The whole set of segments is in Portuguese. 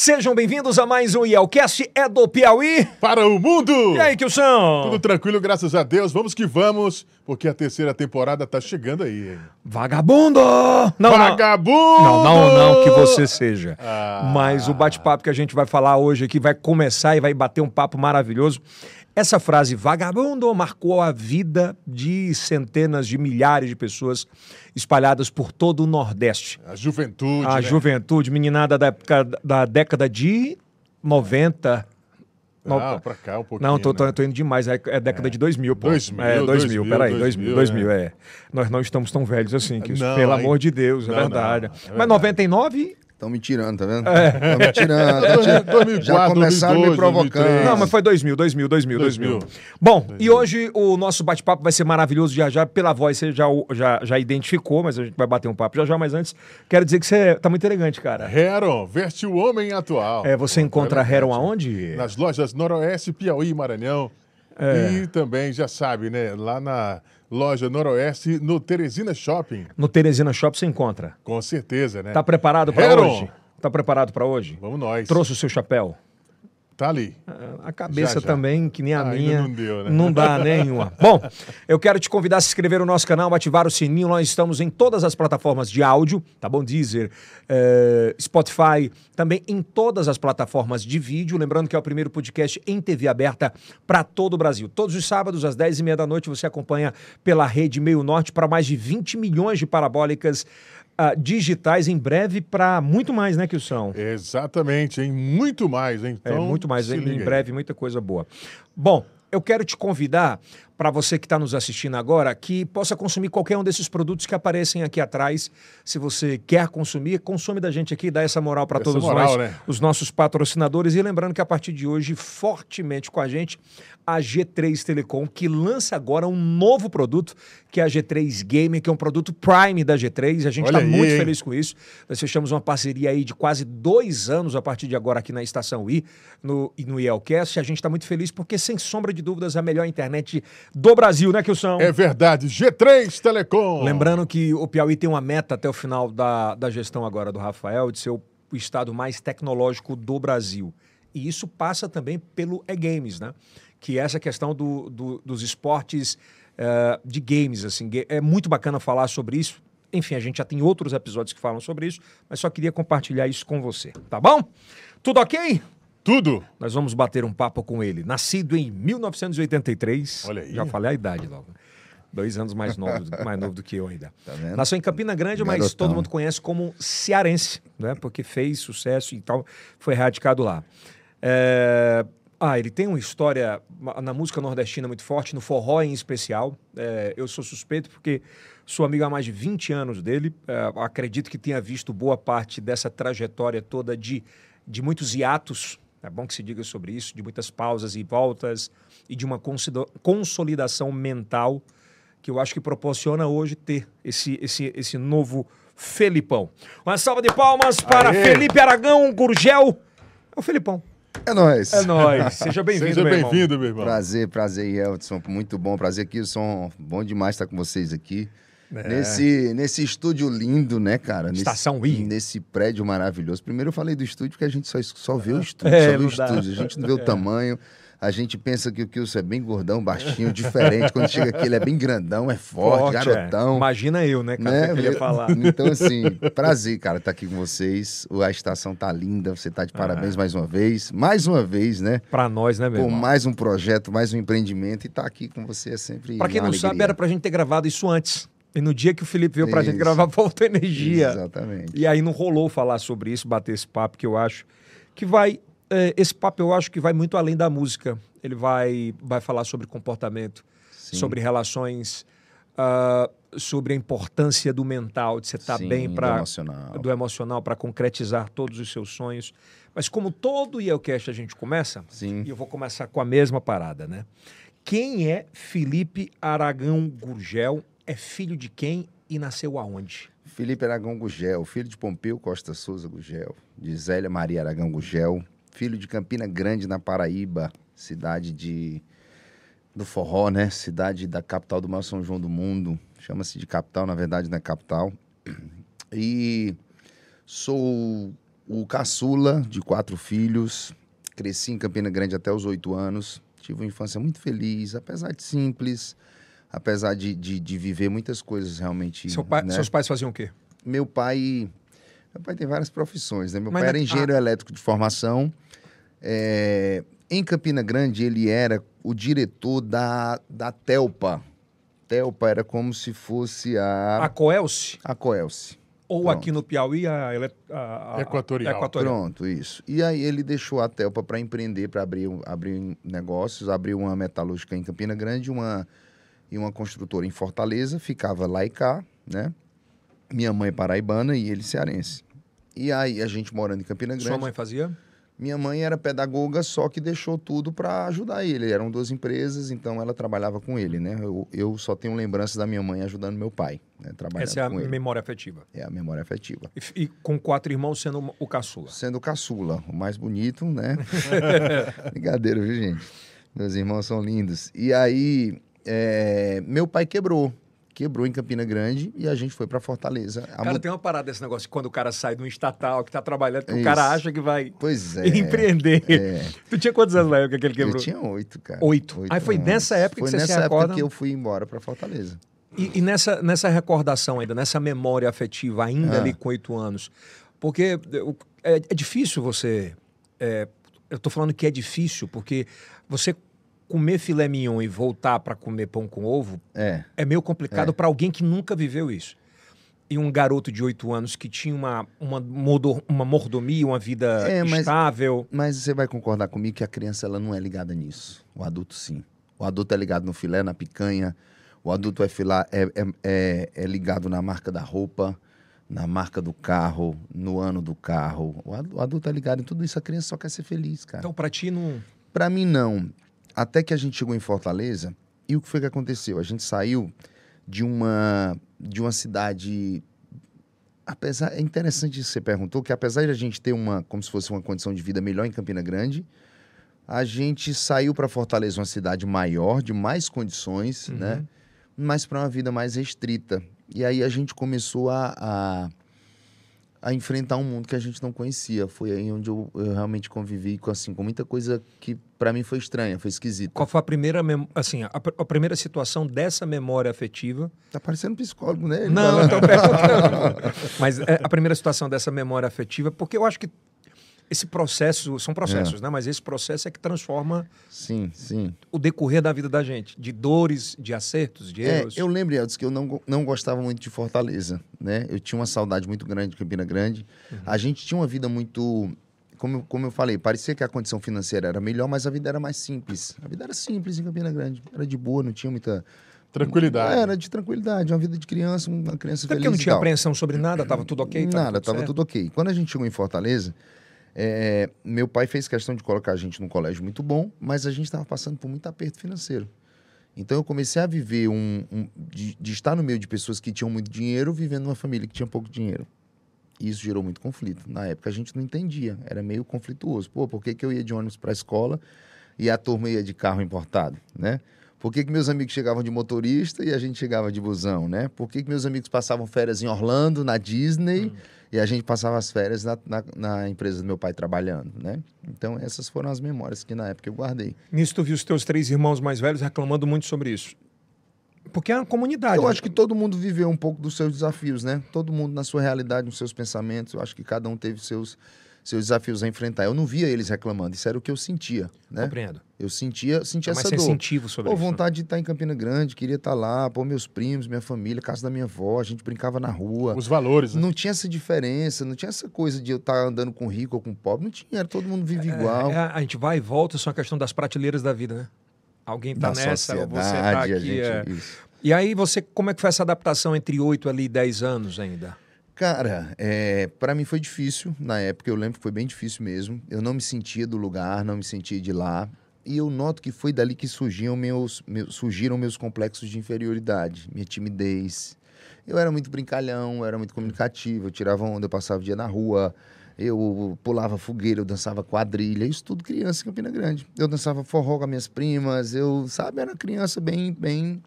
Sejam bem-vindos a mais um Yelcast, é do Piauí. Para o mundo! E aí, Kilson? Tudo tranquilo, graças a Deus. Vamos que vamos, porque a terceira temporada tá chegando aí. hein? Vagabundo! Não, Vagabundo! Não, não, não que você seja. Ah. Mas o bate-papo que a gente vai falar hoje aqui vai começar e vai bater um papo maravilhoso. Essa frase vagabundo marcou a vida de centenas de milhares de pessoas espalhadas por todo o Nordeste. A juventude, a né? juventude, meninada da, época, da década de 90. Não, pra cá um pouquinho. Não, tô, tô, né? tô indo demais. É, é década de 2000, pô. 2000, é, 2000, 2000, peraí, 2000, 2000, 2000, é. Nós não estamos tão velhos assim, que isso, Não, pelo hein? amor de Deus, é Não, verdade. não, é Mas verdade. 99? Estão me tirando, tá vendo? É. Estão me tirando. tá tirando. 2004, Já começaram 2002, me provocando. 2003. Não, mas foi 2000, 2000, 2000, 2000. 2000. Bom, e hoje o nosso bate-papo vai ser maravilhoso já já. Pela voz você já, já, já identificou, mas a gente vai bater um papo já já. Mas antes, quero dizer que você tá muito elegante, cara. Heron, veste o homem atual. É, você encontra Elegante. Heron aonde? Nas lojas Noroeste, Piauí e Maranhão. É. E também, já sabe, né? Lá na loja Noroeste, no Teresina Shopping. No Teresina Shop você encontra. Com certeza, né? Tá preparado para hoje? Tá preparado para hoje? Vamos nós. Trouxe o seu chapéu? Tá ali. A cabeça Já, já. também, que nem a Ah, minha. não deu, né? Não dá nenhuma. Bom, eu quero te convidar a se inscrever no nosso canal, ativar o sininho. Nós estamos em todas as plataformas de áudio, tá bom? Deezer, eh, Spotify, também em todas as plataformas de vídeo. Lembrando que é o primeiro podcast em TV aberta para todo o Brasil. Todos os sábados, às 10h30 da noite, você acompanha pela rede Meio Norte para mais de 20 milhões de parabólicas ah, digitais. Em breve, para muito mais, né, Kilson? Exatamente, hein? Muito mais, hein? É Então, muito mais, em, em breve, muita coisa boa. Bom, eu quero te convidar, para você que está nos assistindo agora, que possa consumir qualquer um desses produtos que aparecem aqui atrás. Se você quer consumir, consome da gente aqui, dá essa moral para todos moral, nós, né? os nossos patrocinadores. E lembrando que a partir de hoje, fortemente com a gente, a G3 Telecom, que lança agora um novo produto, que é a G3 Gamer, que é um produto Prime da G3. A gente está muito hein? feliz com isso. Nós fechamos uma parceria aí de quase dois anos a partir de agora aqui na Estação I no, no IELCast. A gente está muito feliz porque, sem sombra de dúvidas, a melhor internet do Brasil, né, Kilson? É verdade. G3 Telecom. Lembrando que o Piauí tem uma meta até o final da, da gestão agora do Rafael de ser o, estado mais tecnológico do Brasil. E isso passa também pelo e-games, né? Que é essa questão do, do- dos esportes eh, de games, assim. É muito bacana falar sobre isso. Enfim, a gente já tem outros episódios que falam sobre isso, mas só queria compartilhar isso com você, tá bom? Tudo ok? Tudo. Nós vamos bater um papo com ele. Nascido em 1983. Olha aí. Já falei a idade logo. Dois anos mais novo, mais novo do que eu ainda. Tá vendo? Nasceu em Campina Grande, mas Garotão. todo mundo conhece como cearense, né? Porque fez sucesso e tal, foi radicado lá. É, Ah, ele tem uma história na música nordestina muito forte, no forró em especial. É, eu sou suspeito porque sou amigo há mais de 20 anos dele. É, acredito que tenha visto boa parte dessa trajetória toda de, de muitos hiatos. É bom que se diga sobre isso, de muitas pausas e voltas e de uma consolidação mental que eu acho que proporciona hoje ter esse, esse, esse novo Felipão. Uma salva de palmas para Aê! Felipe Aragão Gurgel. É o Felipão. É nóis. É nóis. Seja bem-vindo, Seja meu irmão. bem-vindo, meu irmão. Prazer, prazer, Elton. Muito bom. Prazer aqui, som. Bom demais estar com vocês aqui. É. Nesse, nesse estúdio lindo, né, cara? Nesse- Estação I. Nesse prédio maravilhoso. Primeiro eu falei do estúdio porque a gente só, só vê o estúdio, É, só vê o estúdio. A gente não vê o tamanho. A gente pensa que o Kilson é bem gordão, baixinho, diferente. Quando chega aqui, ele é bem grandão, é forte, é. garotão. Imagina eu, né, cara? né? que eu ia falar. Então, assim, prazer, cara, estar aqui com vocês. A estação tá linda, você tá de parabéns mais uma vez. Mais uma vez, né? Pra nós, né, meu Por mais um projeto, mais um empreendimento e tá aqui com você é sempre. Pra quem não sabe, alegria. era pra gente ter gravado isso antes. E no dia que o Felipe veio pra gente Isso. gravar, faltou energia. Exatamente. E aí não rolou falar sobre isso, bater esse papo que eu acho que vai. é, esse papo eu acho que vai muito além da música. Ele vai, vai falar sobre comportamento, Sim. sobre relações, ah, sobre a importância do mental, de você estar Sim, bem do para emocional. do emocional para concretizar todos os seus sonhos. Mas como todo Yelcast a gente começa, Sim. e eu vou começar com a mesma parada, né? Quem é Felipe Aragão Gurgel? É filho de quem e nasceu aonde? Felipe Aragão Gugel, filho de Pompeu Costa Souza Gugel, de Zélia Maria Aragão Gugel, filho de Campina Grande, na Paraíba, cidade de do forró, né? Cidade da capital do maior São João do mundo. Chama-se de capital, na verdade não é capital. E sou o caçula de quatro filhos. Cresci em Campina Grande até os oito anos. Tive uma infância muito feliz, apesar de simples, apesar de, de, de viver muitas coisas realmente. Seu pai- né? Seus pais faziam o quê? Meu pai. Meu pai tem várias profissões, né? Meu Mas pai era na- engenheiro elétrico de formação. É, Em Campina Grande, ele era o diretor da, da Telpa. Telpa era como se fosse A a, Coelce? a Coelce. Ou Pronto. aqui no Piauí, a, ele- a- a- Equatorial. Equatorial. Pronto, isso. E aí ele deixou a Telpa para empreender, para abrir, abrir negócios, abriu uma metalúrgica em Campina Grande uma, e uma construtora em Fortaleza, ficava lá e cá, né? Minha mãe paraibana e ele cearense. E aí a gente morando em Campina Grande. Sua mãe fazia? Minha mãe era pedagoga, só que deixou tudo para ajudar ele. Eram duas empresas, então ela trabalhava com ele, né? Eu, eu só tenho lembranças da minha mãe ajudando meu pai, né? Trabalhando Essa é a memória afetiva. É a memória afetiva. E, e com quatro irmãos sendo o caçula. Sendo o caçula, o mais bonito, né? Brincadeira, viu, gente? Meus irmãos são lindos. E aí, é, meu pai quebrou. Quebrou em Campina Grande e a gente foi para Fortaleza. A Cara, tem uma parada desse negócio, que quando o cara sai de um estatal que tá trabalhando, que o cara acha que vai Pois é. empreender. é. Tu tinha quantos anos na época que ele quebrou? Eu tinha oito, cara. Oito. Aí foi anos. nessa época que foi você se nessa época recorda? que eu fui embora para Fortaleza. E, e nessa, nessa recordação ainda, nessa memória afetiva, ainda Ah. ali com oito anos, porque é, é difícil você. é, eu tô falando que é difícil, porque você comer filé mignon e voltar para comer pão com ovo É. é meio complicado É. para alguém que nunca viveu isso. E um garoto de oito anos que tinha uma, uma, modo- uma mordomia, uma vida É, mas- estável. Mas você vai concordar comigo que a criança ela não é ligada nisso. O adulto sim. O adulto é ligado no filé, na picanha. O adulto é, fila, é, é, é, é ligado na marca da roupa, na marca do carro, no ano do carro. O adu- o adulto é ligado em tudo isso. A criança só quer ser feliz, cara. Então, para ti, não. Pra mim, não. Até que a gente chegou em Fortaleza, e o que foi que aconteceu? A gente saiu de uma, de uma cidade. Apesar, é interessante isso que você perguntou, que apesar de a gente ter uma, como se fosse uma condição de vida melhor em Campina Grande, a gente saiu para Fortaleza, uma cidade maior, de mais condições, né? Mas para uma vida mais restrita. E aí a gente começou a, a, a enfrentar um mundo que a gente não conhecia. Foi aí onde eu, eu realmente convivi com, assim, com muita coisa que para mim foi estranha, foi esquisita. Qual foi a primeira, assim, a, a primeira situação dessa memória afetiva? Tá parecendo psicólogo, né? Ele Não, falando. estou perguntando. Mas é, a primeira situação dessa memória afetiva, porque eu acho que esse processo, são processos, né? Mas esse processo é que transforma Sim, sim. o decorrer da vida da gente, de dores, de acertos, de É, erros. eu lembro, Eldes, que eu não, não gostava muito de Fortaleza, né? Eu tinha uma saudade muito grande de Campina Grande. A gente tinha uma vida muito... Como, eu- como eu falei, parecia que a condição financeira era melhor, mas a vida era mais simples. A vida era simples em Campina Grande. Era de boa, não tinha muita... Tranquilidade. Era de tranquilidade, uma vida de criança, uma criança Até feliz porque não e tinha tal. apreensão sobre nada, tava tudo ok? tava Nada, tava certo. tudo ok. Quando a gente chegou em Fortaleza, é, meu pai fez questão de colocar a gente num colégio muito bom, mas a gente estava passando por muito aperto financeiro. Então eu comecei a viver um, um- de, de estar no meio de pessoas que tinham muito dinheiro, vivendo numa família que tinha pouco dinheiro. E isso gerou muito conflito. Na época a gente não entendia, era meio conflituoso. Pô, por que, que eu ia de ônibus para a escola e a turma ia de carro importado, né? Por que, que meus amigos chegavam de motorista e a gente chegava de busão, né? Por que, que meus amigos passavam férias em Orlando, na Disney, e a gente passava as férias na, na, na empresa do meu pai trabalhando, né? Então essas foram as memórias que na época eu guardei. Nisso tu viu os teus três irmãos mais velhos reclamando muito sobre isso. Porque é uma comunidade. Eu né? acho que todo mundo viveu um pouco dos seus desafios, né? Todo mundo na sua realidade, nos seus pensamentos. Eu acho que cada um teve seus, seus desafios a enfrentar. Eu não via eles reclamando, isso era o que eu sentia, né? Compreendo. Eu sentia, sentia É mais essa dor. sensitivo sobre Pô, isso. né? vontade de estar em Campina Grande, queria estar lá, pô, meus primos, minha família, casa da minha avó, a gente brincava na rua. Os valores, né? Não tinha essa diferença, não tinha essa coisa de eu estar andando com rico ou com pobre, não tinha, era todo mundo vive igual. É, é, a gente vai e volta, só a questão das prateleiras da vida, né? Alguém tá da nessa, ou você tá aqui. gente, é. E aí, você, como é que foi essa adaptação entre 8 ali e 10 anos ainda? Cara, é, para mim foi difícil na época, eu lembro que foi bem difícil mesmo. Eu não me sentia do lugar, não me sentia de lá. E eu noto que foi dali que surgiam meus, meus- surgiram meus complexos de inferioridade, minha timidez. Eu era muito brincalhão, eu era muito comunicativo, eu tirava onda, eu passava o dia na rua, eu pulava fogueira, eu dançava quadrilha, isso tudo criança em Campina Grande. Eu dançava forró com as minhas primas, eu, sabe, era criança bem, bem,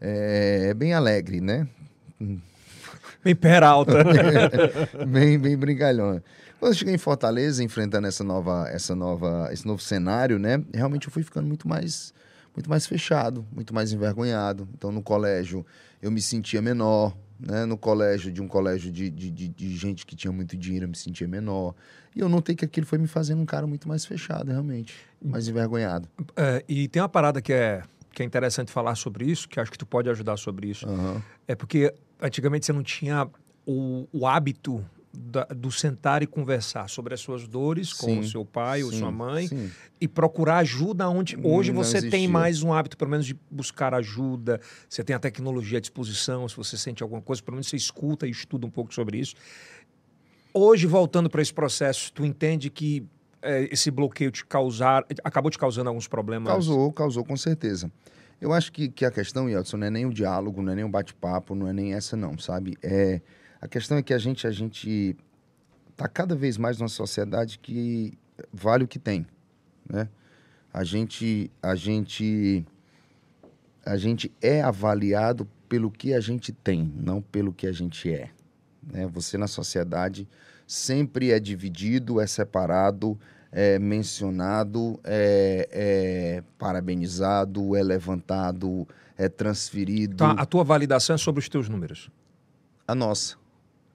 é, bem alegre, né? Bem peralta. bem, bem brincalhona. Quando eu cheguei em Fortaleza, enfrentando essa nova, essa nova, esse novo cenário, né? Realmente eu fui ficando muito mais, muito mais fechado, muito mais envergonhado. Então, no colégio, eu me sentia menor, né? No colégio, de um colégio de, de, de, de gente que tinha muito dinheiro, eu me sentia menor. E eu notei que aquilo foi me fazendo um cara muito mais fechado, realmente, mais envergonhado. É, e tem uma parada que é, que é interessante falar sobre isso, que acho que tu pode ajudar sobre isso. Aham. É porque antigamente você não tinha o, o hábito da- do sentar e conversar sobre as suas dores com Sim, o seu pai ou sim, sua mãe sim. e procurar ajuda onde hoje Não você tem mais um hábito pelo menos de buscar ajuda, você tem a tecnologia à disposição, se você sente alguma coisa, pelo menos você escuta e estuda um pouco sobre isso. Hoje voltando para esse processo, tu entende que eh, esse bloqueio te causar acabou te causando alguns problemas? Causou, causou com certeza. Eu acho que, que a questão, Yeltsin, não é nem o diálogo, não é nem o bate-papo, não é nem essa não, sabe? É, a questão é que a gente a gente tá cada vez mais numa sociedade que vale o que tem, né? A gente a gente a gente é avaliado pelo que a gente tem, não pelo que a gente é. Né? Você na sociedade sempre é dividido, é separado, é mencionado, é, é parabenizado, é levantado, é transferido. Então, a tua validação é sobre os teus números. A nossa.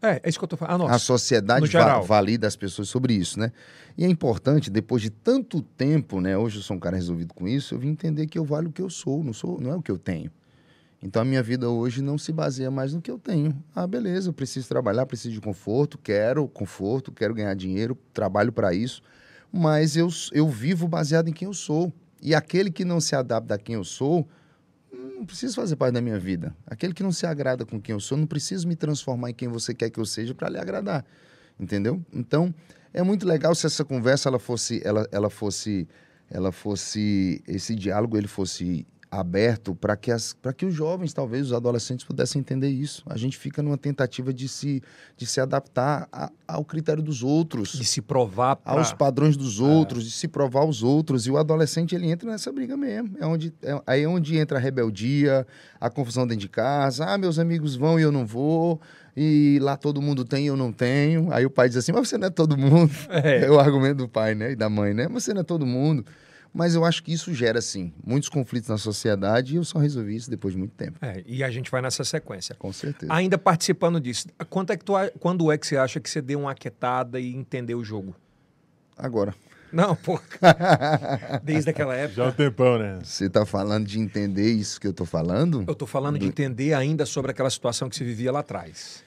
É, é isso que eu tô falando. A. A sociedade va- valida as pessoas sobre isso, né? E é importante, depois de tanto tempo, né? Hoje eu sou um cara resolvido com isso, eu vim entender que eu valho o que eu sou, não, sou, não é o que eu tenho. Então a minha vida hoje não se baseia mais no que eu tenho. Ah, beleza, eu preciso trabalhar, preciso de conforto, quero conforto, quero ganhar dinheiro, trabalho para isso, mas eu, eu vivo baseado em quem eu sou. E aquele que não se adapta a quem eu sou, não precisa fazer parte da minha vida. Aquele que não se agrada com quem eu sou, não preciso me transformar em quem você quer que eu seja para lhe agradar. Entendeu? Então, é muito legal se essa conversa ela fosse ela, ela fosse ela fosse esse diálogo ele fosse aberto para que as que os jovens, talvez os adolescentes pudessem entender isso. A gente fica numa tentativa de se de se adaptar a- ao critério dos outros de se provar pra... aos padrões dos outros, de se provar aos outros. E o adolescente, ele entra nessa briga mesmo. É onde, é, aí é onde entra a rebeldia, a confusão dentro de casa. Ah, meus amigos vão e eu não vou. E lá todo mundo tem e eu não tenho. Aí o pai diz assim, mas você não é todo mundo. É. É, o argumento do pai né, e da mãe, né? Mas você não é todo mundo. Mas eu acho que isso gera, sim, muitos conflitos na sociedade e eu só resolvi isso depois de muito tempo. É, e a gente vai nessa sequência. Com certeza. Ainda participando disso, quanto é que tu, quando é que você acha que você deu uma aquietada e entendeu o jogo? Agora, Não, pô. Desde aquela época. Já há um tempão, né? você tá falando de entender isso que eu tô falando? Eu tô falando de entender ainda sobre aquela situação que se vivia lá atrás.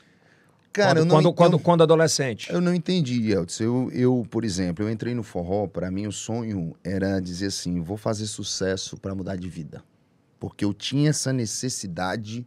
Cara, quando, quando, quando, quando adolescente. Eu não entendi, Eltz. Eu, eu, por exemplo, eu entrei no forró, para mim o sonho era dizer assim, vou fazer sucesso para mudar de vida. Porque eu tinha essa necessidade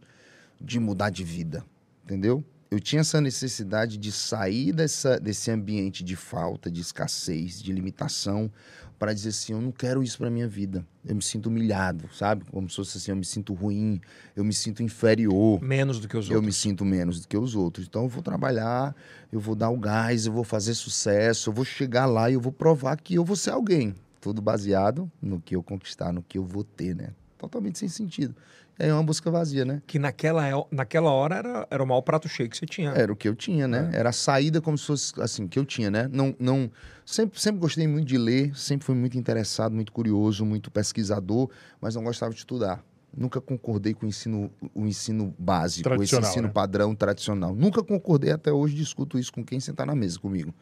de mudar de vida, entendeu? Eu tinha essa necessidade de sair dessa, desse ambiente de falta, de escassez, de limitação, para dizer assim, eu não quero isso para minha vida. Eu me sinto humilhado, sabe? Como se fosse assim, eu me sinto ruim, eu me sinto inferior Menos do que os eu me outros. sinto menos do que os outros. Então eu vou trabalhar, eu vou dar o gás, eu vou fazer sucesso, eu vou chegar lá e eu vou provar que eu vou ser alguém. Tudo baseado no que eu conquistar, no que eu vou ter, né? Totalmente sem sentido. É uma busca vazia, né? Que naquela, e- naquela hora era, era o maior prato cheio que você tinha. Era o que eu tinha, né? Era a saída como se fosse assim, que eu tinha, né? Não, não, sempre, sempre gostei muito de ler, sempre fui muito interessado, muito curioso, muito pesquisador, mas não gostava de estudar. Nunca concordei com o ensino, o ensino básico, esse ensino né? padrão tradicional. Nunca concordei, até hoje discuto isso com quem sentar na mesa comigo.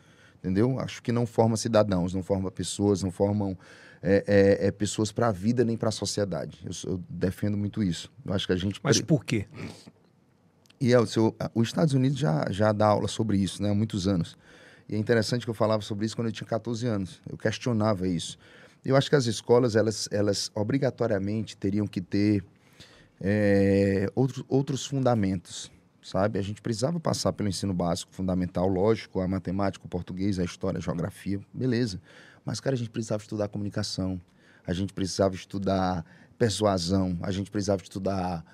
Entendeu? Acho que não forma cidadãos, não forma pessoas, não formam é, é, é, pessoas para a vida nem para a sociedade. Eu, eu defendo muito isso. Eu acho que a gente Mas por quê? e é, o seu, os Estados Unidos já, já dá aula sobre isso, né, há muitos anos. E é interessante que eu falava sobre isso quando eu tinha 14 anos. Eu questionava isso. Eu acho que as escolas, elas, elas obrigatoriamente teriam que ter é, outros, outros fundamentos, sabe? A gente precisava passar pelo ensino básico, fundamental, lógico, a matemática, o português, a história, a geografia, beleza. Mas, cara, a gente precisava estudar comunicação, a gente precisava estudar persuasão, a gente precisava estudar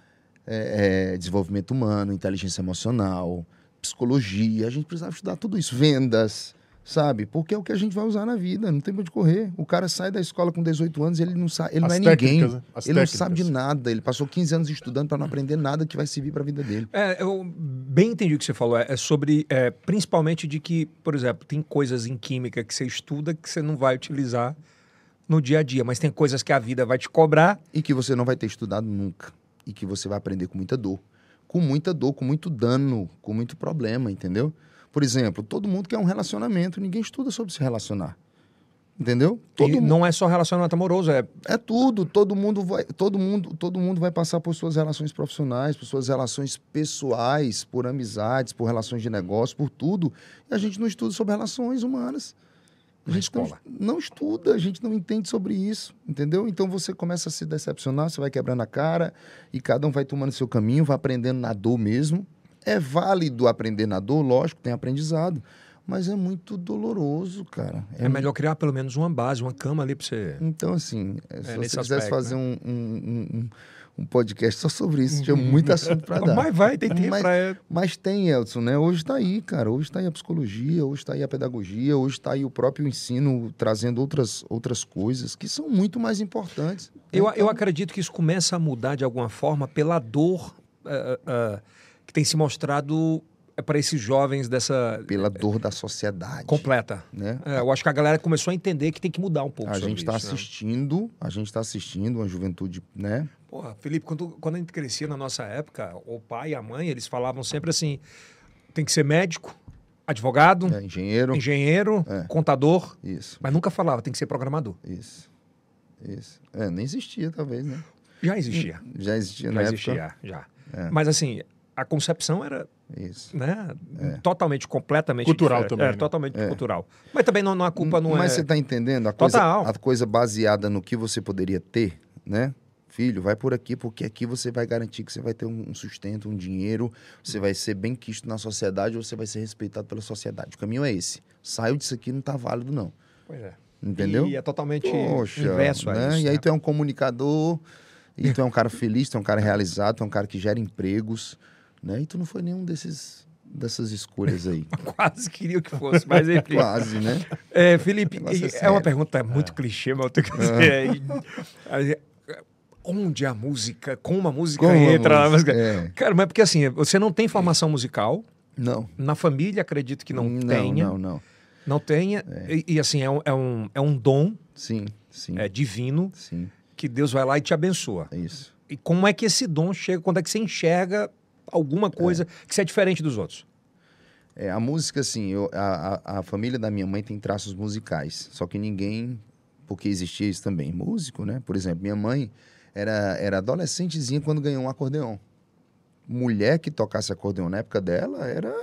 é, é, desenvolvimento humano, inteligência emocional, psicologia, a gente precisava estudar tudo isso, vendas, sabe? Porque é o que a gente vai usar na vida, não tem pra onde correr. O cara sai da escola com 18 anos e ele não sabe, ele As não é ninguém. né? As ele não técnicas. sabe de nada, ele passou 15 anos estudando para não aprender nada que vai servir para a vida dele. É, eu bem entendi o que você falou. É é sobre, é, principalmente de que, por exemplo, tem coisas em química que você estuda que você não vai utilizar no dia a dia, mas tem coisas que a vida vai te cobrar. E que você não vai ter estudado nunca. E que você vai aprender com muita dor. Com muita dor, com muito dano, com muito problema, entendeu? Por exemplo, todo mundo quer um relacionamento, ninguém estuda sobre se relacionar. Entendeu? Todo E não é só relacionamento amoroso, é É tudo, todo mundo vai, todo mundo, todo mundo vai passar por suas relações profissionais, por suas relações pessoais, por amizades, por relações de negócio, por tudo. E a gente não estuda sobre relações humanas. A gente não, não estuda, a gente não entende sobre isso, entendeu? Então você começa a se decepcionar, você vai quebrando a cara e cada um vai tomando seu caminho, vai aprendendo na dor mesmo. É válido aprender na dor, lógico, tem aprendizado, mas é muito doloroso, cara. É, melhor criar pelo menos uma base, uma cama ali pra você. Então, assim, é, se É, você nesse quisesse aspecto, fazer um, um, um- um- um podcast só sobre isso, tinha muito assunto para dar. Mas vai, tem tempo Mas- pra. Mas tem, Elton, né? Hoje está aí, cara. Hoje está aí a psicologia, hoje está aí a pedagogia, hoje está aí o próprio ensino trazendo outras, outras coisas que são muito mais importantes. Eu, Então, eu acredito que isso começa a mudar de alguma forma pela dor eh, eh, que tem se mostrado para esses jovens dessa Pela dor da sociedade. completa. Né? É, eu acho que a galera começou a entender que tem que mudar um pouco. A gente está né? assistindo, a gente está assistindo uma juventude, né? Porra, Felipe, quando, quando a gente crescia na nossa época, o pai e a mãe, eles falavam sempre assim: tem que ser médico, advogado, É, engenheiro. engenheiro, É. contador, Isso, mas nunca falava, tem que ser programador. isso, isso. É, nem existia, talvez, né? Já existia. Já existia Já na existia, época. já. É. Mas assim, a concepção era Isso. né, totalmente, completamente Cultural diferente. também, É, né? totalmente cultural. Mas também não, não a culpa não Mas é... você está entendendo? A coisa, Total. a coisa baseada no que você poderia ter, né? Filho, vai por aqui, porque aqui você vai garantir que você vai ter um sustento, um dinheiro, você vai ser bem quisto na sociedade, você vai ser respeitado pela sociedade. O caminho é esse. Saiu disso aqui, não tá válido, não. Pois é. Entendeu? E é totalmente Poxa, inverso a né? isso. E aí né? tu é um comunicador, e tu é um cara feliz, tu é um cara realizado, tu é um cara que gera empregos, né? E tu não foi nenhum desses dessas escolhas aí. Quase queria que fosse, mas enfim. Quase, né? É, Felipe, é é, uma pergunta muito clichê, mas eu tenho que dizer. é, Onde a música, como a música Como a entra na música, é. Cara, mas é porque assim, você não tem formação musical, Não. na família acredito que não, não, tenha. não, não. Não tenha. E, e, assim, é um, é, um, é um dom Sim, sim, é, divino sim. que Deus vai lá e te abençoa. É isso. E como é que esse dom chega? Quando é que você enxerga alguma coisa que você é diferente dos outros? É, a música, assim, eu, a, a, família da minha mãe tem traços musicais, só que ninguém, porque existia isso também, músico, né? Por exemplo, minha mãe era, era adolescentezinha quando ganhou um acordeão. Mulher que tocasse acordeão na época dela era,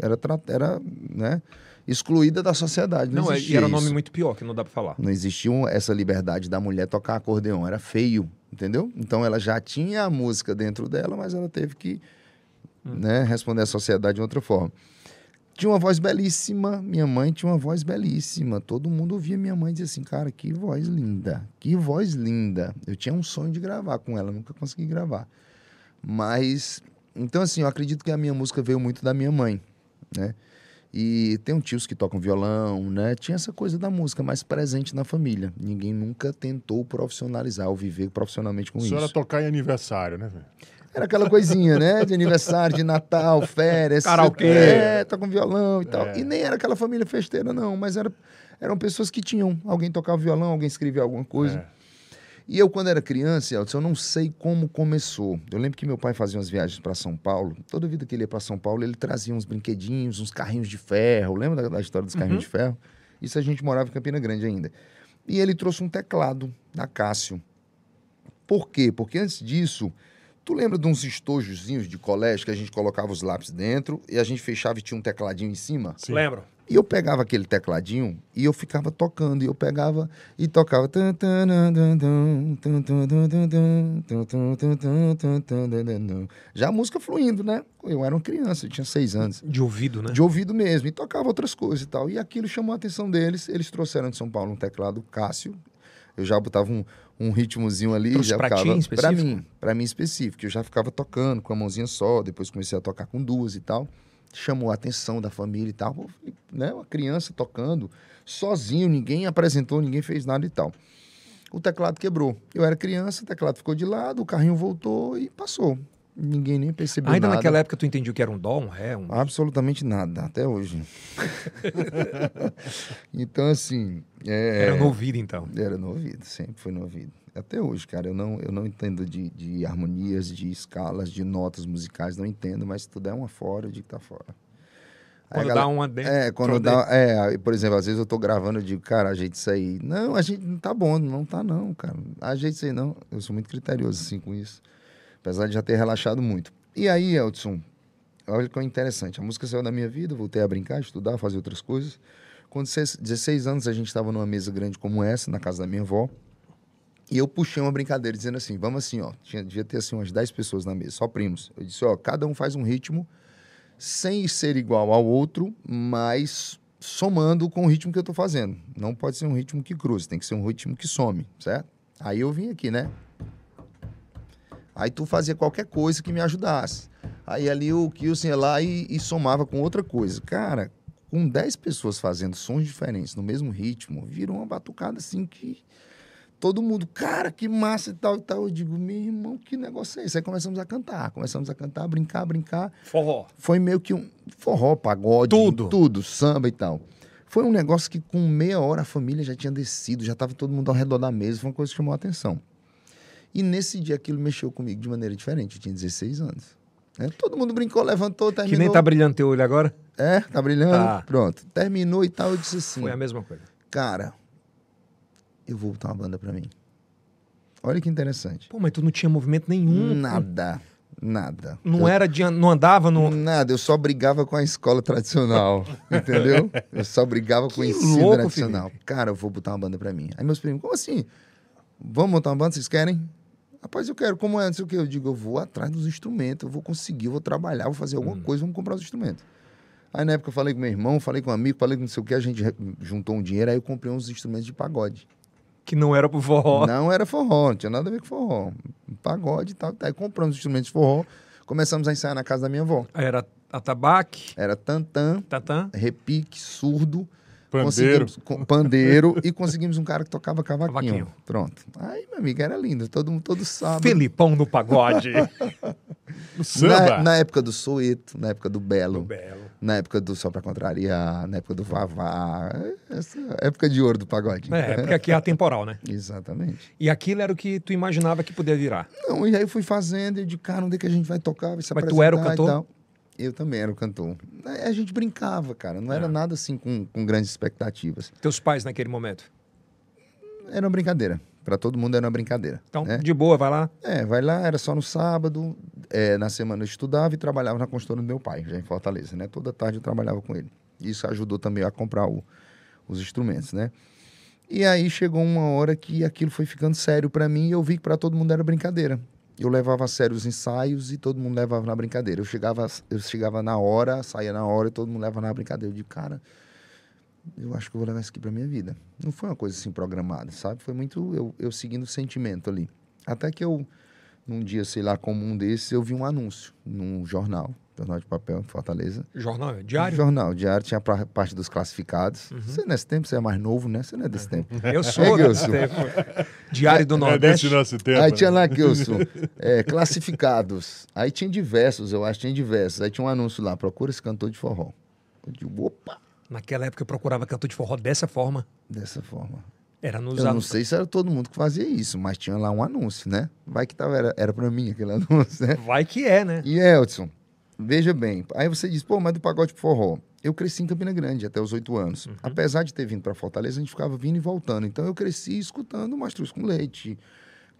era, era né, excluída da sociedade. Não, Não, é- e era um nome muito pior, que não dá pra falar. Não existia essa liberdade da mulher tocar acordeão, era feio, entendeu? Então ela já tinha a música dentro dela, mas ela teve que né, responder à sociedade de outra forma. Tinha uma voz belíssima, minha mãe tinha uma voz belíssima. Todo mundo ouvia minha mãe dizer assim, cara, que voz linda, que voz linda. Eu tinha um sonho de gravar com ela, nunca consegui gravar. Mas, então assim, eu acredito que a minha música veio muito da minha mãe, né? E tem um tios que tocam violão, né? Tinha essa coisa da música mais presente na família. Ninguém nunca tentou profissionalizar ou viver profissionalmente com Só era isso. tocar em aniversário, né, velho? Era aquela coisinha, né? De aniversário, de Natal, férias. Karaokê. É, toca um violão e tal. É. E nem era aquela família festeira, não. Mas era, eram pessoas que tinham. Alguém tocava violão, alguém escrevia alguma coisa. É. E eu, quando era criança, Elton, eu não sei como começou. Eu lembro que meu pai fazia umas viagens para São Paulo. Toda vida que ele ia para São Paulo, ele trazia uns brinquedinhos, uns carrinhos de ferro. Lembra da, da história dos carrinhos de ferro? Isso a gente morava em Campina Grande ainda. E ele trouxe um teclado da Cássio. Por quê? Porque antes disso, tu lembra de uns estojozinhos de colégio que a gente colocava os lápis dentro e a gente fechava e tinha um tecladinho em cima? Sim. Lembro. E eu pegava aquele tecladinho e eu ficava tocando. E eu pegava e tocava. Já a música fluindo, né? Eu era uma criança, eu tinha seis anos. De ouvido, né? De ouvido mesmo. E tocava outras coisas e tal. E aquilo chamou a atenção deles. Eles trouxeram de São Paulo um teclado Cássio. Eu já botava um, um ritmozinho ali. Trouxe já pra ti ficava, em Pra mim, pra mim específico. Eu já ficava tocando com a mãozinha só. Depois comecei a tocar com duas e tal. Chamou a atenção da família e tal. Pô, né? Uma criança tocando sozinho, ninguém apresentou, ninguém fez nada e tal. O teclado quebrou. Eu era criança, o teclado ficou de lado, o carrinho voltou e passou. Ninguém nem percebeu Ainda nada. naquela época tu entendia que era um dó, um ré, um... Absolutamente nada, até hoje. então, assim. é- Era no ouvido, então. Era no ouvido, sempre foi no ouvido. Até hoje, cara, eu não, eu não entendo de, de harmonias, de escalas, de notas musicais, não entendo, mas se tu der uma fora, eu digo que tá fora. A Quando galera- dá uma dentro. É, quando dá. É, por exemplo, às vezes eu tô gravando, eu digo, cara, ajeita isso aí. Não, a gente não tá bom, não tá não, cara. Ajeita isso aí não. Eu sou muito criterioso assim com isso. Apesar de já ter relaxado muito. E aí, Eldson, olha que é interessante. A música saiu da minha vida, voltei a brincar, estudar, fazer outras coisas. Com 16 16 anos, a gente estava numa mesa grande como essa, na casa da minha avó. E eu puxei uma brincadeira dizendo assim: vamos assim, ó. Tinha, devia ter assim umas 10 pessoas na mesa, só primos. Eu disse: ó, cada um faz um ritmo sem ser igual ao outro, mas somando com o ritmo que eu tô fazendo. Não pode ser um ritmo que cruze, tem que ser um ritmo que some, certo? Aí eu vim aqui, né? Aí tu fazia qualquer coisa que me ajudasse. Aí ali o Kilson ia lá e, e somava com outra coisa. Cara, com 10 pessoas fazendo sons diferentes no mesmo ritmo, virou uma batucada assim que todo mundo, cara, que massa e tal e tal. Eu digo, meu irmão, que negócio é esse? Aí começamos a cantar, começamos a cantar, brincar, brincar Forró. foi meio que um forró, pagode, Tudo. tudo, samba e tal. Foi um negócio que com meia hora a família já tinha descido, já estava todo mundo ao redor da mesa, foi uma coisa que chamou a atenção. E nesse dia aquilo mexeu comigo de maneira diferente, eu tinha 16 anos. né? Todo mundo brincou, levantou, Que terminou. nem tá brilhando teu olho agora. É, tá brilhando, Tá. pronto. Terminou e tal, eu disse assim, Foi a mesma coisa. cara, eu vou botar uma banda pra mim. Olha que interessante. Pô, mas tu não tinha movimento nenhum. Nada, nada. Não Eu- era de, não andava no. Nada, eu só brigava com a escola tradicional, entendeu? Eu só brigava com o Que ensino louco, tradicional. Cara, eu vou botar uma banda pra mim. Aí meus primos, como assim? Vamos montar uma banda, vocês querem? Rapaz, eu quero. Como é? Não sei o quê. Eu digo, eu vou atrás dos instrumentos, eu vou conseguir, eu vou trabalhar, vou fazer alguma coisa, vamos comprar os instrumentos. Aí na época eu falei com meu irmão, falei com um amigo, falei com não sei o que, a gente juntou um dinheiro, aí eu comprei uns instrumentos de pagode. Que não era pro forró. Não era forró, não tinha nada a ver com forró. Pagode e tal. Aí compramos os instrumentos de forró, começamos a ensaiar na casa da minha avó. Era atabaque, Era tantã, tatã. repique, surdo. Pandeiro. Pandeiro e conseguimos um cara que tocava cavaquinho. Cavaquinho. Pronto. Aí, meu amigo, era lindo. Todo, todo sábado. Felipão do pagode. O samba. Na, na época do Soeto, na época do Belo, Do Belo. Na época do Só Pra Contrariar, na época do Vavá. Essa época de ouro do pagode. É, porque aqui é atemporal, né? Exatamente. E aquilo era o que tu imaginava que podia virar. Não, e aí eu fui fazendo, eu de cara, onde é que a gente vai tocar, vai se Mas tu era o cantor? Eu também era o cantor. A gente brincava, cara. Não era É. nada assim com, com grandes expectativas. Teus pais naquele momento. Era uma brincadeira. Pra todo mundo era uma brincadeira. Então, né? de boa, vai lá. É, vai lá, era só no sábado. é, na semana eu estudava e trabalhava na consultora do meu pai, já em Fortaleza, né? Toda tarde eu trabalhava com ele. Isso ajudou também a comprar o- os instrumentos, né? E aí chegou uma hora que aquilo foi ficando sério pra mim e eu vi que pra todo mundo era brincadeira. Eu levava a sério os ensaios e todo mundo levava na brincadeira. Eu chegava, eu chegava na hora, saía na hora e todo mundo levava na brincadeira. Eu digo, cara, eu acho que eu vou levar isso aqui pra minha vida. Não foi uma coisa assim programada, sabe? Foi muito eu, eu seguindo o sentimento ali. Até que eu, num dia, sei lá, comum desses, eu vi um anúncio num jornal, jornal de papel em Fortaleza. Jornal, diário. Jornal, diário, tinha a parte dos classificados. Você nesse tempo, você é mais novo, né? Você não é desse tempo. Eu É, sou Gilson. desse tempo. Diário do É Nordeste. desse nosso tempo. Aí né? tinha lá, Kilson, é, classificados. Aí tinha diversos, eu acho, tinha diversos. Aí tinha um anúncio lá, procura esse cantor de forró. Eu digo, opa, Naquela época eu procurava cantor de forró dessa forma. dessa forma. Era nos Eu não sei se era todo mundo que fazia isso, mas tinha lá um anúncio, né? Vai que tava, era, era pra mim aquele anúncio, né? Vai que é, né? E Elton, veja bem, aí você diz, pô, mas do pagode pro forró. Eu cresci em Campina Grande até os oito anos. Apesar de ter vindo para Fortaleza, a gente ficava vindo e voltando. Então eu cresci escutando mastruz com leite,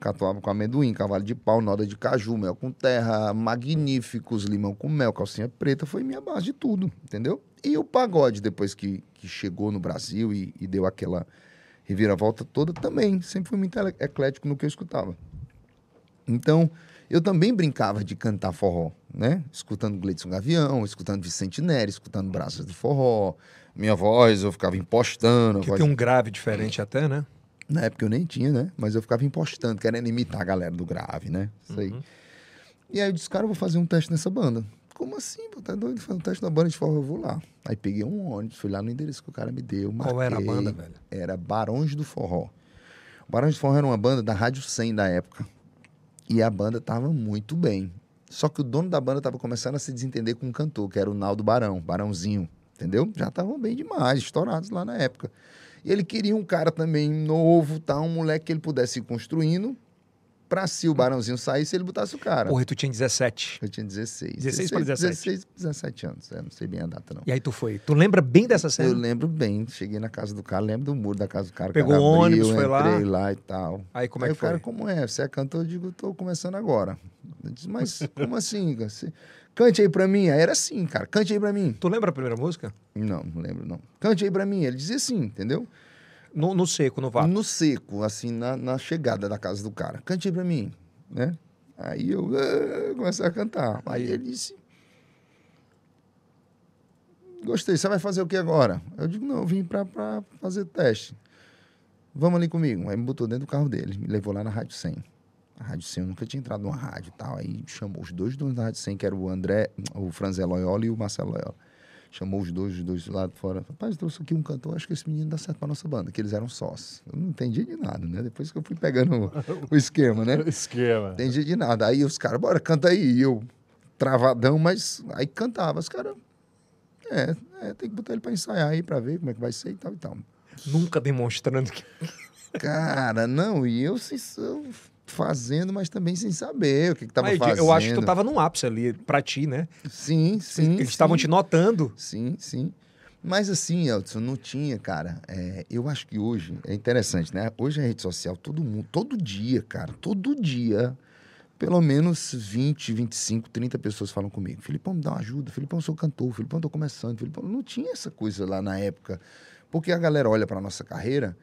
catuaba com amendoim, cavalo de pau, noda de caju, mel com terra, magníficos, limão com mel, calcinha preta, foi minha base de tudo, entendeu? E o pagode, depois que, que chegou no Brasil e, e deu aquela reviravolta toda, também. Sempre fui muito eclético no que eu escutava. Então, eu também brincava de cantar forró, né? Escutando Gleidson Gavião, escutando Vicente Neri, escutando Braças do Forró. Minha voz, eu ficava impostando. Que voz- tem um grave diferente até, né? Na época eu nem tinha, né? Mas eu ficava impostando, querendo imitar a galera do grave, né? Isso aí. E aí eu disse, cara, eu vou fazer um teste nessa banda. Como assim? Pô, tá doido? Fazer um teste na banda de forró, eu vou lá. Aí peguei um ônibus, fui lá no endereço que o cara me deu. Qual era a marquei. banda, velho? Era Barões do Forró. O Barões do Forró era uma banda da Rádio 100 da época. E a banda tava muito bem. Só que o dono da banda tava começando a se desentender com um cantor, que era o Naldo Barão, Barãozinho, entendeu? Já estavam bem demais, estourados lá na época. E ele queria um cara também novo, tá? um moleque que ele pudesse ir construindo, pra se o Barãozinho saísse, ele botasse o cara. Porra, e tu tinha 17. Eu tinha 16. 16 pra 17. 16, 17 anos, é, não sei bem a data não. E aí tu foi. Tu lembra bem dessa Eu cena? lembro bem, cheguei na casa do cara, lembro do muro da casa do cara. Pegou cara o ônibus, abriu, foi lá? entrei lá e tal. Aí como é Aí que o cara, foi? como é? Você é cantor? Eu digo, tô começando agora. Eu disse, mas como assim? cara? Você- Cante aí pra mim. Aí era assim, cara, cante aí pra mim. Tu lembra a primeira música? Não, não lembro não. Cante aí pra mim. Ele dizia assim, entendeu? No, no seco, no vácuo. No seco, assim, na, na chegada da casa do cara. Cante pra mim, né? Aí eu ah, comecei a cantar. Aí ele disse... Gostei, você vai fazer o que agora? Eu digo, não, eu vim pra, pra fazer teste. Vamos ali comigo. Aí me botou dentro do carro dele, me levou lá na Rádio 100. A Rádio 100, eu nunca tinha entrado numa rádio e tal. Aí chamou os dois donos da Rádio 100, que era o André, o Franzé Loyola e o Marcelo Loyola. Chamou os dois, os dois do lado de fora. Rapaz, trouxe aqui um cantor, acho que esse menino dá certo pra nossa banda, que eles eram sócios. Eu não entendi de nada, né? Depois que eu fui pegando o, o esquema, né? Esquema. Entendi de nada. Aí os caras, bora, canta aí. E eu, travadão, mas aí cantava. Os caras, é, é, tem que botar ele pra ensaiar aí, pra ver como é que vai ser e tal e tal. Nunca demonstrando que. Cara, não, e eu, sem- eu fazendo, mas também sem saber o que, que tava Mas fazendo. eu acho que tu tava num ápice ali pra ti, né? Sim, sim. Eles estavam te notando. Sim, sim. Mas assim, Elton, não tinha, cara. é, eu acho que hoje é interessante, né? Hoje a rede social, todo mundo, todo dia, cara, todo dia, pelo menos 20, 25, 30 pessoas falam comigo. Filipão, me dá uma ajuda. Filipão, eu sou cantor. Filipão, eu tô começando. Filipão, não tinha essa coisa lá na época. Porque a galera olha pra nossa carreira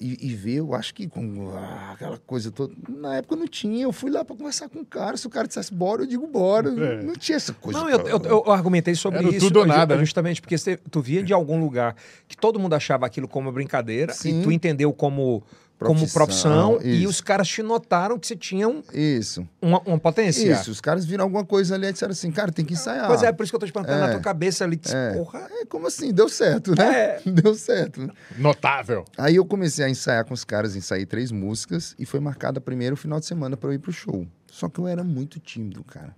e, e vê, eu acho que com ah, aquela coisa toda. Na época não tinha. Eu fui lá pra conversar com o cara. Se o cara dissesse bora, eu digo bora. É. Não tinha essa coisa. Não, eu, eu, eu argumentei sobre Era isso. tudo ou nada, né? Justamente porque você- tu via de algum lugar que todo mundo achava aquilo como brincadeira Sim. e tu entendeu como, como Profissão, profissão e isso. os caras te notaram que você tinha um- Isso. uma, uma potência. Isso, os caras viram alguma coisa ali e disseram assim, cara, tem que ensaiar. Pois é, por isso que eu tô te perguntando É. na tua cabeça ali. Disse, É. Porra, É, como assim? Deu certo, né? É. Deu certo. Notável. Aí eu comecei a ensaiar com os caras, ensaiei três músicas e foi marcada primeiro o final de semana para eu ir pro show. Só que eu era muito tímido, cara.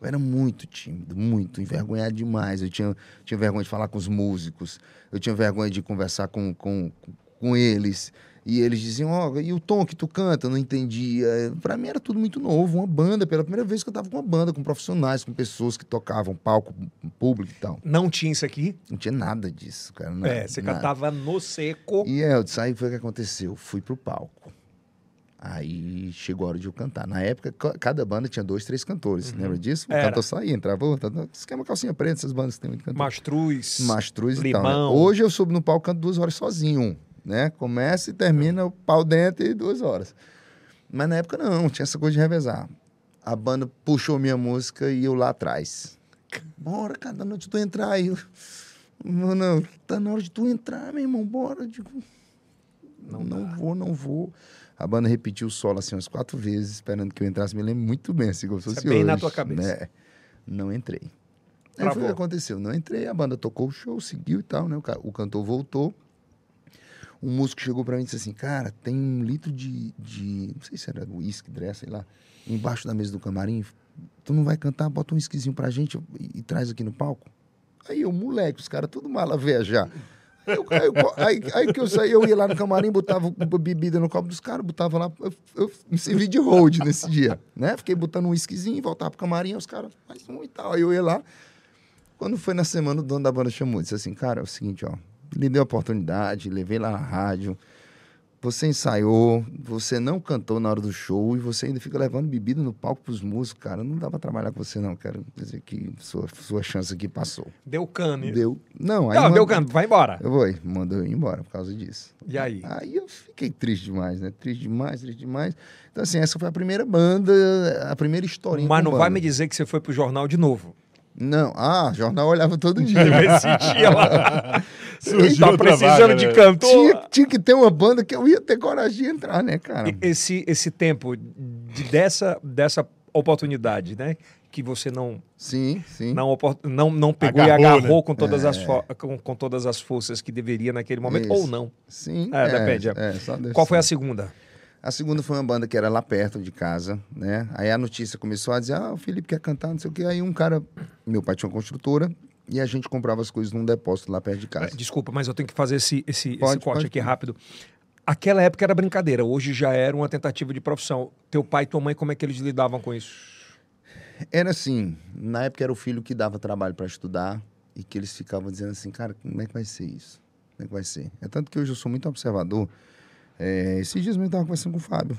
Eu era muito tímido, muito, envergonhado demais. Eu tinha, tinha vergonha de falar com os músicos, eu tinha vergonha de conversar com, com, com eles. E eles diziam, ó, e o tom que tu canta? Eu não entendia. Pra mim era tudo muito novo, uma banda. Pela primeira vez que eu tava com uma banda, com profissionais, com pessoas que tocavam palco público e tal. não tinha isso aqui. Não tinha nada disso, cara. Nada, é, você nada. cantava no seco. E é, eu disse, aí foi o que aconteceu. Fui pro palco. Aí chegou a hora de eu cantar. Na época, ca- cada banda tinha dois, três cantores. Lembra disso? O Era. cantor saía, entrava outro. Esquema calcinha preta, essas bandas que tem muito cantor. Mastruz. Mastruz e tal. né? Hoje eu subo no palco canto duas horas sozinho. Né? Começa e termina o pau dentro e duas horas. Mas na época não, tinha essa coisa de revezar. A banda puxou minha música e eu lá atrás. Bora, cada noite tu entrar aí. Não, tá na hora de tu entrar, meu irmão, bora. Eu digo, não, não vou, não vou. A banda repetiu o solo assim umas quatro vezes, esperando que eu entrasse. Me lembro muito bem, assim, como se é fosse bem na hoje, tua cabeça. né? Não entrei. Aí foi o que aconteceu. Não entrei, a banda tocou o show, seguiu e tal, né? O, o cantor voltou. Um músico chegou pra mim e disse assim, cara, tem um litro de, de não sei se era uísque, dress, sei lá, embaixo da mesa do camarim. Tu não vai cantar? Bota um whiskyzinho pra gente e, e traz aqui no palco. Aí eu, moleque, os caras tudo mala. Aí, eu- aí, aí- aí que eu saí, eu ia lá no camarim, botava bebida no copo dos caras, botava lá. Eu, eu me servi de hold nesse dia, né? Fiquei botando um whiskyzinho, voltava pro camarim, aí os caras, mais um e tal. Aí eu ia lá. Quando foi na semana, o dono da banda chamou, disse assim, cara, é o seguinte, ó, lhe dei a oportunidade, levei lá na rádio, você ensaiou, você não cantou na hora do show e você ainda fica levando bebida no palco pros músicos, cara, não dá pra trabalhar com você não, quero dizer que sua, sua chance aqui passou. Deu cane. Deu, não, aí Não, manda- deu cane, vai embora. Eu vou, mandou eu ir embora por causa disso. E aí? Aí eu fiquei triste demais, né? Triste demais, triste demais. Então, assim, essa foi a primeira banda, a primeira historinha. Mas não vai banda. me dizer que você foi pro jornal de novo. Não, ah, jornal olhava todo dia. Esse dia lá. Surgiu tá precisando vaga, de né? cantor. tinha, tinha que ter uma banda que eu ia ter coragem de entrar, né, cara? Esse, esse tempo de, dessa, dessa oportunidade, né? Que você não Sim, sim. não, não, não pegou Agarrou, e agarrou né? com, todas as É. fo- com, com todas as forças que deveria naquele momento, Isso. ou não. Sim. É, depende, é. é, só Deus Qual foi a segunda? A segunda foi uma banda que era lá perto de casa, né? Aí a notícia começou a dizer, ah, o Felipe quer cantar, não sei o quê. Aí um cara, meu pai tinha uma construtora, e a gente comprava as coisas num depósito lá perto de casa. É, Desculpa, mas eu tenho que fazer esse, esse, esse Pode, corte pode, aqui rápido. Aquela época era brincadeira, hoje já era uma tentativa de profissão. Teu pai e tua mãe, como é que eles lidavam com isso? Era assim, na época era o filho que dava trabalho para estudar e que eles ficavam dizendo assim, cara, como é que vai ser isso? Como é que vai ser? É tanto que hoje eu sou muito observador. É, esses dias eu estava conversando com o Fábio,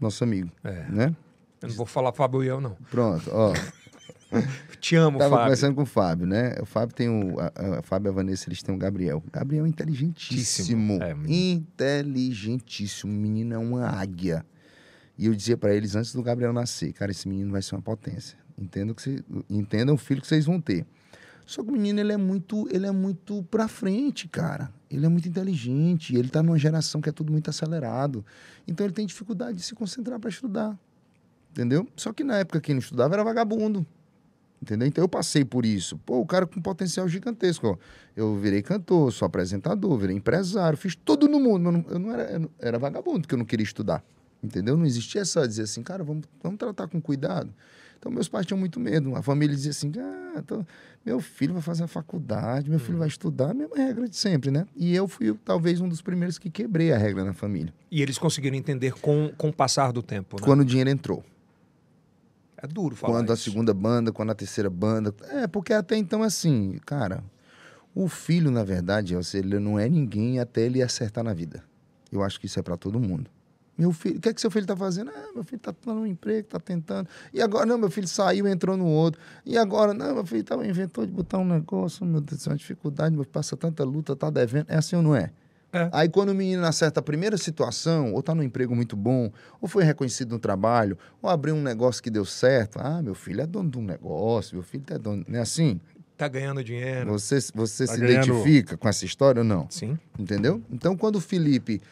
nosso amigo, É. né? Eu não vou falar Fábio e eu, não. Pronto, ó. Te amo, Tava Fábio. conversando com o Fábio, né? O Fábio tem o. A, a Fábio e a Vanessa, eles têm o Gabriel. O Gabriel é inteligentíssimo. É, inteligentíssimo. O menino é uma águia. E eu dizia pra eles antes do Gabriel nascer, cara, esse menino vai ser uma potência. Entendam, que cê, entendam o filho que vocês vão ter. Só que o menino, ele é muito, ele é muito pra frente, cara. Ele é muito inteligente. Ele tá numa geração que é tudo muito acelerado. Então ele tem dificuldade de se concentrar para estudar. Entendeu? Só que na época quem não estudava era vagabundo. Entendeu? Então eu passei por isso. Pô, o cara com potencial gigantesco. Eu virei cantor, sou apresentador, virei empresário, fiz tudo no mundo. Mas eu não era, eu era vagabundo, porque eu não queria estudar. Entendeu? Não existia essa dizer assim, cara, vamos, vamos tratar com cuidado. Então meus pais tinham muito medo. A família dizia assim, ah, tô- meu filho vai fazer a faculdade, meu filho vai estudar, a mesma regra de sempre, né? E eu fui talvez um dos primeiros que quebrei a regra na família. E eles conseguiram entender com, com o passar do tempo, né? Quando o dinheiro entrou. É duro falar quando a isso. segunda banda, quando a terceira banda. É, porque até então, assim, cara, o filho, na verdade, ele não é ninguém até ele acertar na vida. Eu acho que isso é pra todo mundo. Meu filho, o que é que seu filho tá fazendo? Ah, meu filho tá dando um emprego, tá tentando. E agora, não, meu filho saiu, entrou no outro. E agora, não, meu filho tá, inventou de botar um negócio, meu Deus, é uma dificuldade, meu filho passa tanta luta, tá devendo. É assim ou não é? É. Aí quando o menino acerta a primeira situação, ou tá num emprego muito bom, ou foi reconhecido no trabalho, ou abriu um negócio que deu certo, ah, meu filho é dono de um negócio, meu filho é dono, não é assim? Tá ganhando dinheiro. Você, você Tá se ganhando- identifica com essa história ou não? Sim. Entendeu? Então quando o Felipe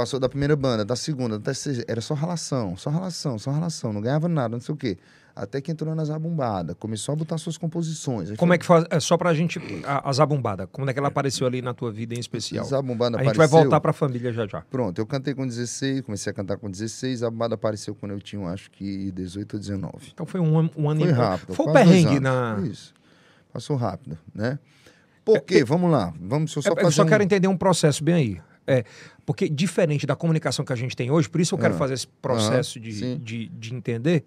passou da primeira banda, da segunda, da terceira, era só relação, só relação, só relação, não ganhava nada, não sei o quê. Até que entrou na zabumbada, começou a botar suas composições. Aí Como foi- é que faz? É só pra gente. A, a Zabumbada. Como é que ela apareceu ali na tua vida em especial? Zabumbada A gente vai voltar pra família já já. Pronto, eu cantei com 16, comecei a cantar com 16, a banda apareceu quando eu tinha, acho que 18 ou 19. Então foi um, ano- um ano Foi rápido. Foi o perrengue na. Isso. Passou rápido, né? Por quê? Vamos lá. Vamos, eu só É, fazer eu só um- quero entender um processo bem aí. É, porque diferente da comunicação que a gente tem hoje, por isso eu quero Ah. fazer esse processo Aham, de, de, de entender.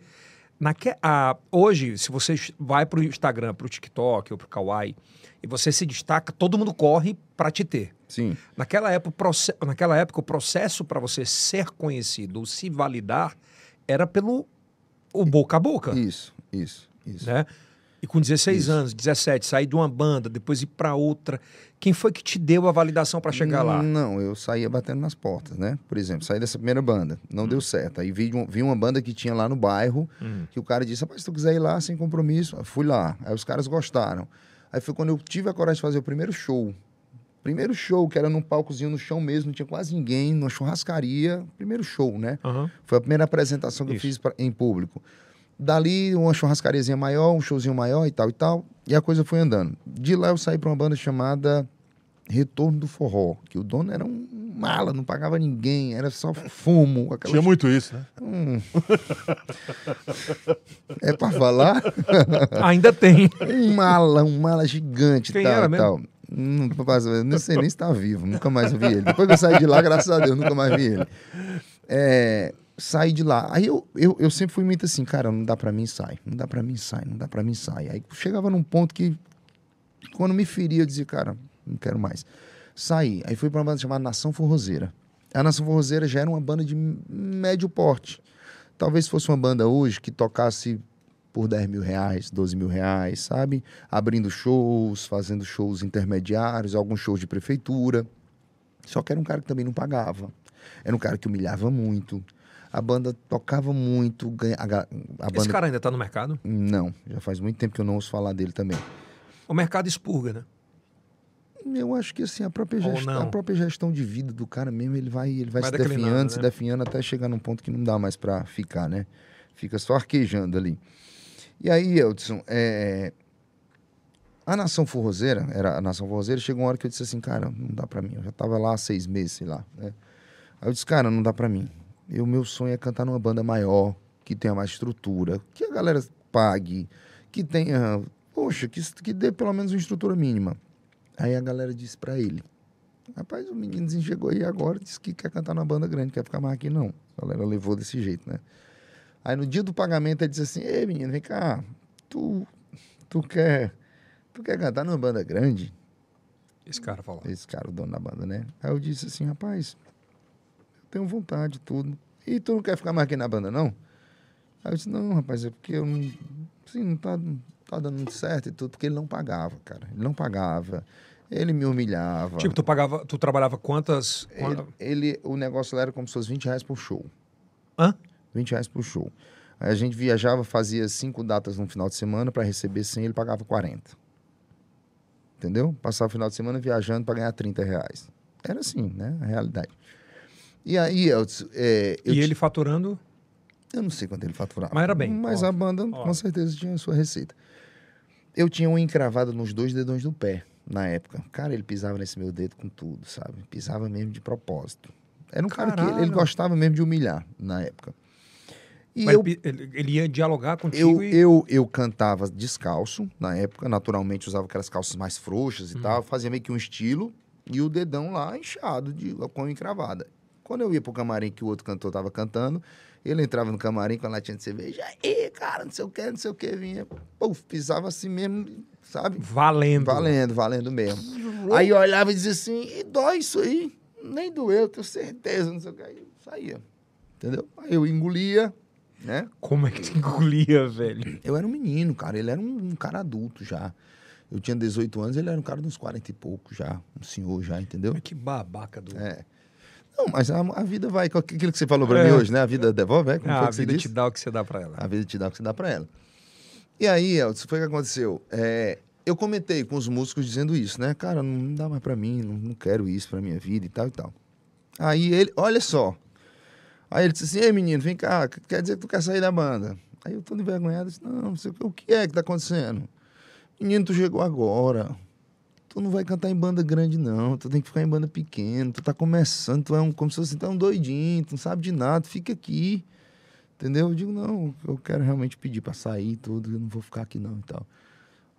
Naque, a, hoje, se você vai para o Instagram, para o TikTok ou para o Kawaii, e você se destaca, todo mundo corre para te ter. Sim, Naquela época, naquela época, o processo para você ser conhecido se validar era pelo o boca a boca. isso, isso, isso. né? E com 16 Isso. anos, 17, sair de uma banda, depois ir para outra. Quem foi que te deu a validação para chegar lá? Não, eu saía batendo nas portas, né? Por exemplo, saí dessa primeira banda, não deu certo. Aí vi, vi uma banda que tinha lá no bairro, Hum. que o cara disse, rapaz, se tu quiser ir lá sem compromisso, eu fui lá. Aí os caras gostaram. Aí foi quando eu tive a coragem de fazer o primeiro show. Primeiro show, que era num palcozinho no chão mesmo, não tinha quase ninguém, numa churrascaria. Primeiro show, né? Aham. Foi a primeira apresentação que Isso. eu fiz pra- em público. Dali, uma churrascariazinha maior, um showzinho maior e tal e tal. E a coisa foi andando. De lá eu saí para uma banda chamada Retorno do Forró, que o dono era um mala, não pagava ninguém, era só fumo. Tinha muito isso, né? Hum. É para falar? Ainda tem. Um mala, um mala gigante e Quem tal era e mesmo? tal. Não, eu não sei nem se está vivo, nunca mais vi ele. Depois que eu saí de lá, graças a Deus, nunca mais vi ele. É, saí de lá. Aí eu, eu, eu sempre fui muito assim, cara, não dá pra mim, sai. Não dá pra mim, sai. Não dá pra mim, sai. Aí chegava num ponto que, quando me feria, eu dizia, cara, não quero mais. Saí. Aí fui pra uma banda chamada Nação Forrozeira. A Nação Forrozeira já era uma banda de médio porte. Talvez fosse uma banda hoje que tocasse por 10 mil reais, 12 mil reais, sabe? Abrindo shows, fazendo shows intermediários, alguns shows de prefeitura. Só que era um cara que também não pagava. Era um cara que humilhava muito. A banda tocava muito. Ganha, a, a Esse banda... cara ainda tá no mercado? Não, já faz muito tempo que eu não ouço falar dele também. O mercado expurga, né? Eu acho que assim, a própria, gestão, a própria gestão de vida do cara mesmo, ele vai, ele vai, Vai se definhando, né? se definhando até chegar num ponto que não dá mais pra ficar, né? Fica só arquejando ali. E aí, Eldson, é, a Nação Forrozeira, era a Nação Forrozeira, chegou uma hora que eu disse assim, cara, não dá pra mim. Eu já tava lá há seis meses, sei lá, né? Aí eu disse, cara, não dá pra mim. E o meu sonho é cantar numa banda maior, que tenha mais estrutura, que a galera pague, que tenha, poxa, que, que dê pelo menos uma estrutura mínima. Aí a galera disse pra ele, rapaz, o menino chegou aí agora, disse que quer cantar numa banda grande, quer ficar mais aqui não. A galera levou desse jeito, né? Aí no dia do pagamento ele disse assim, ei menino, vem cá, tu, tu quer tu quer cantar numa banda grande? Esse cara falou. Esse cara, o dono da banda, né? Aí eu disse assim, rapaz, tenho vontade, tudo. E tu não quer ficar mais aqui na banda, não? Aí eu disse, não, rapaz, é porque eu não, assim, não tá, não tá dando muito certo e tudo, porque ele não pagava, cara. Ele não pagava. Ele me humilhava. Tipo, tu pagava, tu trabalhava quantas. Ele, ele, o negócio lá era como se fosse 20 reais por show. Hã? 20 reais por show. Aí a gente viajava, fazia cinco datas no final de semana para receber 100, ele pagava 40 entendeu? Passar o final de semana viajando para ganhar 30 reais. Era assim, né? A realidade. E aí, eu, é, eu e ele faturando? Eu não sei quanto ele faturava. Mas era bem. Mas ó, a banda, ó. com certeza, tinha a sua receita. Eu tinha um encravado nos dois dedões do pé, na época. Cara, ele pisava nesse meu dedo com tudo, sabe? Pisava mesmo de propósito. Era um Caralho. cara que ele, ele gostava mesmo de humilhar, na época. E Mas eu, ele, ele ia dialogar contigo eu, e... eu, eu cantava descalço, na época, naturalmente usava aquelas calças mais frouxas e hum. tal, fazia meio que um estilo, e o dedão lá inchado, de, com encravada. Quando eu ia pro camarim que o outro cantor tava cantando, ele entrava no camarim com a latinha de cerveja, aí, cara, não sei o que, não sei o que, vinha, puf, pisava assim mesmo, sabe? Valendo. Valendo, valendo mesmo. aí eu olhava e dizia assim, e dói isso aí? Nem doeu, tenho certeza, não sei o que, aí saía, entendeu? Aí eu engolia, né? Como é que tu engolia, velho? Eu era um menino, cara. Ele era um, um, cara adulto já. Eu tinha 18 anos, ele era um cara de uns 40 e pouco já. Um senhor já, entendeu? Mas que babaca do. É. Não, mas a, a vida vai. Aquilo que você falou pra é. mim hoje, né? A vida devolve, é? Como ah, a vida te dá o que você dá pra ela. A vida te dá o que você dá pra ela. E aí, Elton, foi o que aconteceu. É, eu comentei com os músicos dizendo isso, né? Cara, não dá mais pra mim, não, não quero isso pra minha vida e tal e tal. Aí ele, olha só, Aí ele disse assim, ei menino, vem cá, quer dizer que tu quer sair da banda? Aí eu tô envergonhado, disse, não, não sei o que é que tá acontecendo? Menino, tu chegou agora, tu não vai cantar em banda grande não, tu tem que ficar em banda pequena, tu tá começando, tu é um, como se fosse, tu é um doidinho, tu não sabe de nada, fica aqui, entendeu? Eu digo, não, eu quero realmente pedir para sair tudo, eu não vou ficar aqui não e tal.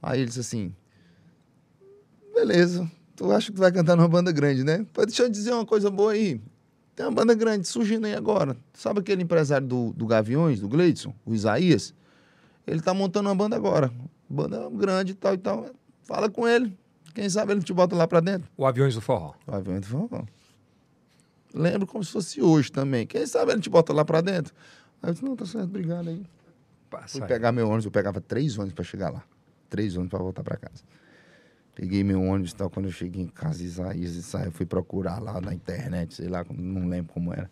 Aí ele disse assim, beleza, tu acha que tu vai cantar numa banda grande, né? Pode deixa eu dizer uma coisa boa aí, tem uma banda grande surgindo aí agora. Sabe aquele empresário do, do Gaviões, do Gleidson, o Isaías? Ele tá montando uma banda agora. Banda grande e tal e tal. Fala com ele. Quem sabe ele te bota lá pra dentro. O Aviões do Forró. O Aviões do Forró. Lembro como se fosse hoje também. Quem sabe ele te bota lá pra dentro. Aí eu disse, não, tá certo, obrigado aí. Passa Fui aí. pegar meu ônibus, eu pegava três ônibus pra chegar lá. Três ônibus pra voltar pra casa. Peguei meu ônibus e tal. Quando eu cheguei em casa, Isaías, Isaías, eu fui procurar lá na internet, sei lá, não lembro como era.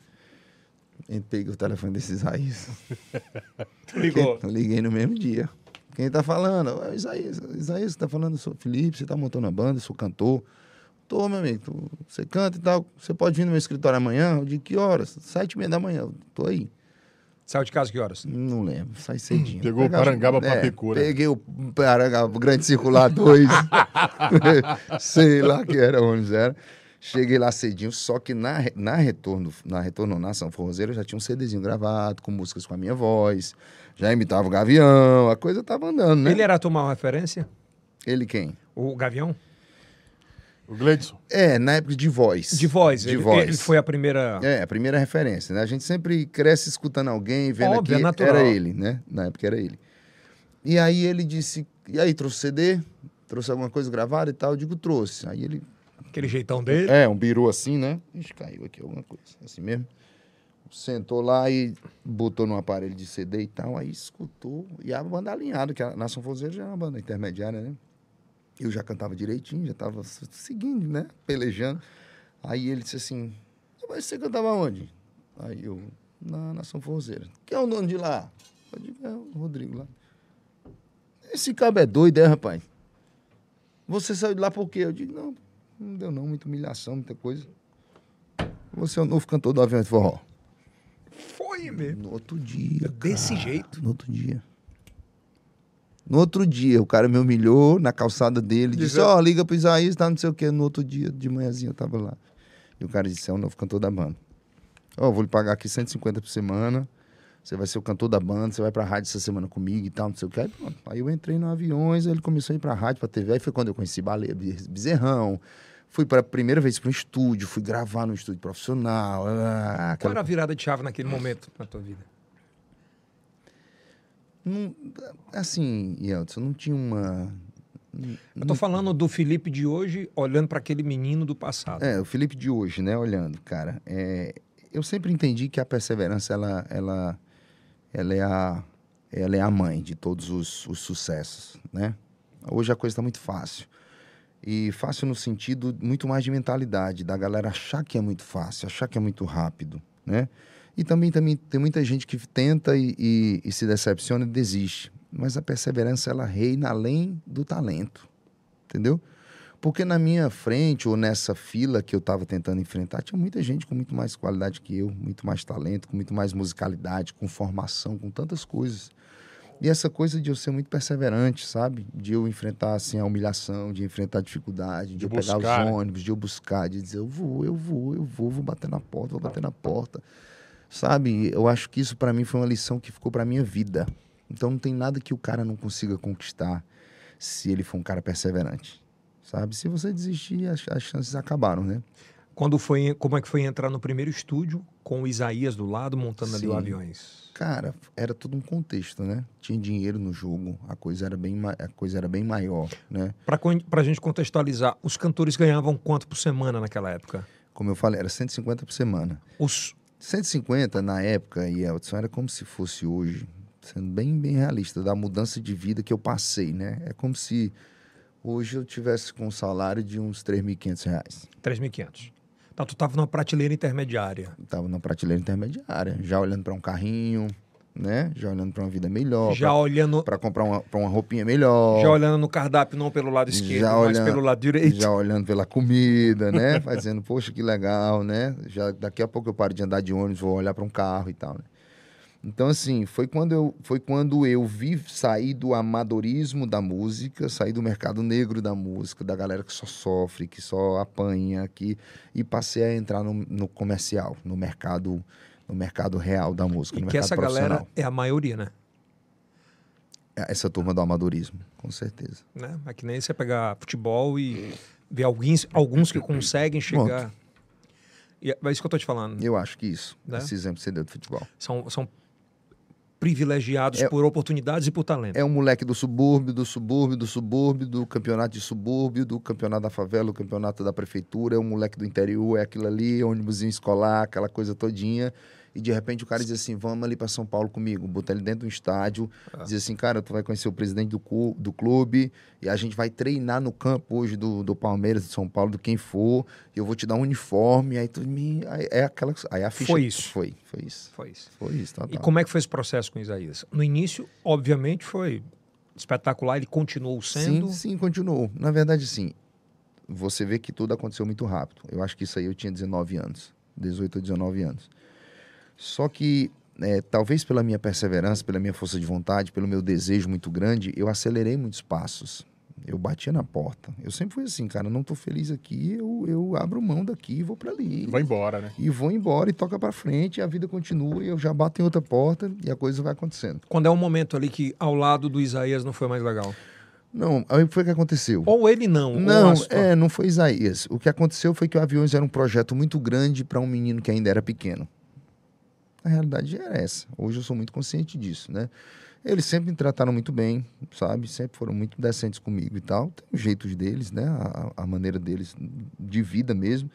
E peguei o telefone desse Isaías. Ligou? Eu liguei no mesmo dia. Quem tá falando? É Isaías. Isaías, você tá falando, sou Felipe, você tá montando a banda, sou cantor. Tô, meu amigo, tu, você canta e tal. Você pode vir no meu escritório amanhã? Eu digo, que horas? Sete e meia da manhã. Eu tô aí. Saiu de casa que horas? Não lembro, sai cedinho. Pegou Pegava, o Parangaba é, Papecura. Peguei o Parangaba, o Grande Circular 2. Sei lá que era, onde era. Cheguei lá cedinho, só que na, na retorno, na retorno na São Forrozeiro, eu já tinha um CDzinho gravado, com músicas com a minha voz, já imitava o Gavião, a coisa tava andando, né? Ele era a tua referência? Ele quem? O Gavião? O Gleidson? É, na época de voz. De voz. De ele, voz. Ele foi a primeira... É, a primeira referência, né? A gente sempre cresce escutando alguém, vendo Óbvio, aqui, é natural. era ele, né? Na época era ele. E aí ele disse, e aí, trouxe CD? Trouxe alguma coisa gravada e tal? Eu digo, trouxe. Aí ele... Aquele jeitão dele? É, um biru assim, né? Ixi, caiu aqui alguma coisa, assim mesmo. Sentou lá e botou no aparelho de CD e tal, aí escutou. E a banda alinhada, que a Nação Forzeiro já é uma banda intermediária, né? Eu já cantava direitinho, já estava seguindo, né? Pelejando. Aí ele disse assim: Mas você cantava onde? Aí eu, na Nação Forzeira. Quem é o dono de lá? Eu digo: É o Rodrigo lá. Esse cabo é doido, é, rapaz? Você saiu de lá por quê? Eu digo: Não, não deu não, muita humilhação, muita coisa. Você é o novo cantor do Avião de Forró. Foi mesmo. No outro dia. Desse cara, jeito? No outro dia. No outro dia, o cara me humilhou na calçada dele, disse, ó, liga pro Isaías, tá não sei o quê. No outro dia, de manhãzinha, eu tava lá. E o cara disse, é o novo cantor da banda. Ó, vou lhe pagar aqui 150 por semana, você vai ser o cantor da banda, você vai pra rádio essa semana comigo e tal, não sei o quê. Aí, pronto. Aí eu entrei no aviões, aí ele começou a ir pra rádio, pra TV, aí foi quando eu conheci Baleia, Bezerrão, fui para primeira vez para um estúdio, fui gravar num estúdio profissional, ah, Qual aquela era a virada de chave naquele momento na tua vida? Não, assim, Yeltsin, não tinha uma. Eu tô falando do Felipe de hoje olhando para aquele menino do passado. É, o Felipe de hoje, né, olhando, cara. é, eu sempre entendi que a perseverança, ela, ela, ela, é, a, ela é a mãe de todos os, os sucessos, né? Hoje a coisa está muito fácil. E fácil no sentido muito mais de mentalidade, da galera achar que é muito fácil, achar que é muito rápido, né? E também, também tem muita gente que tenta e, e- e se decepciona e desiste. Mas a perseverança, ela reina além do talento, entendeu? Porque na minha frente, ou nessa fila que eu estava tentando enfrentar, tinha muita gente com muito mais qualidade que eu, muito mais talento, com muito mais musicalidade, com formação, com tantas coisas. E essa coisa de eu ser muito perseverante, sabe? De eu enfrentar assim, a humilhação, de enfrentar a dificuldade, de, De eu pegar buscar, os né? ônibus, de eu buscar, de dizer, eu vou, eu vou, eu vou, vou bater na porta, vou bater na porta. Sabe? Eu acho que isso para mim foi uma lição que ficou para minha vida. Então não tem nada que o cara não consiga conquistar se ele for um cara perseverante. Sabe? Se você desistir, as, as chances acabaram, né? Quando foi, como é que foi entrar no primeiro estúdio com o Isaías do lado montando ali o Sim. aviões? Cara, era todo um contexto, né? Tinha dinheiro no jogo, a coisa era bem, a coisa era bem maior, né? Para a gente contextualizar, os cantores ganhavam quanto por semana naquela época? Como eu falei, era 150 por semana. Os 150 na época, e Elton, era como se fosse hoje, sendo bem, bem realista, da mudança de vida que eu passei, né? É como se hoje eu tivesse com um salário de uns 3.500 reais. 3.500. Então tu tava numa prateleira intermediária. Tava na prateleira intermediária, já olhando para um carrinho, né? Já olhando para uma vida melhor, já olhando, para comprar uma, pra uma roupinha melhor. já olhando no cardápio não pelo lado esquerdo, Já mas olhando- pelo lado direito. já olhando pela comida, né? Fazendo, poxa, que legal, né? Já daqui a pouco eu paro de andar de ônibus, vou olhar para um carro e tal, né? Então, assim, foi quando eu, foi quando eu vi sair do amadorismo da música, sair do mercado negro da música, da galera que só sofre, que só apanha, que, e passei a entrar no, no comercial, no mercado, no mercado real da música, E que essa galera é a maioria, né? Essa turma do amadorismo, com certeza. né? É que nem você pegar futebol e ver alguns, alguns que conseguem chegar. E é isso que eu tô te falando. Eu acho que isso, Né? esse exemplo que você deu do futebol. São, são privilegiados É- por oportunidades e por talento. É um moleque do subúrbio, do subúrbio, do subúrbio, do campeonato de subúrbio, do campeonato da favela, do campeonato da prefeitura, é um moleque do interior, é aquilo ali, ônibusinho escolar, aquela coisa todinha. E de repente o cara diz assim: vamos ali para São Paulo comigo, botar ele dentro do estádio, diz assim, cara, tu vai conhecer o presidente do, cu- do clube, e a gente vai treinar no campo hoje do, do Palmeiras, de São Paulo, do quem for, e eu vou te dar um uniforme, aí tu me. Aí é aquela. Aí a ficha. Foi isso. Foi, foi isso. Foi isso. Foi isso, E total. como é que foi esse processo com o Isaías? No início, obviamente, foi espetacular, ele continuou sendo. Sim, sim, continuou. Na verdade, sim. Você vê que tudo aconteceu muito rápido. Eu acho que isso aí eu tinha 19 anos. 18 ou 19 anos. Só que, é, talvez pela minha perseverança, pela minha força de vontade, pelo meu desejo muito grande, eu acelerei muitos passos. Eu batia na porta. Eu sempre fui assim, cara, não tô feliz aqui, eu, eu abro mão daqui e vou para ali. Vai embora, né? E vou embora e toca para frente, e a vida continua, e eu já bato em outra porta e a coisa vai acontecendo. Quando é um momento ali que ao lado do Isaías não foi mais legal. Não, aí foi o que aconteceu. Ou ele não. ou Não, é, não foi Isaías. O que aconteceu foi que o Aviões era um projeto muito grande para um menino que ainda era pequeno. A realidade era essa. Hoje eu sou muito consciente disso, né? Eles sempre me trataram muito bem, sabe? Sempre foram muito decentes comigo e tal. Tem os jeitos deles, né? A, a maneira deles de vida mesmo.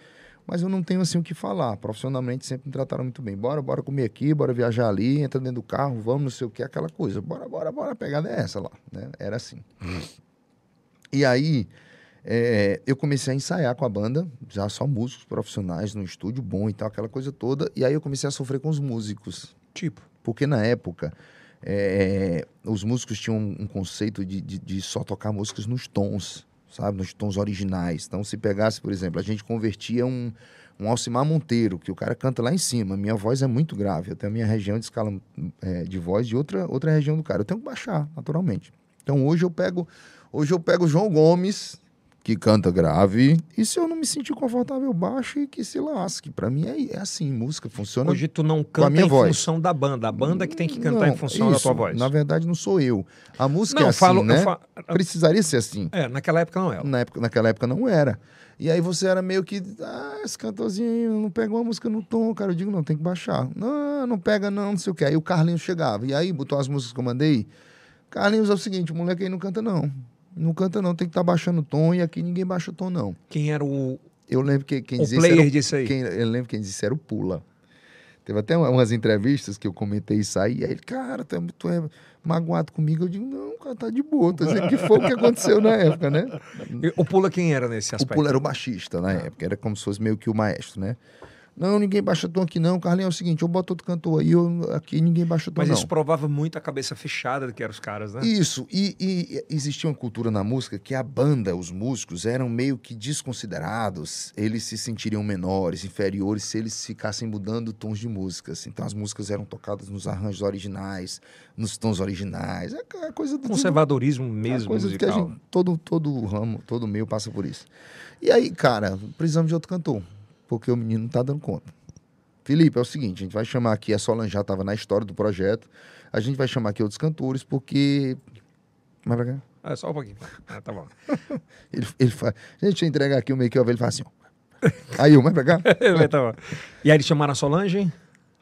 Mas eu não tenho assim o que falar. Profissionalmente sempre me trataram muito bem. Bora, bora comer aqui, bora viajar ali, entra dentro do carro, vamos, não sei o que, aquela coisa. Bora, bora, bora, a pegada é essa lá, né? Era assim. E aí, é, eu comecei a ensaiar com a banda, já só músicos profissionais no estúdio bom e tal, aquela coisa toda. E aí eu comecei a sofrer com os músicos. Tipo, Porque na época, é, os músicos tinham um, conceito de, de, de só tocar músicas nos tons, sabe? Nos tons originais. Então, se pegasse, por exemplo, a gente convertia um, um Alcimar Monteiro, que o cara canta lá em cima. Minha voz é muito grave. Eu tenho a minha região de escala é, de voz de outra, outra região do cara. Eu tenho que baixar, naturalmente. Então hoje eu pego. Hoje eu pego o João Gomes, que canta grave, e se eu não me sentir confortável, baixo e que se lasque. Pra mim é, é assim, música funciona. Hoje tu não canta minha em voz. função da banda. A banda que tem que cantar Não, em função da isso, tua voz. Na verdade, não sou eu. A música não, é assim, falo, né? Precisaria ser assim. É, naquela época não era. Na época, naquela época não era. E aí você era meio que, ah, esse cantorzinho não pegou a música no tom, cara. Eu digo, não, tem que baixar. Não, não pega não, não sei o que. Aí o Carlinhos chegava. E aí botou as músicas que eu mandei. Carlinhos é o seguinte, o moleque aí não canta não. Não canta não, tem que estar baixando o tom e aqui ninguém baixa o tom não. Quem era o, Eu lembro que quem o dizia player era o- disso aí? quem, eu lembro quem disse era o Pula. Teve até uma- umas entrevistas que eu comentei isso aí, e aí ele, cara, tu é, tu é magoado comigo. Eu digo, não, cara, tá de boa. Tô dizendo que foi o que aconteceu na época, né? E O Pula quem era nesse O aspecto? Pula era o baixista na época, era como se fosse meio que o maestro, né? Não, ninguém baixa tom aqui não. Carlinhos, é o seguinte, eu boto outro cantor aí, eu, aqui ninguém baixa tom Mas não. isso provava muito a cabeça fechada que eram os caras, né? Isso, e, e existia uma cultura na música que a banda, os músicos, eram meio que desconsiderados, eles se sentiriam menores, inferiores, se eles ficassem mudando tons de músicas. Então as músicas eram tocadas nos arranjos originais, nos tons originais, é a coisa do Conservadorismo é mesmo coisa que a musical. gente, todo, todo ramo, todo meio passa por isso. E aí, cara, precisamos de outro cantor, porque o menino não tá dando conta. Felipe, é o seguinte, a gente vai chamar aqui, a Solange já estava na história do projeto, a gente vai chamar aqui outros cantores, porque... Mas pra cá? Ah, só um pouquinho. Ah, tá bom. Ele, ele faz... Gente, entregar aqui o make-off, ele faz assim, ó. Aí, eu, mais pra cá? Tá bom. E aí eles chamaram a Solange?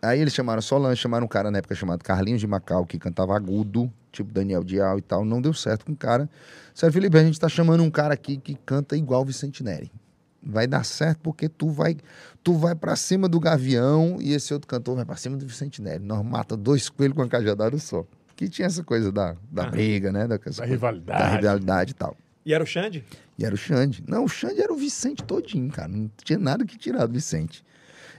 Aí eles chamaram Solange, chamaram um cara na época chamado Carlinhos de Macau, que cantava agudo, tipo Daniel Dial e tal. Não deu certo com o cara. Sério, Felipe, a gente tá chamando um cara aqui que canta igual Vicente Neri. Vai dar certo porque tu vai tu vai para cima do Gavião e esse outro cantor vai para cima do Vicente Neri. Nós mata dois coelhos com a cajadada só. Que tinha essa coisa da, da Aham. briga, né? Da, coisa- rivalidade. Da rivalidade e tal. E era o Xande? E era o Xande. Não, o Xande era o Vicente todinho, cara. Não tinha nada que tirar do Vicente.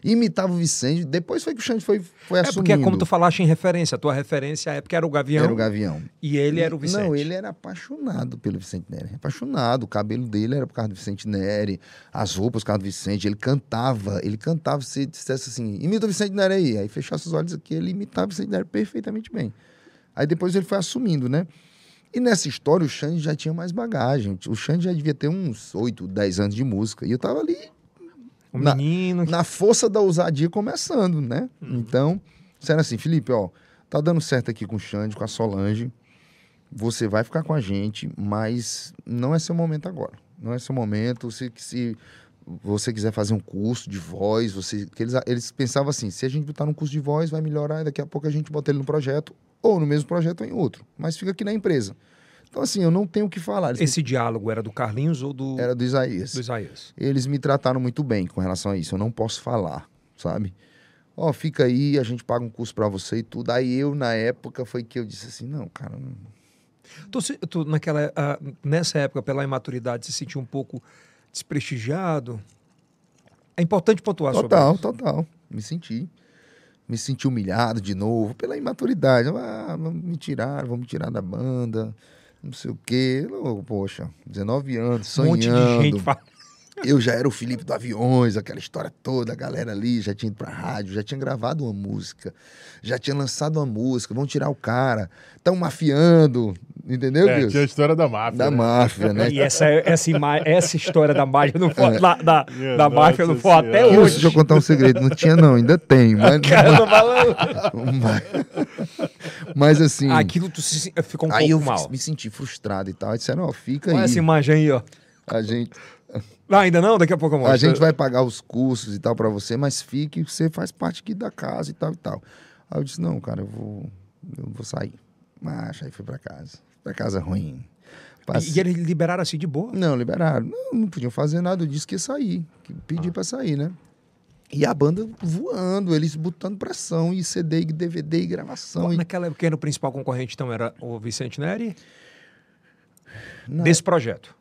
Imitava o Vicente. Depois foi que o Xande foi, foi É assumindo. porque é como tu falaste em referência. A tua referência à época era o Gavião. Era o Gavião. E ele era o Vicente. Não, ele era apaixonado pelo Vicente Neri. Apaixonado. O cabelo dele era por causa do Vicente Neri, as roupas por causa do Vicente. Ele cantava, ele cantava, se dissesse assim, imita o Vicente Neri aí. Aí fechasse os olhos aqui, ele imitava o Vicente Neri perfeitamente bem. Aí depois ele foi assumindo, né? E nessa história o Xande já tinha mais bagagem. O Xande já devia ter uns 8, 10 anos de música. E eu tava ali O na- menino. na força da ousadia começando, né? Então, disseram assim, Felipe, ó, tá dando certo aqui com o Xande, com a Solange, você vai ficar com a gente, mas não é seu momento agora. Não é seu momento. Se, se você quiser fazer um curso de voz, você, que eles, eles pensavam assim, se a gente botar num curso de voz, vai melhorar, e daqui a pouco a gente bota ele no projeto, ou no mesmo projeto ou em outro, mas fica aqui na empresa. Então, assim, eu não tenho o que falar. Eles Esse diálogo era do Carlinhos ou do, me- Era do Isaías do Isaías? eles me trataram muito bem com relação a isso. Eu não posso falar, sabe? Ó, fica aí, a gente paga um curso pra você e tudo. Aí eu, na época, foi que eu disse assim, não, cara, não... Tu, tu naquela, ah, nessa época, pela imaturidade, se sentiu um pouco desprestigiado? É importante pontuar total, sobre isso. total. Me senti. Me senti humilhado de novo pela imaturidade. Ah, vamos me tirar, vamos me tirar da banda, não sei o quê. Eu, Poxa, 19 anos, Um sonhando. monte de gente fala. Eu já era o Felipe do Aviões, aquela história toda, a galera ali já tinha ido pra rádio, já tinha gravado uma música, já tinha lançado uma música, vão tirar o cara, estão mafiando, entendeu, É, tinha a história da máfia. Da né? máfia, né? E essa, essa, ima- essa história da máfia não for, da, da, Minha da máfia não for até hoje. deixa eu contar um segredo, não tinha não, ainda tem, mas, falando. mas, mas assim, Aquilo tu se, ficou um aí eu pouco mal. me senti frustrado e tal, aí disseram, ó, fica Olha aí, essa imagem aí, ó. a gente, Não, ainda não? Daqui a pouco eu mostro. A gente vai pagar os cursos e tal pra você, mas fique, você faz parte aqui da casa e tal e tal. Aí eu disse, não, cara, eu vou, eu vou sair. Mas aí fui pra casa. Pra casa ruim. Passei- E, e eles liberaram assim de boa? Não, liberaram. Não, não podiam fazer nada, eu disse que ia sair. Que pedi pra sair, né? E a banda voando, eles botando pressão, e CD, e DVD, e gravação. E... Naquela época, quem era o principal concorrente, então, era o Vicente Neri? Na- Desse projeto.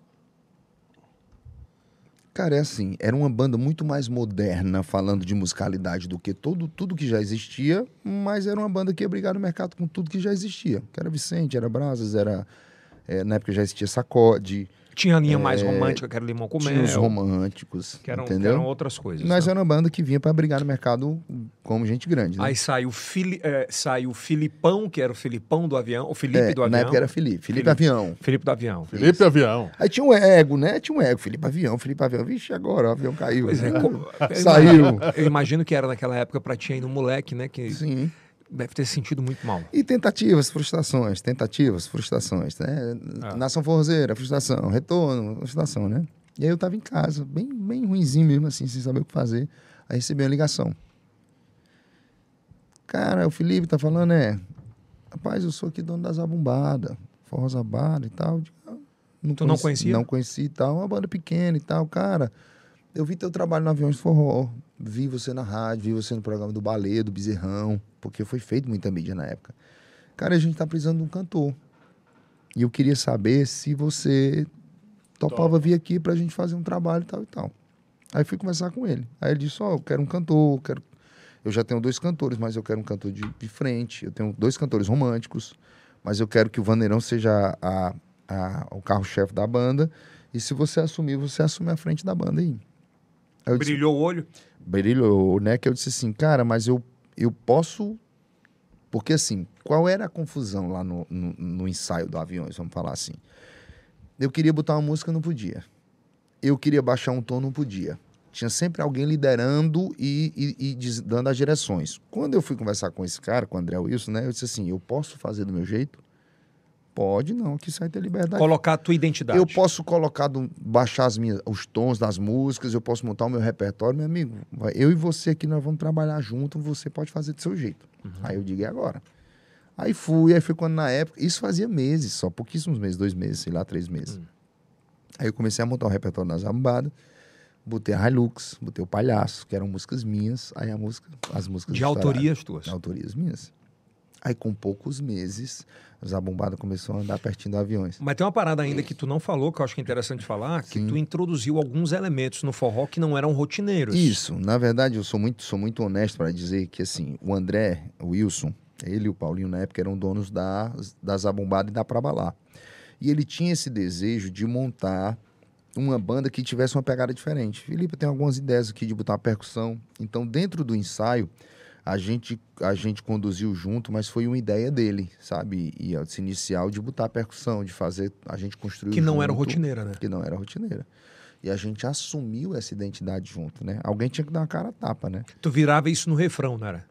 Cara, é assim, era uma banda muito mais moderna falando de musicalidade do que todo, tudo que já existia, mas era uma banda que ia brigar no mercado com tudo que já existia. Que era Vicente, era Brasas, era, É, na época já existia sacode, Tinha a linha mais romântica, que era Limão com É. tinha os românticos, que eram, que entendeu? eram outras coisas. Nós né? era uma banda que vinha pra brigar no mercado como gente grande, né? Aí saiu, Fili, é, saiu o Filipão, que era o Filipão do avião, o Felipe É, do avião. na época era Felipe, Felipe, Felipe. Avião. Felipe do avião. Felipe Avião. Aí tinha um ego, né? Tinha um ego, Felipe Avião, Felipe Avião. Vixe, agora o avião caiu. Pois é, né? co- eu Saiu. imagino- Eu imagino que era naquela época pra ti ainda um moleque, né? Que Sim. Deve ter sentido muito mal. E tentativas, frustrações, tentativas, frustrações, né? Ah. Nação forrozeira, frustração, retorno, frustração, né? E aí eu tava em casa, bem, bem ruinzinho mesmo, assim, sem saber o que fazer. Aí recebi uma ligação. Cara, o Felipe tá falando, é... Rapaz, eu sou aqui dono da Zabumbada, Forró Zabada e tal. "Ah, Tu não conhecia? Não conheci e tal, uma banda pequena e tal. Cara, eu vi teu trabalho no Aviões de Forró, vi você na rádio, vi você no programa do Balê, do Bezerrão, porque foi feito muita mídia na época. Cara, a gente tá precisando de um cantor. E eu queria saber se você topava Topa. vir aqui pra gente fazer um trabalho e tal e tal. Aí fui conversar com ele. Aí ele disse, ó, eu quero um cantor, eu quero... Eu já tenho dois cantores, mas eu quero um cantor de, de frente. Eu tenho dois cantores românticos, mas eu quero que o Vandeirão seja a, a- o carro-chefe da banda. E se você assumir, você assume a frente da banda aí. Eu disse, Brilhou o olho? brilhou, né? Que eu disse assim, cara, mas eu, eu posso. Porque assim, qual era a confusão lá no, no, no ensaio do Aviões, vamos falar assim? Eu queria botar uma música, não podia. Eu queria baixar um tom, não podia. Tinha sempre alguém liderando e, e- e diz- dando as direções. Quando eu fui conversar com esse cara, com o André Wilson, né? Eu disse assim: eu posso fazer do meu jeito? Pode, não, aqui sai ter liberdade. Colocar a tua identidade. Eu posso colocar, do- baixar as minhas, os tons das músicas, eu posso montar o meu repertório, meu amigo. Eu e você aqui, nós vamos trabalhar junto, você pode fazer do seu jeito. Aí eu digo, e agora? Aí fui, aí foi quando na época, isso fazia meses, só pouquíssimos meses, dois meses, sei lá, três meses. Aí eu comecei a montar o repertório nas zambadas, botei a Hilux, botei o Palhaço, que eram músicas minhas, aí a música, as músicas De autorias tuas. De autorias minhas. Aí com poucos meses, a Zabumbada começou a andar pertinho do aviões. Mas tem uma parada ainda que tu não falou, que eu acho que é interessante falar, que Sim. tu introduziu alguns elementos no forró que não eram rotineiros. Isso, na verdade eu sou muito, sou muito honesto para dizer que assim, o André, o Wilson, ele e o Paulinho na época eram donos da, da Zabumbada e da Prabalá. E ele tinha esse desejo de montar uma banda que tivesse uma pegada diferente. Felipe tem algumas ideias aqui de botar uma percussão. Então, dentro do ensaio, a gente, a gente conduziu junto, mas foi uma ideia dele, sabe? E esse inicial de botar a percussão, de fazer, a gente construiu Que não era junto rotineira, né? que não era rotineira. E a gente assumiu essa identidade junto, né? Alguém tinha que dar uma cara a tapa, né? Tu virava isso no refrão, não era?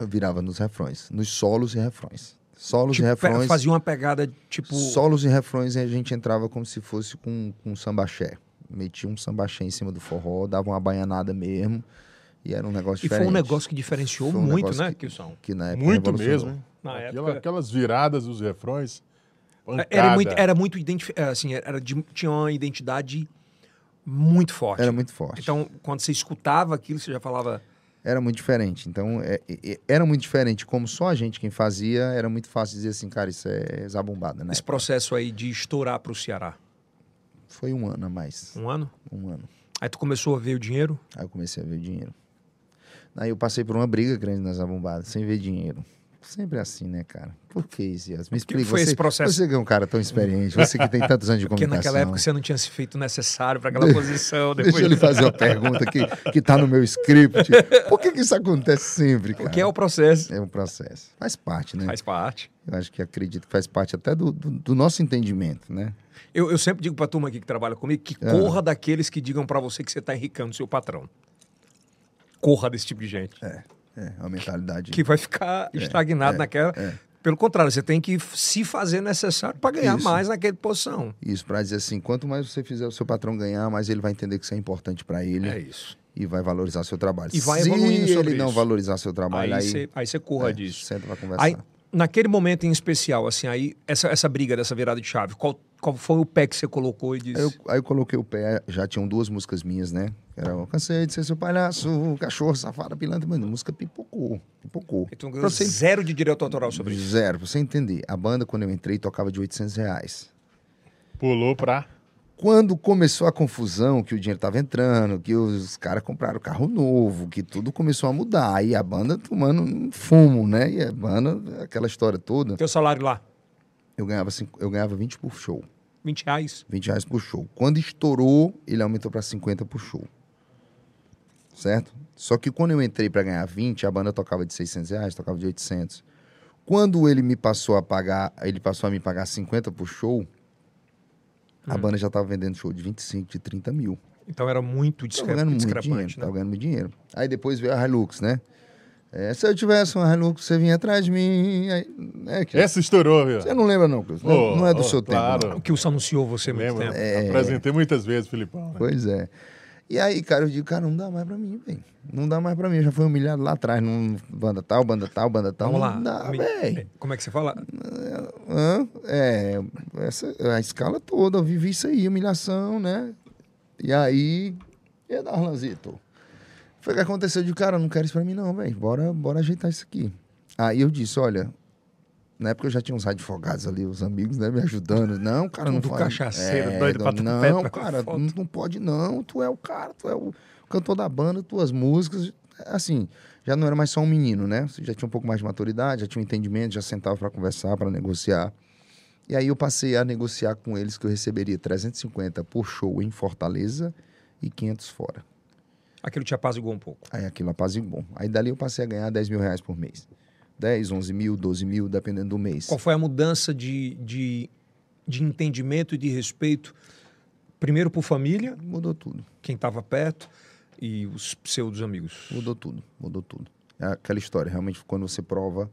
Eu virava nos refrões, nos solos e refrões. Solos Tipo, e refrões. fazia uma pegada, tipo... Solos e refrões e a gente entrava como se fosse com, com um sambaxé. Metia um sambaxé em cima do forró, dava uma baianada mesmo. E era um negócio E diferente. foi um negócio que diferenciou um muito, né, que- Kilson? que na época Muito mesmo. Na Aquela- época- Aquelas viradas dos refrões. Era pancada. muito, era muito identifi- assim, era de- tinha uma identidade muito forte. Era muito forte. Então, quando você escutava aquilo, você já falava... Era muito diferente. Então, é- é- era muito diferente. Como só a gente quem fazia, era muito fácil dizer assim, cara, isso é zabumbada, né? Esse processo aí de estourar pro Ceará. Foi um ano a mais. Um ano? Um ano. Aí tu começou a ver o dinheiro. Aí eu comecei a ver dinheiro. Aí eu passei por uma briga grande nas abombadas, sem ver dinheiro. Sempre assim, né, cara? Por que isso, Yas? Me explica. foi você, esse processo? Você que é um cara tão experiente, você que tem tantos anos de Porque comunicação. naquela época você não tinha se feito necessário para aquela posição. Depois... Deixa eu lhe fazer uma pergunta que, que tá no meu script. Por que, que isso acontece sempre, cara? Porque é o processo. É um processo. Faz parte, né? Faz parte. Eu acho que acredito que faz parte até do, do, do nosso entendimento, né? Eu, eu sempre digo pra turma aqui que trabalha comigo que Ah. corra daqueles que digam pra você que você tá enricando seu patrão. Corra desse tipo de gente. É, uma mentalidade. Que vai ficar estagnado é, naquela. é. Pelo contrário, você tem que se fazer necessário para ganhar Isso. mais naquela posição. Isso, pra dizer assim, quanto mais você fizer o seu patrão ganhar, mais ele vai entender que isso é importante pra ele. É isso. e vai valorizar seu trabalho. E vai Se evoluindo sobre ele não isso. valorizar seu trabalho, Aí aí você corra é, disso. senta pra conversar. Aí, naquele momento em especial, assim, aí, essa, essa briga dessa virada de chave, qual, qual foi o pé que você colocou e disse? Aí eu, aí eu coloquei o pé, já tinham duas músicas minhas, né? Era eu cansei de ser seu palhaço, cachorro, safado, pilantra. Mano, a música pipocou, pipocou. Então, Pra você- zero de direito autoral sobre isso. Zero, pra você entender. A banda, quando eu entrei, tocava de 800 reais. Pulou pra. Quando começou a confusão, que o dinheiro tava entrando, que os caras compraram carro novo, que tudo começou a mudar. Aí a banda tomando um fumo, né? E a banda, aquela história toda. Teu salário lá. eu ganhava, cinco- eu ganhava 20 por show. 20 reais. 20 reais por show. Quando estourou, ele aumentou para 50 por show. Certo? Só que quando eu entrei para ganhar 20, a banda tocava de 600 reais, tocava de 800. Quando ele me passou a pagar, ele passou a me pagar 50 por show, a banda já tava vendendo show de 25, de 30 mil. Então era muito Tava discre... ganhando muito dinheiro, discrepante, tava né? ganhando muito dinheiro. Aí depois veio a Hilux, né? É, se eu tivesse uma Hilux, você vinha atrás de mim. Aí, é que, Essa estourou, viu? Você não lembra, não, Cris? Não, Oh, não é do oh, seu claro. tempo. não. O que o anunciou você Lembra? tempo. Apresentei muitas vezes, Filipão. Né? Pois é. E aí, cara, eu digo, cara, não dá mais pra mim, velho. Não dá mais pra mim. Eu já fui humilhado lá atrás, num banda tal, banda tal, banda tal. Vamos não lá. dá, velho. Como é que você fala? Hã? É, essa, a escala toda, eu vivi isso aí, humilhação, né? E aí, e aí, Darlanzito? Foi o que aconteceu de cara, não quero isso pra mim não, velho. Bora, bora ajeitar isso aqui. Aí eu disse, olha, na época eu já tinha uns advogados ali, os amigos, né, me ajudando. Não, cara, não Tudo faz. cachaceiro, doido pra Não, pé pra cara, não, não pode não. Tu é o cara, tu é o cantor da banda, tuas músicas. Assim, já não era mais só um menino, né? Você já tinha um pouco mais de maturidade, já tinha um entendimento, já sentava pra conversar, pra negociar. E aí eu passei a negociar com eles que eu receberia 350 por show em Fortaleza e 500 fora. Aquilo te apaziguou um pouco. Aí aquilo apaziguou. Aí dali eu passei a ganhar 10 mil reais por mês. 10, 11 mil, 12 mil, dependendo do mês. Qual foi a mudança de, de, de entendimento e de respeito? Primeiro por família, Mudou tudo. quem estava perto, e os pseudos amigos. Mudou tudo, mudou tudo. É aquela história, realmente, quando você prova,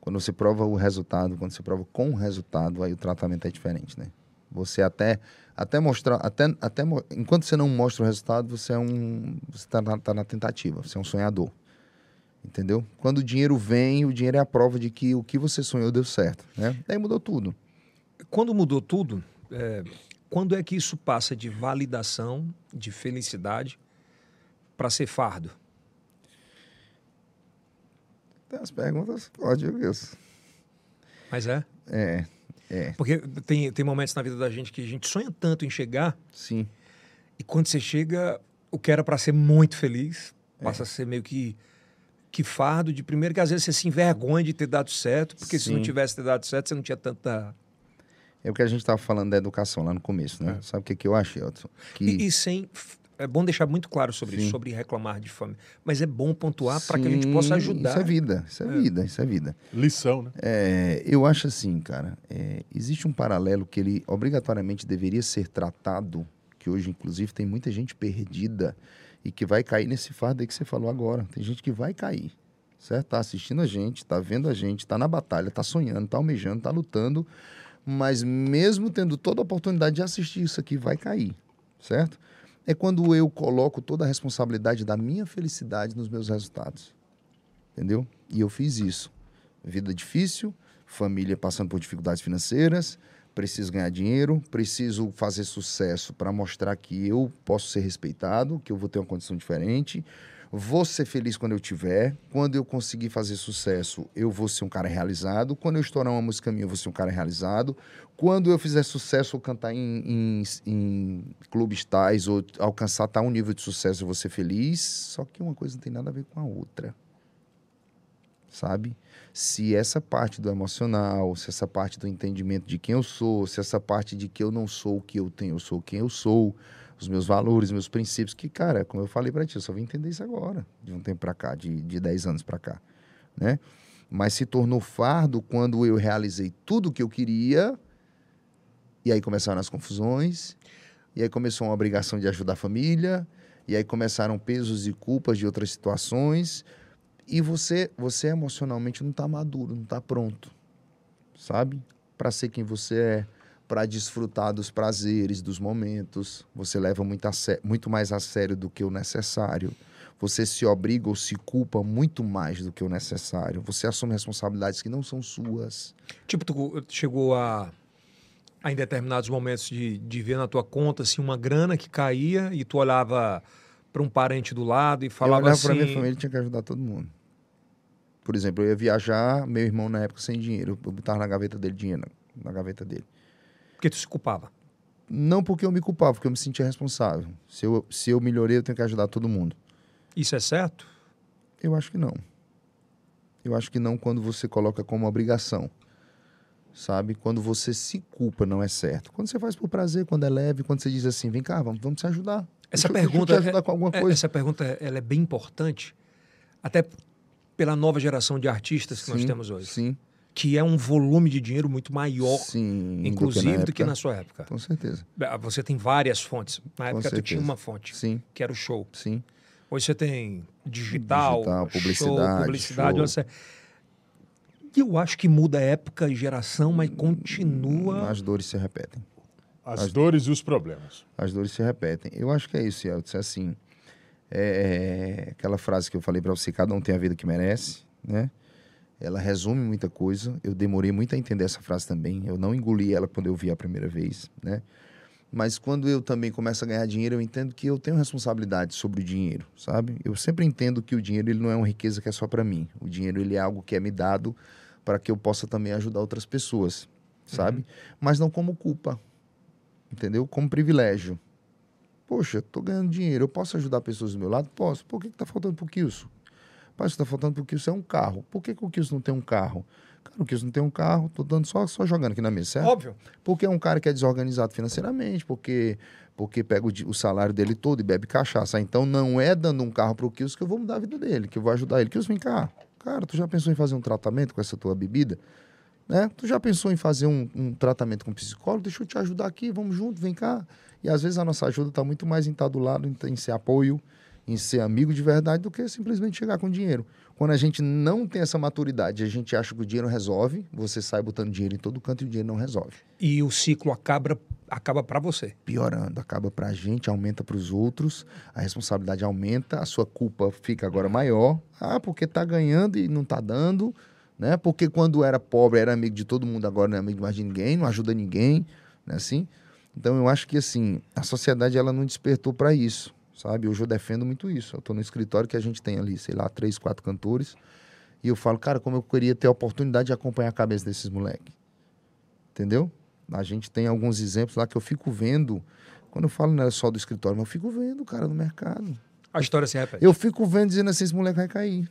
quando você prova o resultado, quando você prova com o resultado, aí o tratamento é diferente, né? Você até, até mostrar, até, até, enquanto você não mostra o resultado, você é um, você tá na, tá na tentativa, você é um sonhador. Entendeu? Quando o dinheiro vem, o dinheiro é a prova de que o que você sonhou deu certo, né? Daí mudou tudo. Quando mudou tudo, é, quando é que isso passa de validação, de felicidade, para ser fardo? Tem as perguntas, pode, Wilson. Mas é? É, é, Porque tem, tem momentos na vida da gente que a gente sonha tanto em chegar, sim. e quando você chega, o que era para ser muito feliz, passa a ser meio que, que fardo de primeiro, que às vezes você se envergonha de ter dado certo, porque se não Sim. tivesse ter dado certo, você não tinha tanta. É o que a gente estava falando da educação lá no começo, né? Sabe o que, que eu acho, Elton? Que... E, e sem. É bom deixar muito claro sobre isso, Sim. sobre reclamar de fome. Mas é bom pontuar para que a gente possa Sim, ajudar. Isso é vida, isso é, vida, isso é vida. Lição, né? É, eu acho assim, cara, é, existe um paralelo que ele obrigatoriamente deveria ser tratado, que hoje, inclusive, tem muita gente perdida e que vai cair nesse fardo aí que você falou agora. Tem gente que vai cair, certo? Tá assistindo a gente, tá vendo a gente, tá na batalha, tá sonhando, tá almejando, tá lutando, mas mesmo tendo toda a oportunidade de assistir isso aqui, vai cair, certo? É quando eu coloco toda a responsabilidade da minha felicidade nos meus resultados. Entendeu? E eu fiz isso. Vida difícil, família passando por dificuldades financeiras, preciso ganhar dinheiro, preciso fazer sucesso para mostrar que eu posso ser respeitado, que eu vou ter uma condição diferente. Vou ser feliz quando eu tiver. Quando eu conseguir fazer sucesso, eu vou ser um cara realizado. Quando eu estourar uma música minha, eu vou ser um cara realizado. Quando eu fizer sucesso ou cantar em, em, em clubes tais ou alcançar tal nível de sucesso, eu vou ser feliz. Só que uma coisa não tem nada a ver com a outra sabe? Se essa parte do emocional, se essa parte do entendimento de quem eu sou, se essa parte de que eu não sou o que eu tenho, eu sou quem eu sou, os meus valores, meus princípios, que, cara, como eu falei pra ti, eu só vim entender isso agora, de um tempo pra cá, de, de 10 anos pra cá, né? Mas se tornou fardo quando eu realizei tudo o que eu queria, e aí começaram as confusões, e aí começou uma obrigação de ajudar a família, e aí começaram pesos e culpas de outras situações, e você, você emocionalmente não está maduro, não está pronto, sabe? Para ser quem você é, para desfrutar dos prazeres, dos momentos. Você leva muito, a sé- muito mais a sério do que o necessário. Você se obriga ou se culpa muito mais do que o necessário. Você assume responsabilidades que não são suas. Tipo, tu chegou a, em determinados momentos de, de ver na tua conta assim, uma grana que caía e tu olhava para um parente do lado e eu falava olhava assim. para minha família tinha que ajudar todo mundo. Por exemplo, eu ia viajar, meu irmão na época sem dinheiro. Eu botava na gaveta dele dinheiro, na- na gaveta dele. Porque tu se culpava. Não porque eu me culpava, porque eu me sentia responsável. Se eu, se eu melhorei, eu tenho que ajudar todo mundo. Isso é certo? Eu acho que não. Eu acho que não quando você coloca como obrigação. sabe? Quando você se culpa não é certo. Quando você faz por prazer, quando é leve, quando você diz assim, vem cá, vamos, vamos se ajudar. Essa Deixa pergunta, deixa eu te ajudar com alguma é- coisa. essa pergunta ela é bem importante, até pela nova geração de artistas que nós Sim, temos hoje, Sim, que é um volume de dinheiro muito maior, sim. inclusive, do que na época. sua época. Com certeza. Ah, Você tem várias fontes. Na época tu certeza. tinha uma fonte, Sim, que era o show. sim. Hoje você tem digital, Digital, show, publicidade, publicidade. show. Você... E eu acho que muda época e geração, mas continua. As dores se repetem. As dores e os problemas. As dores se repetem. Eu acho que é isso, Yeltsin. Assim, é, é aquela frase que eu falei para você, cada um tem a vida que merece, né? Ela resume muita coisa. Eu demorei muito a entender essa frase também. Eu não engoli ela quando eu vi a primeira vez, né? Mas quando eu também começo a ganhar dinheiro, eu entendo que eu tenho responsabilidade sobre o dinheiro, sabe? Eu sempre entendo que o dinheiro ele não é uma riqueza que é só para mim. O dinheiro ele é algo que é me dado para que eu possa também ajudar outras pessoas, sabe? Mas não como culpa, entendeu? Como privilégio. Poxa, tô ganhando dinheiro, eu posso ajudar pessoas do meu lado? Posso. Por que, que tá faltando pro Kilson? Pai, isso tá faltando pro Kilson é um carro. Por que, que o Kilson não tem um carro? Cara, o Kilson não tem um carro, tô dando só, só jogando aqui na mesa, certo? Óbvio. Porque é um cara que é desorganizado financeiramente, porque porque pega o, o salário dele todo e bebe cachaça. Então não é dando um carro pro Kilson que eu vou mudar a vida dele, que eu vou ajudar ele. Kilson, vem cá. Cara, tu já pensou em fazer um tratamento com essa tua bebida? Né? Tu já pensou em fazer um, um tratamento com um psicólogo? Deixa eu te ajudar aqui, vamos junto, vem cá. E às vezes a nossa ajuda está muito mais em estar do lado, em, em ser apoio, em ser amigo de verdade, do que simplesmente chegar com dinheiro. Quando a gente não tem essa maturidade, a gente acha que o dinheiro resolve, você sai botando dinheiro em todo canto e o dinheiro não resolve E o ciclo acaba acaba para você. piorando. Acaba pra gente, aumenta pros outros, a responsabilidade aumenta, a sua culpa fica agora maior. Ah, porque tá ganhando e não tá dando, né? Porque quando era pobre era amigo de todo mundo, agora não é amigo mais de ninguém, não ajuda ninguém, né? Assim. Então eu acho que assim, a sociedade ela não despertou para isso, sabe? Hoje eu defendo muito isso. Eu tô no escritório que a gente tem ali, sei lá, três, quatro cantores, e eu falo, cara, como eu queria ter a oportunidade de acompanhar a cabeça desses moleques. Entendeu? A gente tem alguns exemplos lá que eu fico vendo. Quando eu falo não é só do escritório, mas eu fico vendo, cara, no mercado. A história se repete. Eu fico vendo dizendo assim: esse moleque vai cair.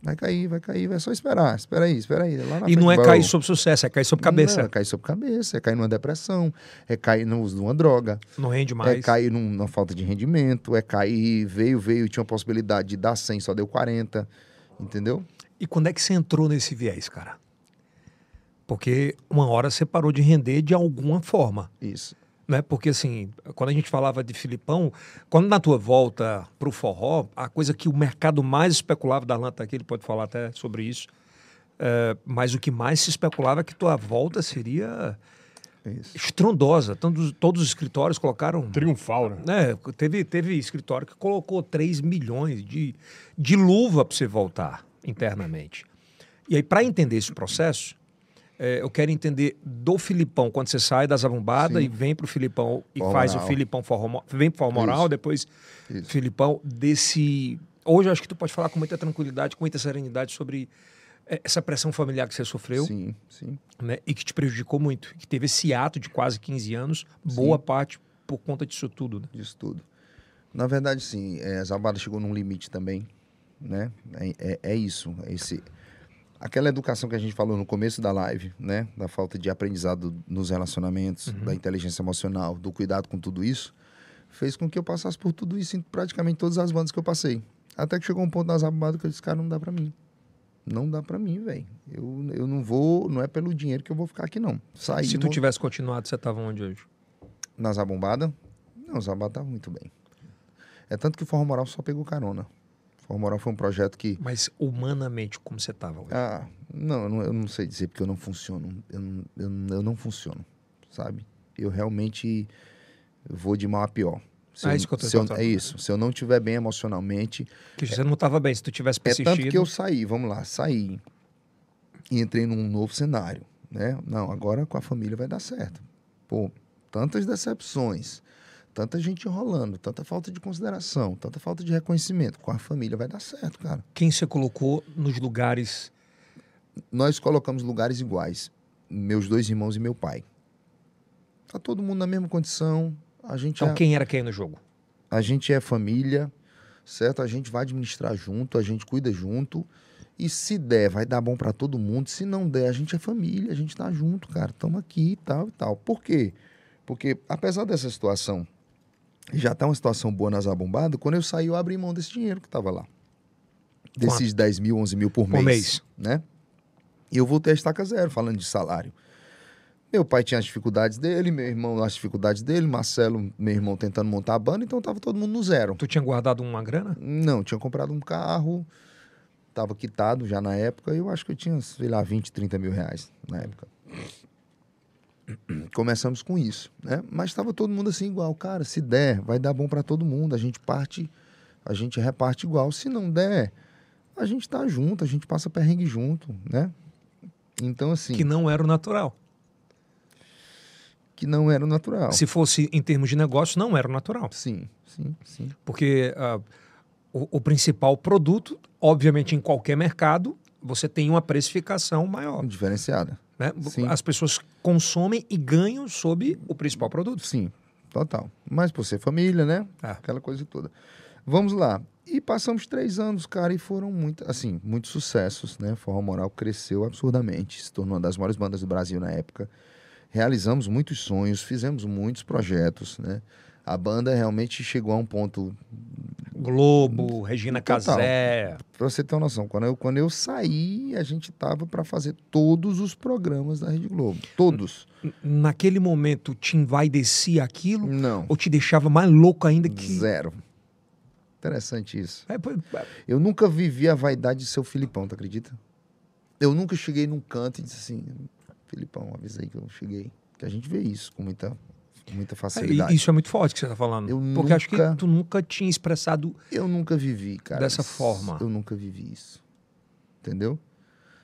Vai cair, vai cair, vai só esperar. Espera aí, espera aí. E não é cair sobre sucesso, é cair sobre cabeça. Não, é cair sobre cabeça, é cair numa depressão, é cair no uso de uma droga, Não rende é mais. cair num- numa falta de rendimento, é cair, veio, veio, tinha uma possibilidade de dar 100, só deu 40. Entendeu? E quando é que você entrou nesse viés, cara? Porque uma hora você parou de render de alguma forma. Isso. Né? Porque assim, quando a gente falava de Filipão, quando na tua volta pro forró, a coisa que o mercado mais especulava, Darlan tá aqui, ele pode falar até sobre isso, é, mas o que mais se especulava é que tua volta seria Isso. estrondosa. Todos, todos os escritórios colocaram Triunfal, né? né, teve, teve escritório que colocou 3 milhões de, de luva para você voltar internamente. E aí, para entender esse processo, eh, eu quero entender do Filipão, quando você sai da Zabumbada Sim. e vem para o Filipão e faz o Filipão Forró, vem para Moral, depois Isso. Filipão, desse... Hoje eu acho que tu pode falar com muita tranquilidade, com muita serenidade sobre eh, essa pressão familiar que você sofreu Sim, sim. né, e que te prejudicou muito. Que teve esse ato de quase 15 anos, boa parte por conta disso tudo. Né? disso tudo. Na verdade, sim, é, a Zabada chegou num limite também, né? É, é, é isso, é esse... Aquela educação que a gente falou no começo da live, né? Da falta de aprendizado nos relacionamentos, da inteligência emocional, do cuidado com tudo isso, fez com que eu passasse por tudo isso em praticamente todas as bandas que eu passei. Até que chegou um ponto na Zabada que eu disse, cara, não dá pra mim. Não dá pra mim, velho. Eu, eu não vou, não é pelo dinheiro que eu vou ficar aqui, não. Saí Se tu tivesse continuado, você estava onde hoje? na Zabombada? Não, o Zabada tava muito bem. É tanto que o Forró Moral só pegou carona. O Forró Moral foi um projeto que. Mas humanamente, como você estava? Ah, não, eu não, eu não sei dizer porque eu não funciono. Eu não, eu, eu não funciono, sabe? Eu realmente vou de mal a pior. Se É eu- isso que eu tô se eu-. É isso. Se eu não estiver bem emocionalmente, Que você não estava bem. Se tu tivesse é persistido... tanto que eu saí, vamos lá, saí e entrei num novo cenário, né? Não, agora com a família vai dar certo. Pô, tantas decepções, tanta gente enrolando, tanta falta de consideração, tanta falta de reconhecimento, com a família vai dar certo, cara. Quem você colocou nos lugares... Nós colocamos lugares iguais, meus dois irmãos e meu pai. Tá todo mundo na mesma condição, a gente Então, é... quem era quem no jogo? a gente é família, certo? A gente vai administrar junto, a gente cuida junto E se der, vai dar bom pra todo mundo. Se não der, a gente é família, a gente tá junto, cara. Tamo aqui e tal e tal. Por quê? Porque, apesar dessa situação, já tá uma situação boa nas abombadas, quando eu saí, eu abri mão desse dinheiro que tava lá. Desses 10 mil, 11 mil por Por mês. mês. Né? E eu voltei a estaca zero, falando de salário. Meu pai tinha as dificuldades dele, meu irmão as dificuldades dele, Marcelo, meu irmão tentando montar a banda, então tava todo mundo no zero. Tu tinha guardado uma grana? Não, tinha comprado um carro, tava quitado já na época, eu acho que eu tinha, sei lá, 20, 30 mil reais na época. Começamos com isso, né? Mas estava todo mundo assim igual, cara, se der, vai dar bom para todo mundo, a gente parte, a gente reparte igual, se não der, a gente tá junto, a gente passa perrengue junto, né? Então assim, Que que, não era o natural. não era o natural. Se fosse em termos de negócio, não era o natural. Sim, sim, sim. Porque ah, o, o principal produto, obviamente, em qualquer mercado, você tem uma precificação maior. Diferenciada. Né? Sim. As pessoas consomem e ganham sob o principal produto. Sim, total. Mas por ser família, né? É. Aquela coisa toda. Vamos lá. E passamos três anos, cara, e foram muito, assim, muitos sucessos, né? Forró Moral cresceu absurdamente, se tornou uma das maiores bandas do Brasil na época. Realizamos muitos sonhos, fizemos muitos projetos, né? A banda realmente chegou a um ponto Globo, Regina Total. Casé. Pra você ter uma noção, quando eu, quando eu saí, a gente tava para fazer todos os programas da Rede Globo. Todos. Naquele momento, te envaidecia aquilo Não. ou te deixava mais louco ainda que. Zero. Interessante isso. É, pô, Eu nunca vivi a vaidade de ser o Filipão, tu acredita? Eu nunca cheguei num canto e disse assim, Filipão, avisa aí que eu cheguei. Que a gente vê isso com muita, muita é, facilidade. isso é muito forte que você está falando. Eu Porque acho que nunca- tu nunca tinha expressado. Eu nunca vivi, cara. Dessa forma. Eu nunca vivi isso. Entendeu?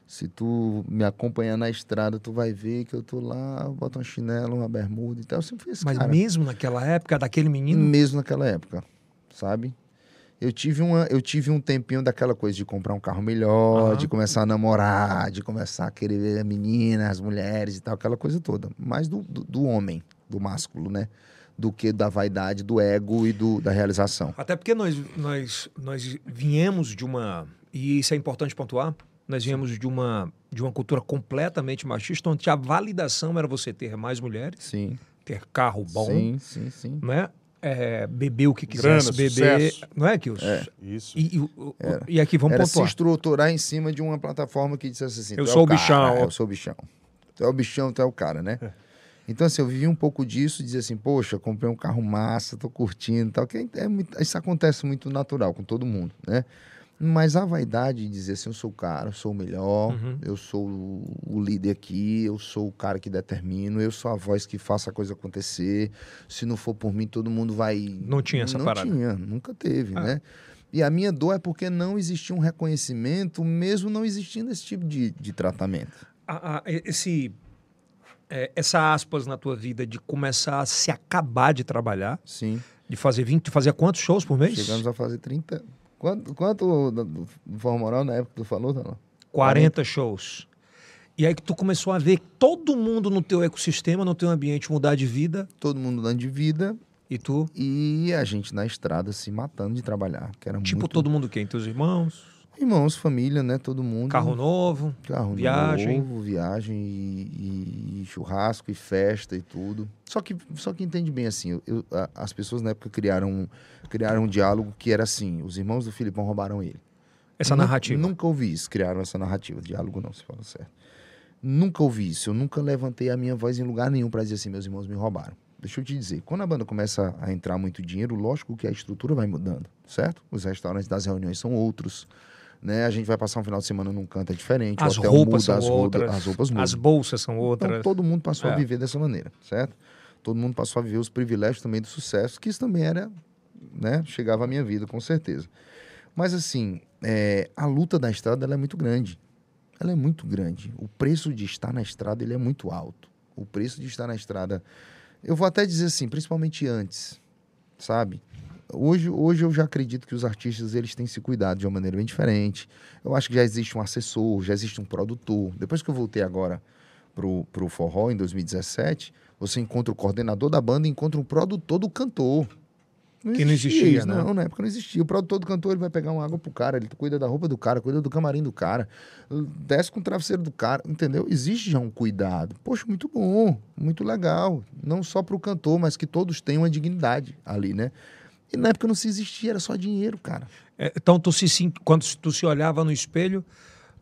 Se tu me acompanhar na estrada, tu vai ver que eu tô lá, eu boto uma chinela, uma bermuda e tal. Eu sempre fui esse Mas cara. mesmo naquela época, daquele menino. Mesmo naquela época, sabe? Eu tive, uma, eu tive um tempinho daquela coisa de comprar um carro melhor, Aham. de começar a namorar, de começar a querer ver a menina, as mulheres e tal, aquela coisa toda. Mais do, do, do homem, do másculo, né? Do que da vaidade, do ego e do, da realização. Até porque nós, nós, nós viemos de uma. E isso é importante pontuar. Nós viemos de uma, de uma cultura completamente machista, onde a validação era você ter mais mulheres, Sim. ter carro bom, Sim, sim, sim. né? É, beber o que quisesse Grana, beber. sucesso. Não é, Kilson? Isso. E, e, o- o- e aqui vamos Era se pontuar. estruturar em cima de uma plataforma que dissesse assim: Eu é sou o cara, bichão. é, eu sou o bichão. Tu é o bichão, tu é o cara, né? Então, assim, eu vivi um pouco disso, dizer assim, poxa, comprei um carro massa, tô curtindo e tal, que é muito- isso acontece muito natural com todo mundo, né? Mas a vaidade de dizer assim, eu sou o cara, eu sou o melhor, Uhum. eu sou o, líder aqui, eu sou o cara que determino, eu sou a voz que faça a coisa acontecer. Se não for por mim, todo mundo vai. Não tinha essa não parada. tinha, nunca teve, Ah. né? E a minha dor é porque não existia um reconhecimento, mesmo não existindo esse tipo de, de tratamento. A- a- esse, é, essa aspas na tua vida de começar a se acabar de trabalhar, Sim. de fazer 20, fazia quantos shows por mês? Chegamos a fazer 30. Quanto, quanto do, do Forma Moral na época que tu falou, Tano? 40 shows. E aí que tu começou a ver todo mundo no teu ecossistema, no teu ambiente mudar de vida Todo mundo dando de vida e tu, e a gente na estrada se matando de trabalhar. Que era tipo, muito... todo mundo quem? Teus irmãos, Irmãos, família, né? Todo mundo. carro novo, Carro viagem. novo, viagem e, e- churrasco e festa e tudo. Só que, só que entende bem assim, eu- a- as pessoas na época criaram, criaram um diálogo que era assim, os irmãos do Filipão roubaram ele. essa Nu- narrativa. Nunca ouvi isso, criaram essa narrativa, diálogo não, se fala certo. Nunca ouvi isso, eu nunca levantei a minha voz em lugar nenhum para dizer assim, meus irmãos me roubaram. Deixa eu te dizer, quando a banda começa a entrar muito dinheiro, lógico que a estrutura vai mudando, certo? Os restaurantes das reuniões são outros, né? A gente vai passar um final de semana num canto é diferente, As o hotel roupas muda, são as, roupas- outras, as roupas mudam. as bolsas são outras. Então todo mundo passou É. a viver dessa maneira, certo? Todo mundo passou a viver os privilégios também do sucesso, que isso também era, né? Chegava à minha vida, com certeza. Mas assim, é, a luta da estrada é muito grande. Ela é muito grande. O preço de estar na estrada ele é muito alto. O preço de estar na estrada, eu vou até dizer assim, principalmente antes, sabe? Hoje, hoje eu já acredito que os artistas eles têm se cuidado de uma maneira bem diferente. Eu acho que já existe um assessor, já existe um produtor. Depois que eu voltei agora pro, pro forró em 2017, você encontra o coordenador da banda e encontra o produtor do cantor. Que não existia, isso, né? Não, na época não existia. O produtor do cantor ele vai pegar uma água pro cara, ele cuida da roupa do cara, cuida do camarim do cara, desce com o travesseiro do cara, entendeu? Existe já um cuidado. Poxa, muito bom, muito legal. Não só pro cantor, mas que todos tenham uma dignidade ali, né? E na época não se existia, era só dinheiro, cara. É, então, tu se, quando tu se olhava no espelho,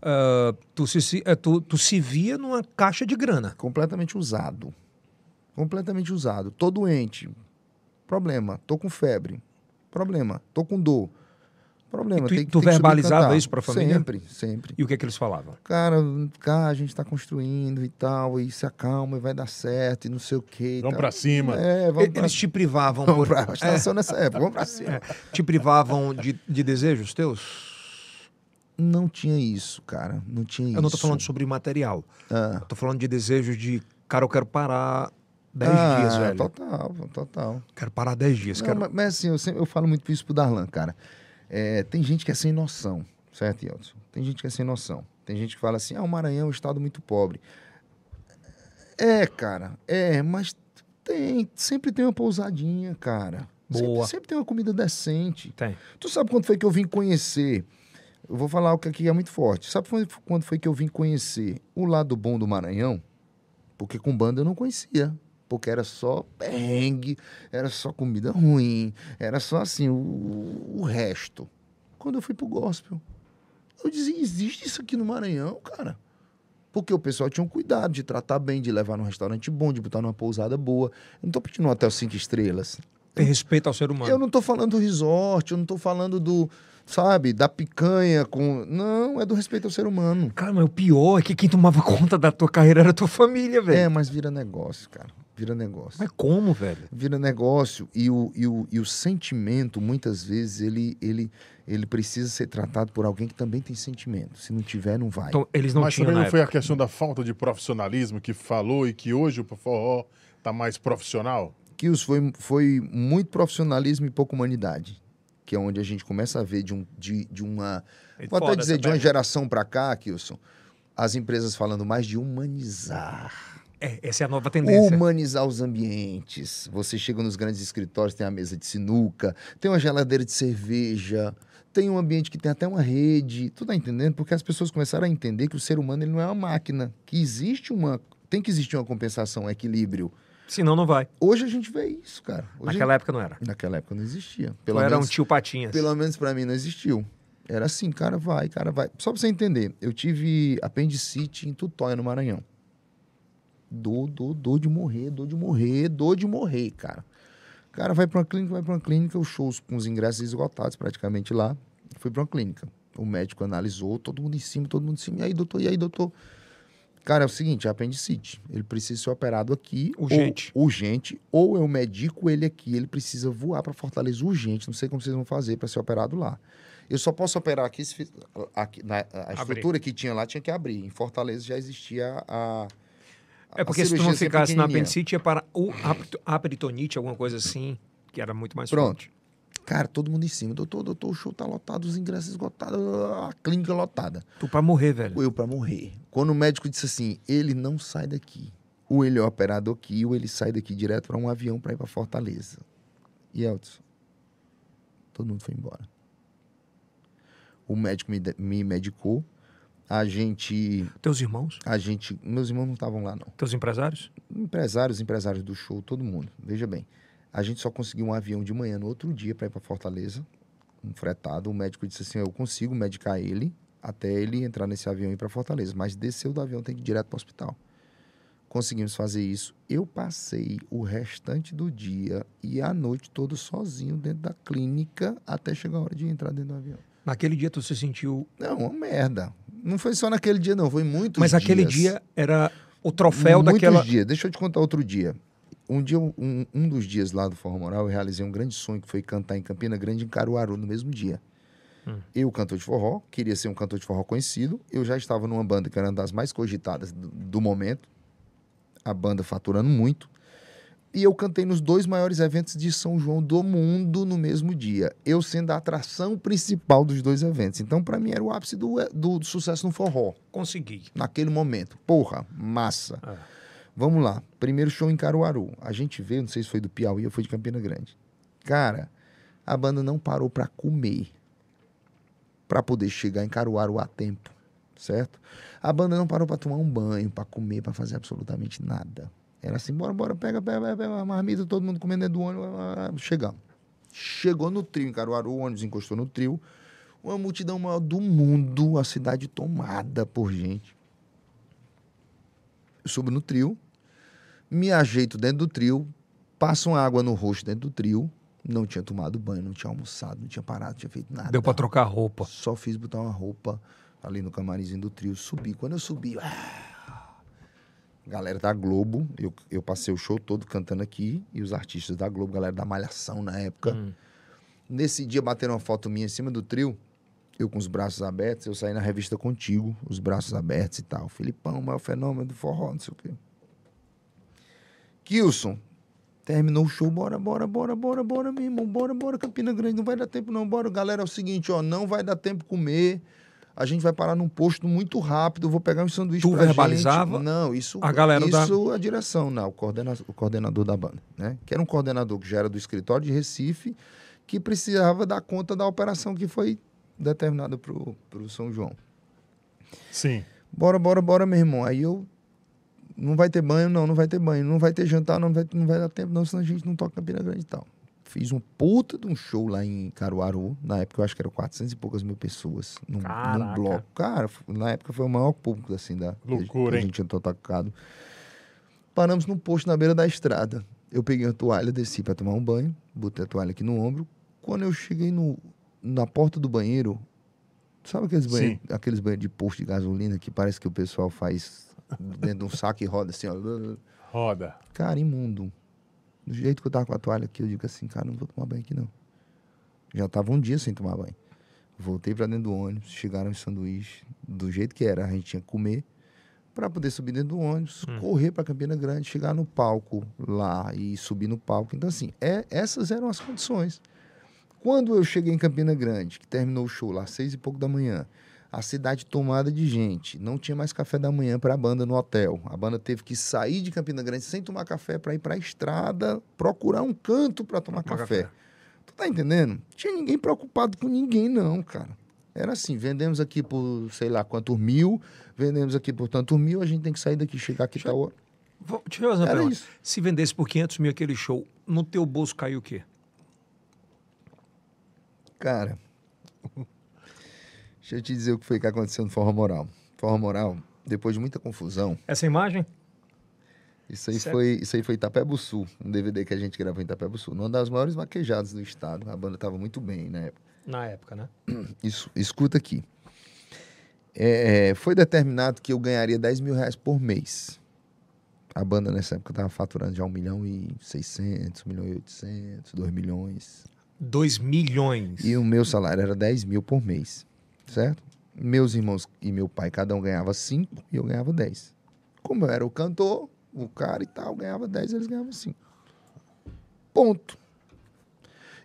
ah, tu, se, eh, tu, tu se via numa caixa de grana. completamente usado. Completamente usado. Tô doente. Problema. Tô com febre. Problema. Tô com dor. Problema. E tu- tem, tu tem verbalizava isso pra família? Sempre, sempre. E o que é que eles falavam? Cara, cara, a gente tá construindo e tal, e se acalma e vai dar certo, e não sei o quê. Vamos tal. pra cima. É, vamos pra, Eles te privavam vamos por... que nasceu nessa época, vamos pra cima. É, te privavam de, de desejos teus? Não tinha isso, cara. Não tinha isso. Eu não tô falando sobre material. Ah. Eu tô falando de desejos de, cara, eu quero parar 10 Ah, dias, velho. Total, total. Quero parar 10 dias. Não, quero... mas, mas assim, eu, sempre, eu falo muito isso pro Darlan, cara. É, tem gente que é sem noção, certo, Yeltsin? Tem gente que é sem noção. Tem gente que fala assim, ah, o Maranhão é um estado muito pobre. É, cara, é, mas tem, sempre tem uma pousadinha, cara. Sempre- Boa. Sempre, tem uma comida decente. Tem. Tu sabe quando foi que eu vim conhecer? Eu vou falar o que aqui é muito forte. Sabe quando foi que eu vim conhecer o lado bom do Maranhão? Porque com banda eu não conhecia. Porque era só perrengue, era só comida ruim, era só assim, o, o resto. Quando eu fui pro gospel, eu dizia, existe isso aqui no Maranhão, cara. Porque o pessoal tinha um cuidado de tratar bem, de levar num restaurante bom, de botar numa pousada boa. Eu não tô pedindo um hotel cinco estrelas. Tem respeito ao ser humano. Eu não tô falando do resort, eu não tô falando do, sabe, da picanha com. Não, é do respeito ao ser humano. Cara, mas o pior é que quem tomava conta da tua carreira era a tua família, velho. É, mas vira negócio, cara. Vira negócio. Mas como, velho? Vira negócio e o, e o, e o sentimento, muitas vezes, ele, ele, ele precisa ser tratado por alguém que também tem sentimento. Se não tiver, não vai. Então, eles não Mas tinham também não foi a época. questão da falta de profissionalismo que falou e que hoje o forró tá mais profissional? Kills foi, foi muito profissionalismo e pouca humanidade. Que é onde a gente começa a ver de, um, de, de uma. É Vou até dizer, de uma geração para cá, Kilson, as empresas falando mais de humanizar. É, essa é a nova tendência. Humanizar os ambientes. Você chega nos grandes escritórios, tem a mesa de sinuca, tem uma geladeira de cerveja, tem um ambiente que tem até uma rede. Tu tá entendendo? Porque as pessoas começaram a entender que o ser humano ele não é uma máquina, que existe uma. Tem que existir uma compensação, um equilíbrio. Senão não vai. Hoje a gente vê isso, cara. Hoje Naquela época não era. Naquela época não existia. Pelo era menos, um tio Patinhas. pelo menos para mim não existiu. Era assim, cara vai, cara vai. Só pra você entender, eu tive apendicite em Tutóia, no Maranhão. Dor, dor, dor de morrer, dor de morrer, dor de morrer, cara. O cara vai pra uma clínica, vai pra uma clínica, os shows com os ingressos esgotados praticamente lá. Fui pra uma clínica. O médico analisou, todo mundo em cima, todo mundo em cima. E aí, doutor, e aí, doutor? Cara, é o seguinte, é apendicite. Ele precisa ser operado aqui. ou- Urgente. urgente. Ou eu medico ele aqui, ele precisa voar para Fortaleza urgente. Não sei como vocês vão fazer para ser operado lá. Eu só posso operar aqui se aqui, na, a estrutura que tinha lá tinha que abrir. Em Fortaleza já existia a. É porque se tu não ser ficasse na apendicite, ia para o apto- a peritonite, alguma coisa assim, que era muito mais Pronto. forte. Cara, todo mundo em cima. Doutor, doutor, o show tá lotado, os ingressos esgotados, a clínica lotada. Tu pra morrer, velho. Eu para morrer. Quando o médico disse assim, ele não sai daqui. Ou ele é operado aqui, ou ele sai daqui direto para um avião para ir para Fortaleza. E Elton, todo mundo foi embora. O médico me, me medicou. A gente, Teus irmãos? a gente, meus irmãos não estavam lá não. Teus empresários? Empresários, empresários do show, todo mundo. Veja bem, a gente só conseguiu um avião de manhã no outro dia para ir para Fortaleza, um fretado. O médico disse assim: eu consigo medicar ele até ele entrar nesse avião e ir para Fortaleza, mas desceu do avião tem que ir direto para o hospital. Conseguimos fazer isso. Eu passei o restante do dia e a noite todo sozinho dentro da clínica até chegar a hora de entrar dentro do avião. Naquele dia tu se sentiu. Não, uma merda. Não foi só naquele dia, não. Foi muitos Mas aquele dias. dia era o troféu Muitos daquela. dias. Deixa eu te contar outro dia. Um dia, um, um dos dias lá do Forró Moral, eu realizei um grande sonho que foi cantar em Campina Grande, em Caruaru, no mesmo dia. Hum. Eu, cantor de forró, queria ser um cantor de forró conhecido. Eu já estava numa banda que era uma das mais cogitadas do, do momento. A banda faturando muito. E eu cantei nos dois maiores eventos de São João do mundo no mesmo dia. Eu sendo a atração principal dos dois eventos. Então, para mim, era o ápice do, do- do sucesso no forró Consegui. naquele momento. Porra, massa. É. Vamos lá. Primeiro show em Caruaru. A gente veio, não sei se foi do Piauí ou foi de Campina Grande. Cara, A banda não parou para comer, para poder chegar em Caruaru a tempo, certo? A banda não parou para tomar um banho, para comer, para fazer absolutamente nada. Era assim, bora, bora, pega, pega, pega, pega a marmita, todo mundo comendo dentro do ônibus, chegamos. Chegou no trio em Caruaru, o ônibus encostou no trio, uma multidão maior do mundo, a cidade tomada por gente. Eu subo no trio, me ajeito dentro do trio, passo uma água no rosto dentro do trio, não tinha tomado banho, não tinha almoçado, não tinha parado, não tinha feito nada. Deu pra trocar roupa. Só fiz botar uma roupa ali no camarimzinho do trio, subi. Quando eu subi, ah, galera da Globo, eu, eu passei o show todo cantando aqui, e os artistas da Globo, galera da Malhação na época. Hum. Nesse dia bateram uma foto minha em cima do trio, eu com os braços abertos, eu saí na revista Contigo, os braços abertos e tal. Filipão, o maior fenômeno do forró, não sei o quê. Kilson, terminou o show, bora, bora, bora, bora, bora, meu irmão, bora, bora, Campina Grande, não vai dar tempo não, bora. Galera, é o seguinte, ó, não vai dar tempo comer, a gente vai parar num posto muito rápido, vou pegar um sanduíche Tu pra verbalizava? gente. Não, isso, A galera da- isso a direção, não, o, coordena, o coordenador da banda, né? Que era um coordenador que já era do escritório de Recife, que precisava dar conta da operação que foi determinada pro, pro São João. Sim. Bora, bora, bora, meu irmão. Aí eu. Não vai ter banho, não, não vai ter banho. Não vai ter jantar, não vai, não vai dar tempo, não, senão a gente não toca Campina Grande e tal. Fiz um puta de um show lá em Caruaru. Na época eu acho que eram 400 e poucas mil pessoas. Num, num bloco. Cara, na época foi o maior público, assim, da. Loucura, que a gente tinha tocado. Paramos num posto na beira da estrada. Eu peguei a toalha, desci pra tomar um banho, botei a toalha aqui no ombro. Quando eu cheguei no, na porta do banheiro, sabe aqueles banheiros, aqueles banheiros de posto de gasolina que parece que o pessoal faz dentro de um saco e roda assim, ó. Roda. Cara, imundo. Do jeito que eu tava com a toalha aqui, eu digo assim, cara, não vou tomar banho aqui não. Já tava um dia sem tomar banho. Voltei pra dentro do ônibus, chegaram os sanduíches, do jeito que era, a gente tinha que comer para poder subir dentro do ônibus, correr para Campina Grande, chegar no palco lá e subir no palco. Então assim, é, essas eram as condições. Quando eu cheguei em Campina Grande, que terminou o show lá às seis e pouco da manhã, a cidade tomada de gente, não tinha mais café da manhã para a banda no hotel. A banda teve que sair de Campina Grande sem tomar café para ir para a estrada, procurar um canto para tomar Tomar café. café. Tu tá entendendo? Tinha ninguém preocupado com ninguém não, cara. Era assim, vendemos aqui por sei lá quantos mil, vendemos aqui por tantos mil, a gente tem que sair daqui, chegar aqui tal hora. Vou- Deixa eu fazer uma Era pergunta. isso. Se vendesse por 500 mil aquele show, no teu bolso caiu o quê? Cara, deixa eu te dizer o que foi que aconteceu no Forró Moral. Forró Moral, depois de muita confusão, Essa imagem? Isso aí, Certo. foi, isso aí foi Itapebo Sul, um DVD que a gente gravou em Itapebo Sul. Uma das maiores vaquejadas do estado. A banda estava muito bem na época. Na época, né? Isso, escuta aqui. É, foi determinado que eu ganharia 10 mil reais por mês. A banda nessa época estava faturando já 1 milhão e 600, 1 milhão e 800, 2 milhões. 2 milhões. E o meu salário era 10 mil por mês, certo? Meus irmãos e meu pai, cada um ganhava 5 e eu ganhava 10. Como eu era o cantor, o cara e tal, ganhava 10, eles ganhavam 5. Ponto.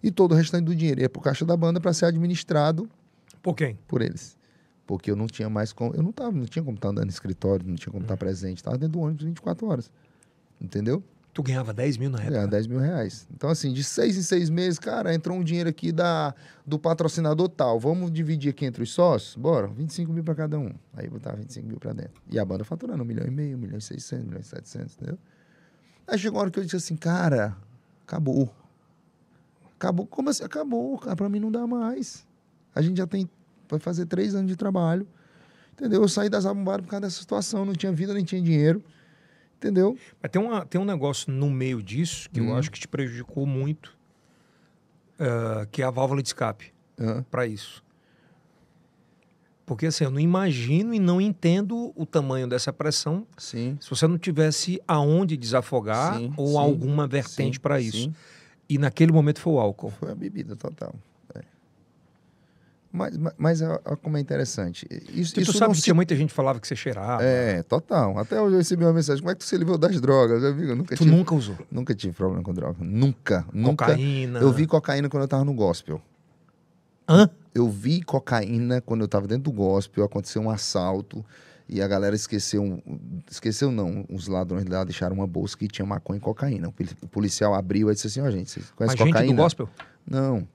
E todo o restante do dinheiro ia pro caixa da banda para ser administrado Por quem? por eles. Porque eu não tinha mais como. Eu não, tava, não tinha como estar andando no escritório, não tinha como estar presente. Estava dentro do ônibus 24 horas. Entendeu? Tu ganhava 10 mil na época? Ganhava 10 mil reais. Então, assim, de seis em seis meses, cara, entrou um dinheiro aqui da, do patrocinador tal. Vamos dividir aqui entre os sócios? Bora, 25 mil para cada um. Aí botava 25 mil para dentro. E a banda faturando um milhão e meio, um milhão e seiscentos, um milhão e setecentos, entendeu? Aí chegou uma hora que eu disse assim, cara, acabou. Acabou. Como assim? Acabou, cara. Pra mim não dá mais. A gente já tem. Vai fazer três anos de trabalho. Entendeu? Eu saí das abombadas por causa dessa situação. Não tinha vida, nem tinha dinheiro. Entendeu? Mas tem, uma, tem um negócio no meio disso que eu Hum. acho que te prejudicou muito, eh, que é a válvula de escape para isso. Porque assim, eu não imagino e não entendo o tamanho dessa pressão Sim. se você não tivesse aonde desafogar Sim, ou sim, alguma vertente para isso. E naquele momento foi o álcool. Foi a bebida total. Mas, mas, mas ó como é interessante. Isso, Tu, tu isso sabe que se- tinha muita gente que falava que você cheirava. É, total. Até hoje eu recebi uma mensagem. Como é que tu se livrou das drogas? Eu digo, eu nunca tu tive, nunca usou. nunca tive problema com droga. Nunca. Nunca. Cocaína. Eu vi cocaína quando eu tava no gospel. Hã? Eu vi cocaína quando eu tava dentro do gospel. Aconteceu um assalto. E a galera esqueceu. Esqueceu não. Os ladrões lá deixaram uma bolsa que tinha maconha e cocaína. O poli- O policial abriu e disse assim: Ó, gente, vocês Mas conhecem gente cocaína? do gospel? Não.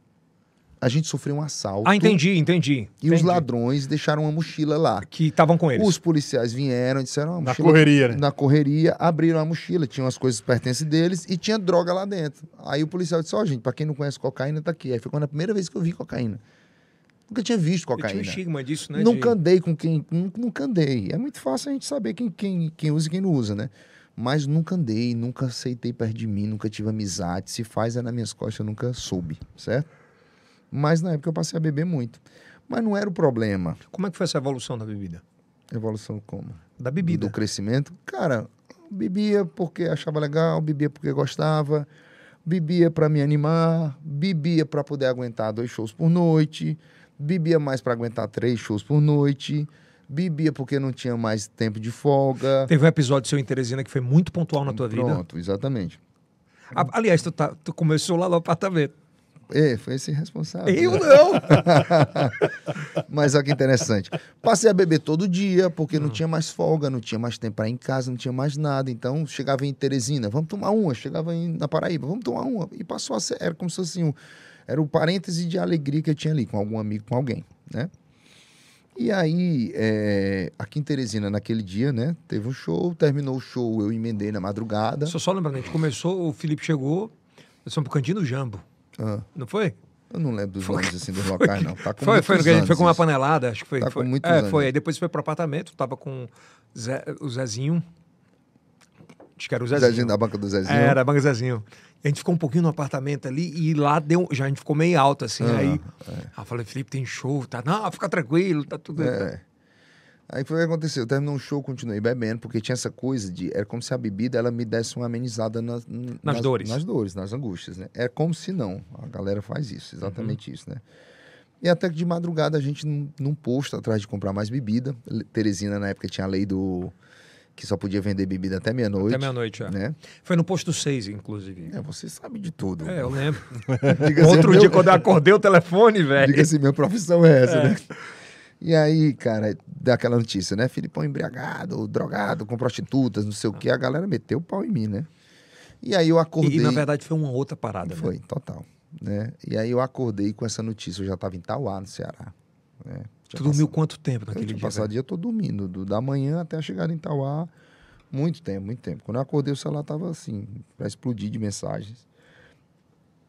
A gente sofreu um assalto. Ah, entendi, entendi. E os entendi. ladrões deixaram uma mochila lá. Que estavam com eles. Os policiais vieram e disseram: "Ah, a Na correria, né? na correria, abriram a mochila, tinham as coisas pertencentes deles e tinha droga lá dentro. Aí o policial disse: Ó, gente, pra quem não conhece cocaína, tá aqui. Aí foi quando a primeira vez que eu vi cocaína. Nunca tinha visto E tinha um cocaína. estigma disso, né? nunca de- andei com quem. nun- Nunca andei. É muito fácil a gente saber quem, quem, quem usa e quem não usa, né? Mas nunca andei, nunca aceitei perto de mim, nunca tive amizade. Se faz é nas minhas costas, eu nunca soube, certo? Mas na época eu passei a beber muito. Mas não era o problema. Como é que foi essa evolução da bebida? Evolução como? Da bebida. do crescimento. Cara, bebia porque achava legal, bebia porque gostava, bebia para me animar, bebia para poder aguentar dois shows por noite, bebia mais para aguentar três shows por noite, bebia porque não tinha mais tempo de folga. Teve um episódio seu em Teresina que foi muito pontual na tua vida. Pronto, exatamente. A- aliás, tu, tá- tu começou lá no apartamento. É, foi esse responsável. Eu não! Mas olha que interessante. Passei a beber todo dia, porque Hum. não tinha mais folga, não tinha mais tempo para ir em casa, não tinha mais nada. Então, chegava em Teresina, vamos tomar uma. Chegava em, na Paraíba, vamos tomar uma. E passou a ser, era como se fosse assim, um- era o parêntese de alegria que eu tinha ali, com algum amigo, com alguém, né? E aí, é, aqui em Teresina, naquele dia, né? Teve um show, terminou o show, eu emendei na madrugada. Só, só lembrando, a gente começou, o Felipe chegou, nós fomos pro Cantinho Jambo, Ah, não foi? eu não lembro dos Foi- nomes assim dos locais, não. Tá Foi, foi, muitos no que a gente foi anos com uma panelada, acho que foi. Tá foi. com muitos é, anos. foi. Aí depois foi pro apartamento, tava com Zé- o Zezinho. Acho que era o Zezinho. Zezinho da banca do Zezinho. Era, a banca Zezinho. E a gente ficou um pouquinho no apartamento ali e lá deu. Já a gente ficou meio alto, assim. Ah, aí. Aí eu falei, Felipe, tem show, tá? Não, fica tranquilo, tá tudo. É. Aí foi o que aconteceu. Terminou o show, continuei bebendo, porque tinha essa coisa de. Era como se a bebida ela me desse uma amenizada nas, nas, dores. Nas dores, nas angústias, né? É como se não. A galera faz isso, exatamente Uhum. isso, né? E até que de madrugada a gente, num, num posto atrás de comprar mais bebida. Teresina, na época, tinha a lei do. que só podia vender bebida até meia-noite. Até meia-noite, é. Né? Foi no posto 6, inclusive. É, você sabe de tudo. É, eu lembro. Diga assim, Outro meu- dia, quando eu acordei o telefone, velho. Diga assim, minha profissão é essa, né? E aí, cara, dá aquela notícia, né? Filipão embriagado, drogado, com prostitutas, não sei o quê. A galera meteu o pau em mim, né? E aí eu acordei. E, na verdade foi uma outra parada. né? Foi, total. Né? E aí eu acordei com essa notícia. Eu já estava em Tauá, no Ceará. Né? Tu Tinha dormiu passado- quanto tempo Eu naquele tinha dia? passado dia todo dormindo, do, da manhã até a chegada em Tauá. Muito tempo, muito tempo. Quando eu acordei, o celular tava assim, para explodir de mensagens.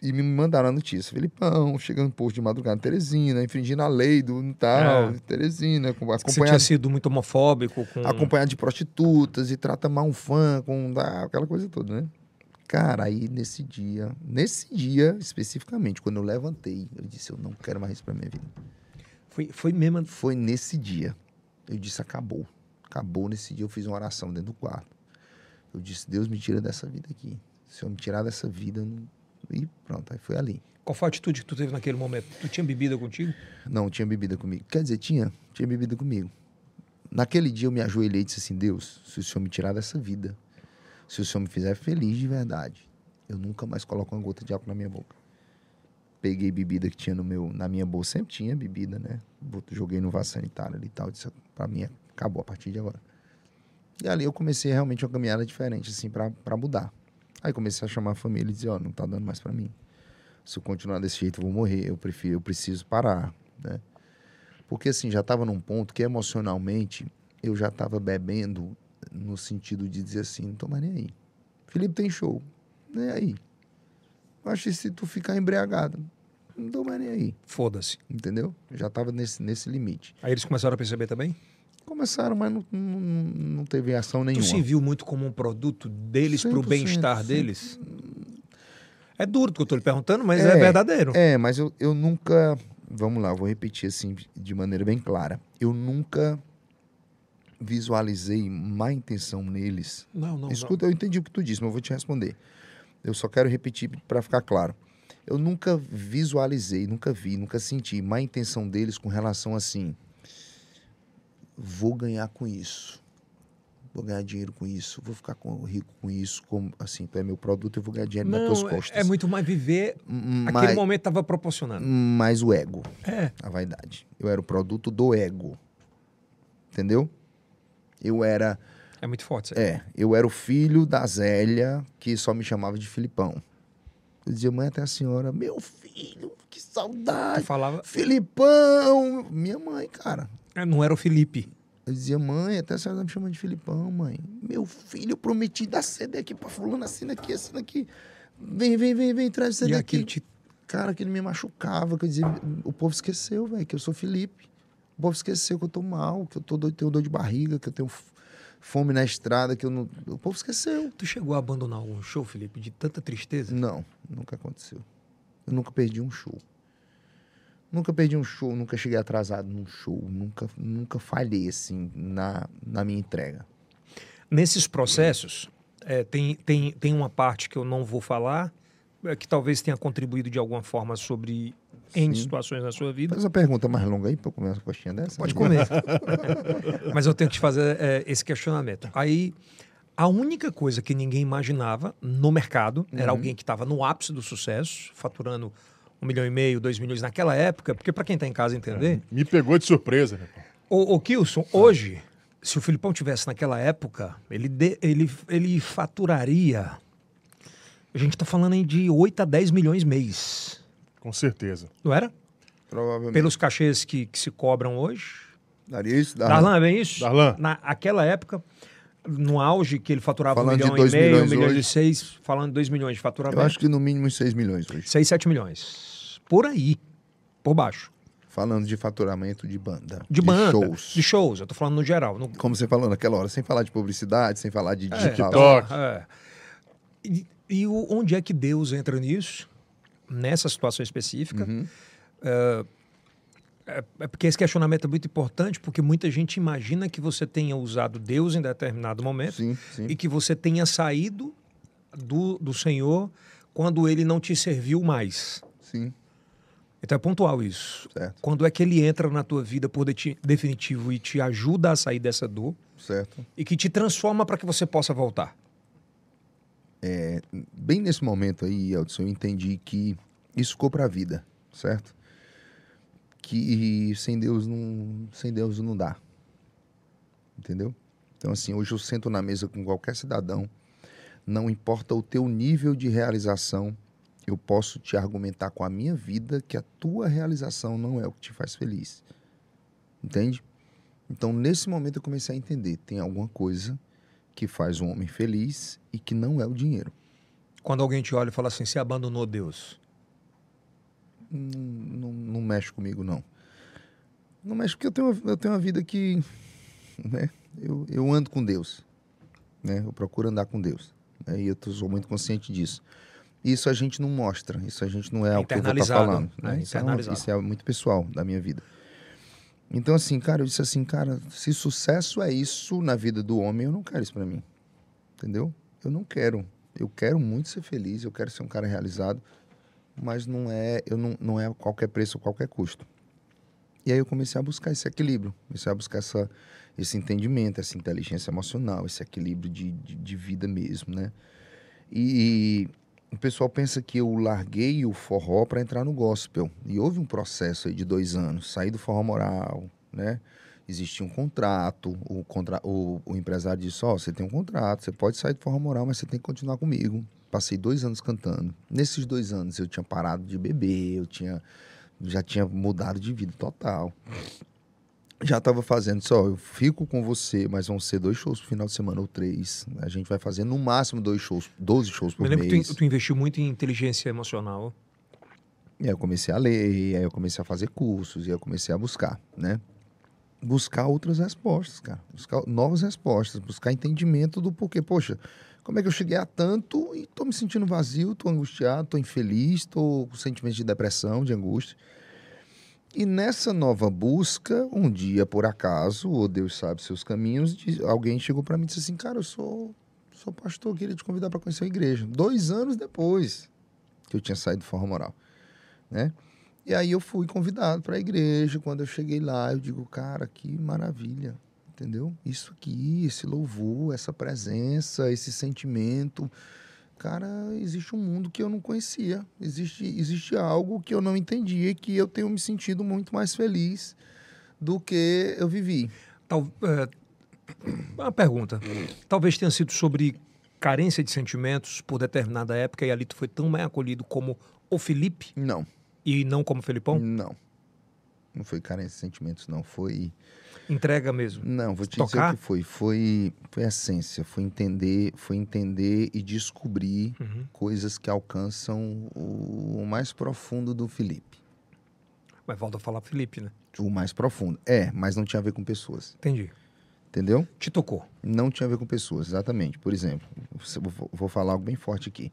E me mandaram a notícia. Felipão, chegando no posto de madrugada em Teresina, infringindo a lei do tal, É. Teresina, com- Você tinha acompanhado, sido muito homofóbico com. acompanhado de prostitutas e trata mal um fã, com ah, aquela coisa toda, né? Cara, aí nesse dia, nesse dia especificamente, quando eu levantei, eu disse, eu não quero mais isso pra minha vida. Foi, foi mesmo. Foi nesse dia. Eu disse, acabou. Acabou nesse dia. Eu fiz uma oração dentro do quarto. Eu disse, Deus me tira dessa vida aqui. Se eu me tirar dessa vida, eu não... e pronto. Aí foi ali. Qual foi a atitude que tu teve naquele momento? Tu tinha bebida contigo? Não, tinha bebida comigo. Quer dizer, tinha. Tinha bebida comigo. Naquele dia eu me ajoelhei e disse assim, Deus, se o Senhor me tirar dessa vida, se o Senhor me fizer feliz de verdade, eu nunca mais coloco uma gota de álcool na minha boca. Peguei bebida que tinha no meu, na minha bolsa, sempre tinha bebida, né? Joguei no vaso sanitário ali e tal. Disse, pra mim, acabou a partir de agora. E ali eu comecei realmente uma caminhada diferente, assim, pra mudar. Aí comecei a chamar a família e dizer, ó, não tá dando mais pra mim. Se eu continuar desse jeito, eu vou morrer. Eu prefiro, eu preciso parar, né? Porque assim, já estava num ponto que emocionalmente eu já estava bebendo no sentido de dizer assim, não tô mais nem aí. Felipe tem show, nem aí. Acho que se tu ficar embriagado, não tô mais nem aí, Foda-se. entendeu? Eu já estava nesse, nesse limite. Aí eles começaram a perceber também? Começaram, mas não, não, não teve ação Tu nenhuma. se viu muito como um produto deles pro 100%, bem-estar deles? É duro o que eu tô lhe perguntando, mas é, verdadeiro. É, mas eu, eu nunca. Vamos lá, vou repetir assim de maneira bem clara. Eu nunca visualizei má intenção neles. Não, não, Escuta, eu entendi o que tu disse, mas eu vou te responder. Eu só quero repetir para ficar claro. Eu nunca visualizei, nunca vi, nunca senti má intenção deles com relação assim. Vou ganhar com isso. Vou ganhar dinheiro com isso. Vou ficar com- rico com isso. Como, assim, tu é meu produto, eu vou ganhar dinheiro nas não. tuas é- costas. é muito mais viver. M- Aquele mas- momento tava proporcionando. mais o ego, É. a vaidade. Eu era o produto do ego. Entendeu? Eu era, É muito forte é, eu era o filho da Zélia que só me chamava de Filipão. Eu dizia, mãe, até a senhora, meu filho, que Tu saudade. falava. Filipão! Minha mãe, cara. É, Não era o Felipe. Eu dizia, mãe, até a senhora tá me chamando de Filipão, mãe. Meu filho, eu prometi dar CD aqui pra fulano, assina aqui, assina aqui. Vem, vem, vem, vem, traz CD E aqui. te. Cara, que ele me machucava, que eu dizia, o povo esqueceu, velho, que eu sou Felipe. O povo esqueceu que eu tô mal, que eu tô doido, tenho dor de barriga, que eu tenho fome na estrada, que eu não. O povo esqueceu. Tu chegou a abandonar algum show, Felipe, de tanta tristeza? Não, nunca aconteceu. Eu nunca perdi um show. Nunca perdi um show, nunca cheguei atrasado num show, nunca, nunca falhei, assim, na, na minha entrega. Nesses processos, é, tem, tem, tem uma parte que eu não vou falar, é, que talvez tenha contribuído de alguma forma sobre N Sim. situações na sua vida. Faz uma pergunta mais longa aí pra eu comer uma coxinha dessa. Pode comer. Mas eu tenho que te fazer é, esse questionamento. Aí, a única coisa que ninguém imaginava no mercado era alguém que estava no ápice do sucesso, faturando um milhão e meio, dois milhões naquela época, porque para quem está em casa entender, Me pegou de surpresa, né? Ô, ô Kilson, hoje, se o Filipão tivesse naquela época, ele, de- ele, ele faturaria. A gente tá falando aí de 8 a 10 milhões mês. Com certeza. Não era? Provavelmente. Pelos cachês que, que se cobram hoje. Daria isso? Dá. Darlan, é bem isso? Darlan. Naquela época, no auge que ele faturava Falando um de milhão dois e meio, um milhões milhão e hoje. seis, falando de 2 milhões de Eu faturamento. acho que no mínimo uns 6 milhões hoje. 6, 7 milhões. Por aí. Por baixo. Falando de faturamento de banda. De, banda. shows. De shows. Eu tô falando no geral. No, Como você falou naquela hora, sem falar de publicidade, sem falar de. TikTok. É. E, e o- onde é que Deus entra nisso? Nessa situação específica? Uhum. É, é- é porque esse questionamento é muito importante, porque muita gente imagina que você tenha usado Deus em determinado momento Sim, sim. e que você tenha saído do, do Senhor quando ele não te serviu mais. Sim, Então é pontual isso. certo, Quando é que ele entra na tua vida por deti- definitivo e te ajuda a sair dessa dor certo. e que te transforma para que você possa voltar? Bem nesse momento aí, Eldson, eu entendi que isso ficou pra vida, certo? Que sem Deus não, sem Deus não dá. Entendeu? Então assim, hoje eu sento na mesa com qualquer cidadão, não importa o teu nível de realização, eu posso te argumentar com a minha vida que a tua realização não é o que te faz feliz. Entende? Então, nesse momento eu comecei a entender, tem alguma coisa que faz um homem feliz e que não é o dinheiro. Quando alguém te olha e fala assim, você abandonou Deus. não, não, não mexe comigo, não. Não mexe porque eu tenho, uma- eu tenho uma vida que. Né, eu, eu ando com Deus. Né, eu procuro andar com Deus. né, e eu sou muito consciente disso. Isso a gente não mostra, isso a gente não é, É o que eu vou estar internalizado, falando. né, Né? Isso, é isso é muito pessoal da minha vida. Então, assim, cara, eu disse assim, cara, se sucesso é isso na vida do homem, eu não quero isso pra mim. Entendeu? Eu não quero. Eu quero muito ser feliz, eu quero ser um cara realizado, mas não é, eu não, não é a qualquer preço, a qualquer custo. E aí eu comecei a buscar esse equilíbrio, comecei a buscar essa, esse entendimento, essa inteligência emocional, esse equilíbrio de, de, de vida mesmo, né? E o pessoal pensa que eu larguei o forró para entrar no gospel. E houve um processo aí de dois anos. Saí do forró moral, né? Existia um contrato. O, contra... o, o empresário disse: Ó, você tem um contrato, você pode sair do forró moral, mas você tem que continuar comigo. Passei dois anos cantando. Nesses dois anos eu tinha parado de beber, eu tinha já tinha mudado de vida total. Já estava fazendo só, eu fico com você, mas vão ser dois shows no final de semana ou três. A gente vai fazer no máximo dois shows, 12 shows por Me lembro que mês. tu, tu investiu muito em inteligência emocional. E aí eu comecei a ler, aí eu comecei a fazer cursos, e aí eu comecei a buscar, né? Buscar outras respostas, cara. Buscar novas respostas, buscar entendimento do porquê. Poxa, como é que eu cheguei a tanto e tô me sentindo vazio, tô angustiado, tô infeliz, tô com sentimentos de depressão, de angústia. E nessa nova busca, um dia, por acaso, ou Deus sabe seus caminhos, de- alguém chegou para mim e disse assim, cara, eu sou, sou pastor, queria te convidar para conhecer a igreja. Dois anos depois que eu tinha saído do Forró Moral né? E aí eu fui convidado para a igreja. Quando eu cheguei lá, eu digo, cara, que maravilha, entendeu? Isso aqui, esse louvor, essa presença, esse sentimento. Cara, existe um mundo que eu não conhecia. Existe, existe algo que eu não entendia e que eu tenho me sentido muito mais feliz do que eu vivi. Tal, é, uma pergunta. Talvez tenha sido sobre carência de sentimentos por determinada época e ali tu foi tão bem acolhido como o Felipe Não, e não como Felipão? não. Não foi carência de sentimentos, não. Foi. Entrega mesmo. Não, vou te Tocar? dizer o que foi. Foi, foi essência, foi entender, foi entender e descobrir Uhum. coisas que alcançam o, o mais profundo do Felipe. Mas volta a falar Felipe, né? O mais profundo. É, mas não tinha a ver com pessoas. Entendi. Entendeu? Te tocou. Não tinha a ver com pessoas, exatamente. Por exemplo, vou falar algo bem forte aqui.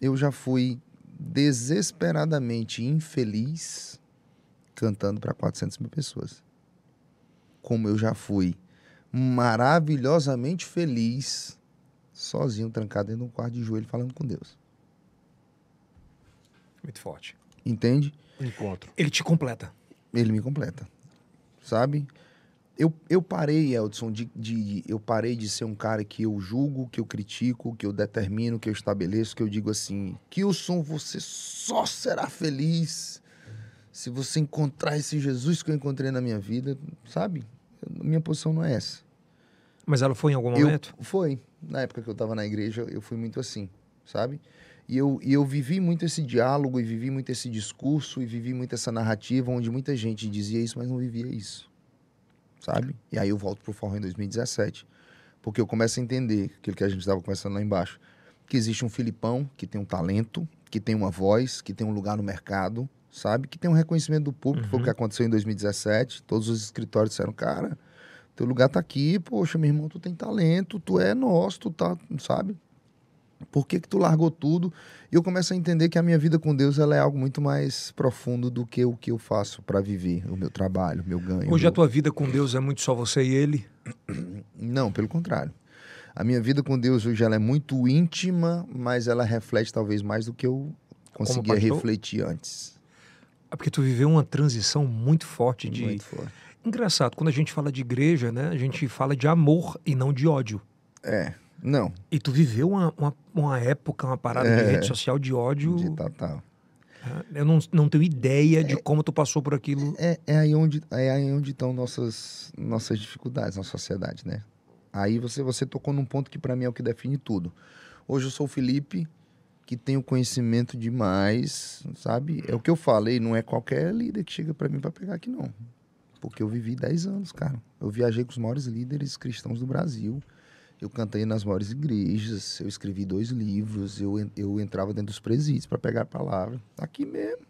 Eu já fui desesperadamente infeliz cantando para 400 mil pessoas. Como eu já fui maravilhosamente feliz sozinho, trancado dentro de um quarto de joelho falando com Deus. Muito forte. Entende? Encontro. Ele te completa. ele me completa. Sabe? Eu, eu parei, Eldson, de, de, eu parei de ser um cara que eu julgo, que eu critico, que eu determino, que eu estabeleço, que eu digo assim, Kilson, você só será feliz se você encontrar esse Jesus que eu encontrei na minha vida, sabe? Minha posição não é essa. Mas ela foi em algum Eu- momento? foi. Na época que eu estava na igreja, eu fui muito assim, sabe? E eu, e eu vivi muito esse diálogo, e vivi muito esse discurso, e vivi muito essa narrativa, onde muita gente dizia isso, mas não vivia isso, sabe? E aí eu volto pro forró em 2017, porque eu começo a entender aquilo que a gente estava conversando lá embaixo, que existe um Filipão que tem um talento, que tem uma voz, que tem um lugar no mercado, sabe? Que tem um reconhecimento do público, foi o que aconteceu em 2017. Todos os escritórios disseram, cara, teu lugar tá aqui, poxa, meu irmão, tu tem talento, tu é nosso, tu tá, sabe? Por que que tu largou tudo? E eu começo a entender que a minha vida com Deus ela é algo muito mais profundo do que o que eu faço para viver, o meu trabalho, o meu ganho. Hoje o a meu... tua vida com Deus é muito só você e ele? Não, pelo contrário. A minha vida com Deus hoje ela é muito íntima, mas ela reflete talvez mais do que eu conseguia refletir antes. É porque tu viveu uma transição muito forte de... Muito forte. Engraçado, quando a gente fala de igreja, né? A gente fala de amor e não de ódio. É, não, E tu viveu uma, uma, uma época, uma parada de É. rede social de ódio. de total. né? Eu não, não tenho ideia de como tu passou por aquilo. É, é aí onde é aí onde estão nossas nossas dificuldades na sociedade, né? Aí você você tocou num ponto que para mim é o que define tudo. Hoje eu sou o Felipe que tem o conhecimento demais, sabe? É o que eu falei, não é qualquer líder que chega para mim para pegar aqui não. Porque eu vivi 10 anos, cara. Eu viajei com os maiores líderes cristãos do Brasil. Eu cantei nas maiores igrejas, eu escrevi dois livros, eu, eu entrava dentro dos presídios para pegar a palavra. Aqui mesmo.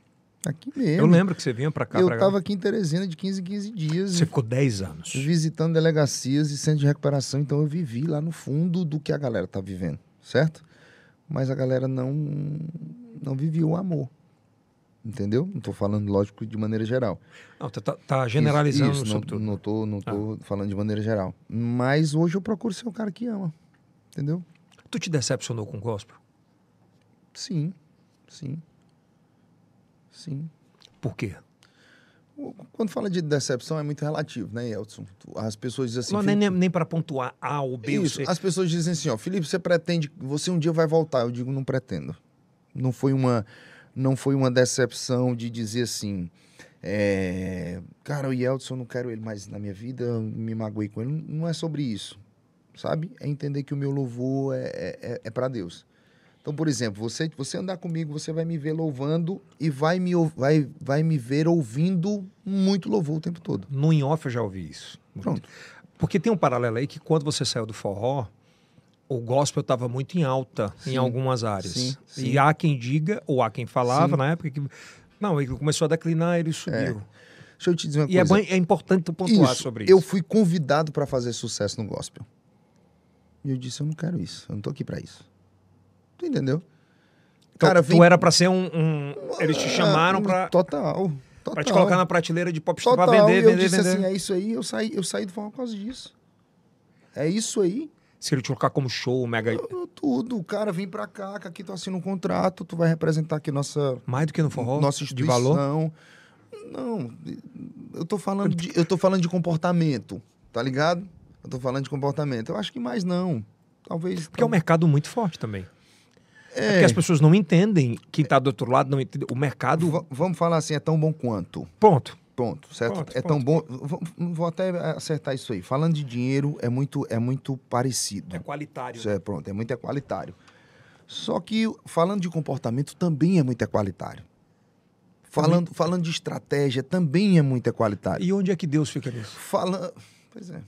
Aqui mesmo. Eu lembro que você vinha pra cá. Eu pra cá. tava aqui em Teresina de 15 em 15 dias, Você ficou 10 anos. visitando delegacias e centros de recuperação, então eu vivi lá no fundo do que a galera tá vivendo, certo? Mas a galera não não vivia o amor. Entendeu? Não tô falando, lógico, de maneira geral. Não, tá, tá generalizando Isso, isso, sobre não, tudo. não tô, não tô falando de maneira geral. Mas hoje eu procuro ser um cara que ama. Entendeu? Tu te decepcionou com o gospel? Sim. Sim. Sim. Por quê? Quando fala de decepção é muito relativo, né, Elton? As pessoas dizem assim. não, "Felipe, nem, nem para pontuar A ou B ou Isso, C. as pessoas dizem assim, ó, Felipe, você pretende, você um dia vai voltar. Eu digo, não pretendo. Não foi uma, não foi uma decepção de dizer assim, é, cara, o Yeltsin, eu não quero ele mais na minha vida, eu me magoei com ele. Não é sobre isso, sabe? É entender que o meu louvor é, é, é para Deus. Então, por exemplo, você, você andar comigo, você vai me ver louvando e vai me, vai, vai me ver ouvindo muito louvor o tempo todo. No in off eu já ouvi isso. Pronto. Porque tem um paralelo aí que quando você saiu do forró, o gospel estava muito em alta em Sim. algumas áreas. Sim, sim. E há quem diga, ou há quem falava na época que. Não, ele começou a declinar, ele subiu. Deixa eu te dizer uma E é, coisa. bom- é importante tu pontuar Isso, sobre isso. Eu fui convidado para fazer sucesso no gospel. E eu disse, eu não quero isso. Eu não tô aqui para isso. Tu entendeu? Então, cara, tu vem- era para ser um, um- Eles te chamaram Ah, para Total. Total. te colocar na prateleira de pop Total. para vender, e eu vender, disse vender. assim, é isso aí. Eu saí, eu saí do forró por causa disso. É isso aí. Se ele te colocar como show, mega. Eu- Tudo. O cara vem pra cá, que aqui tu assina um contrato, tu vai representar aqui nossa, Mais do que no forró? nossa de instituição. valor? Não, eu tô falando de, eu tô falando de comportamento, tá ligado? Eu tô falando de comportamento. Eu acho que mais não. Talvez. Porque é um mercado muito forte também. É porque as pessoas não entendem, quem tá do outro lado não entende. O mercado. Va- vamos falar assim, é tão bom quanto. Ponto. Pronto, certo? Pronto, é tão bom. Vou, vou até acertar isso aí. Falando de dinheiro, é muito, é muito parecido. É qualitário. Isso é, pronto, é muito equalitário. Só que falando de comportamento também é muito equalitário. Falando, falando de estratégia também é muito equalitário. E onde é que Deus fica nisso? Fala... Pois é.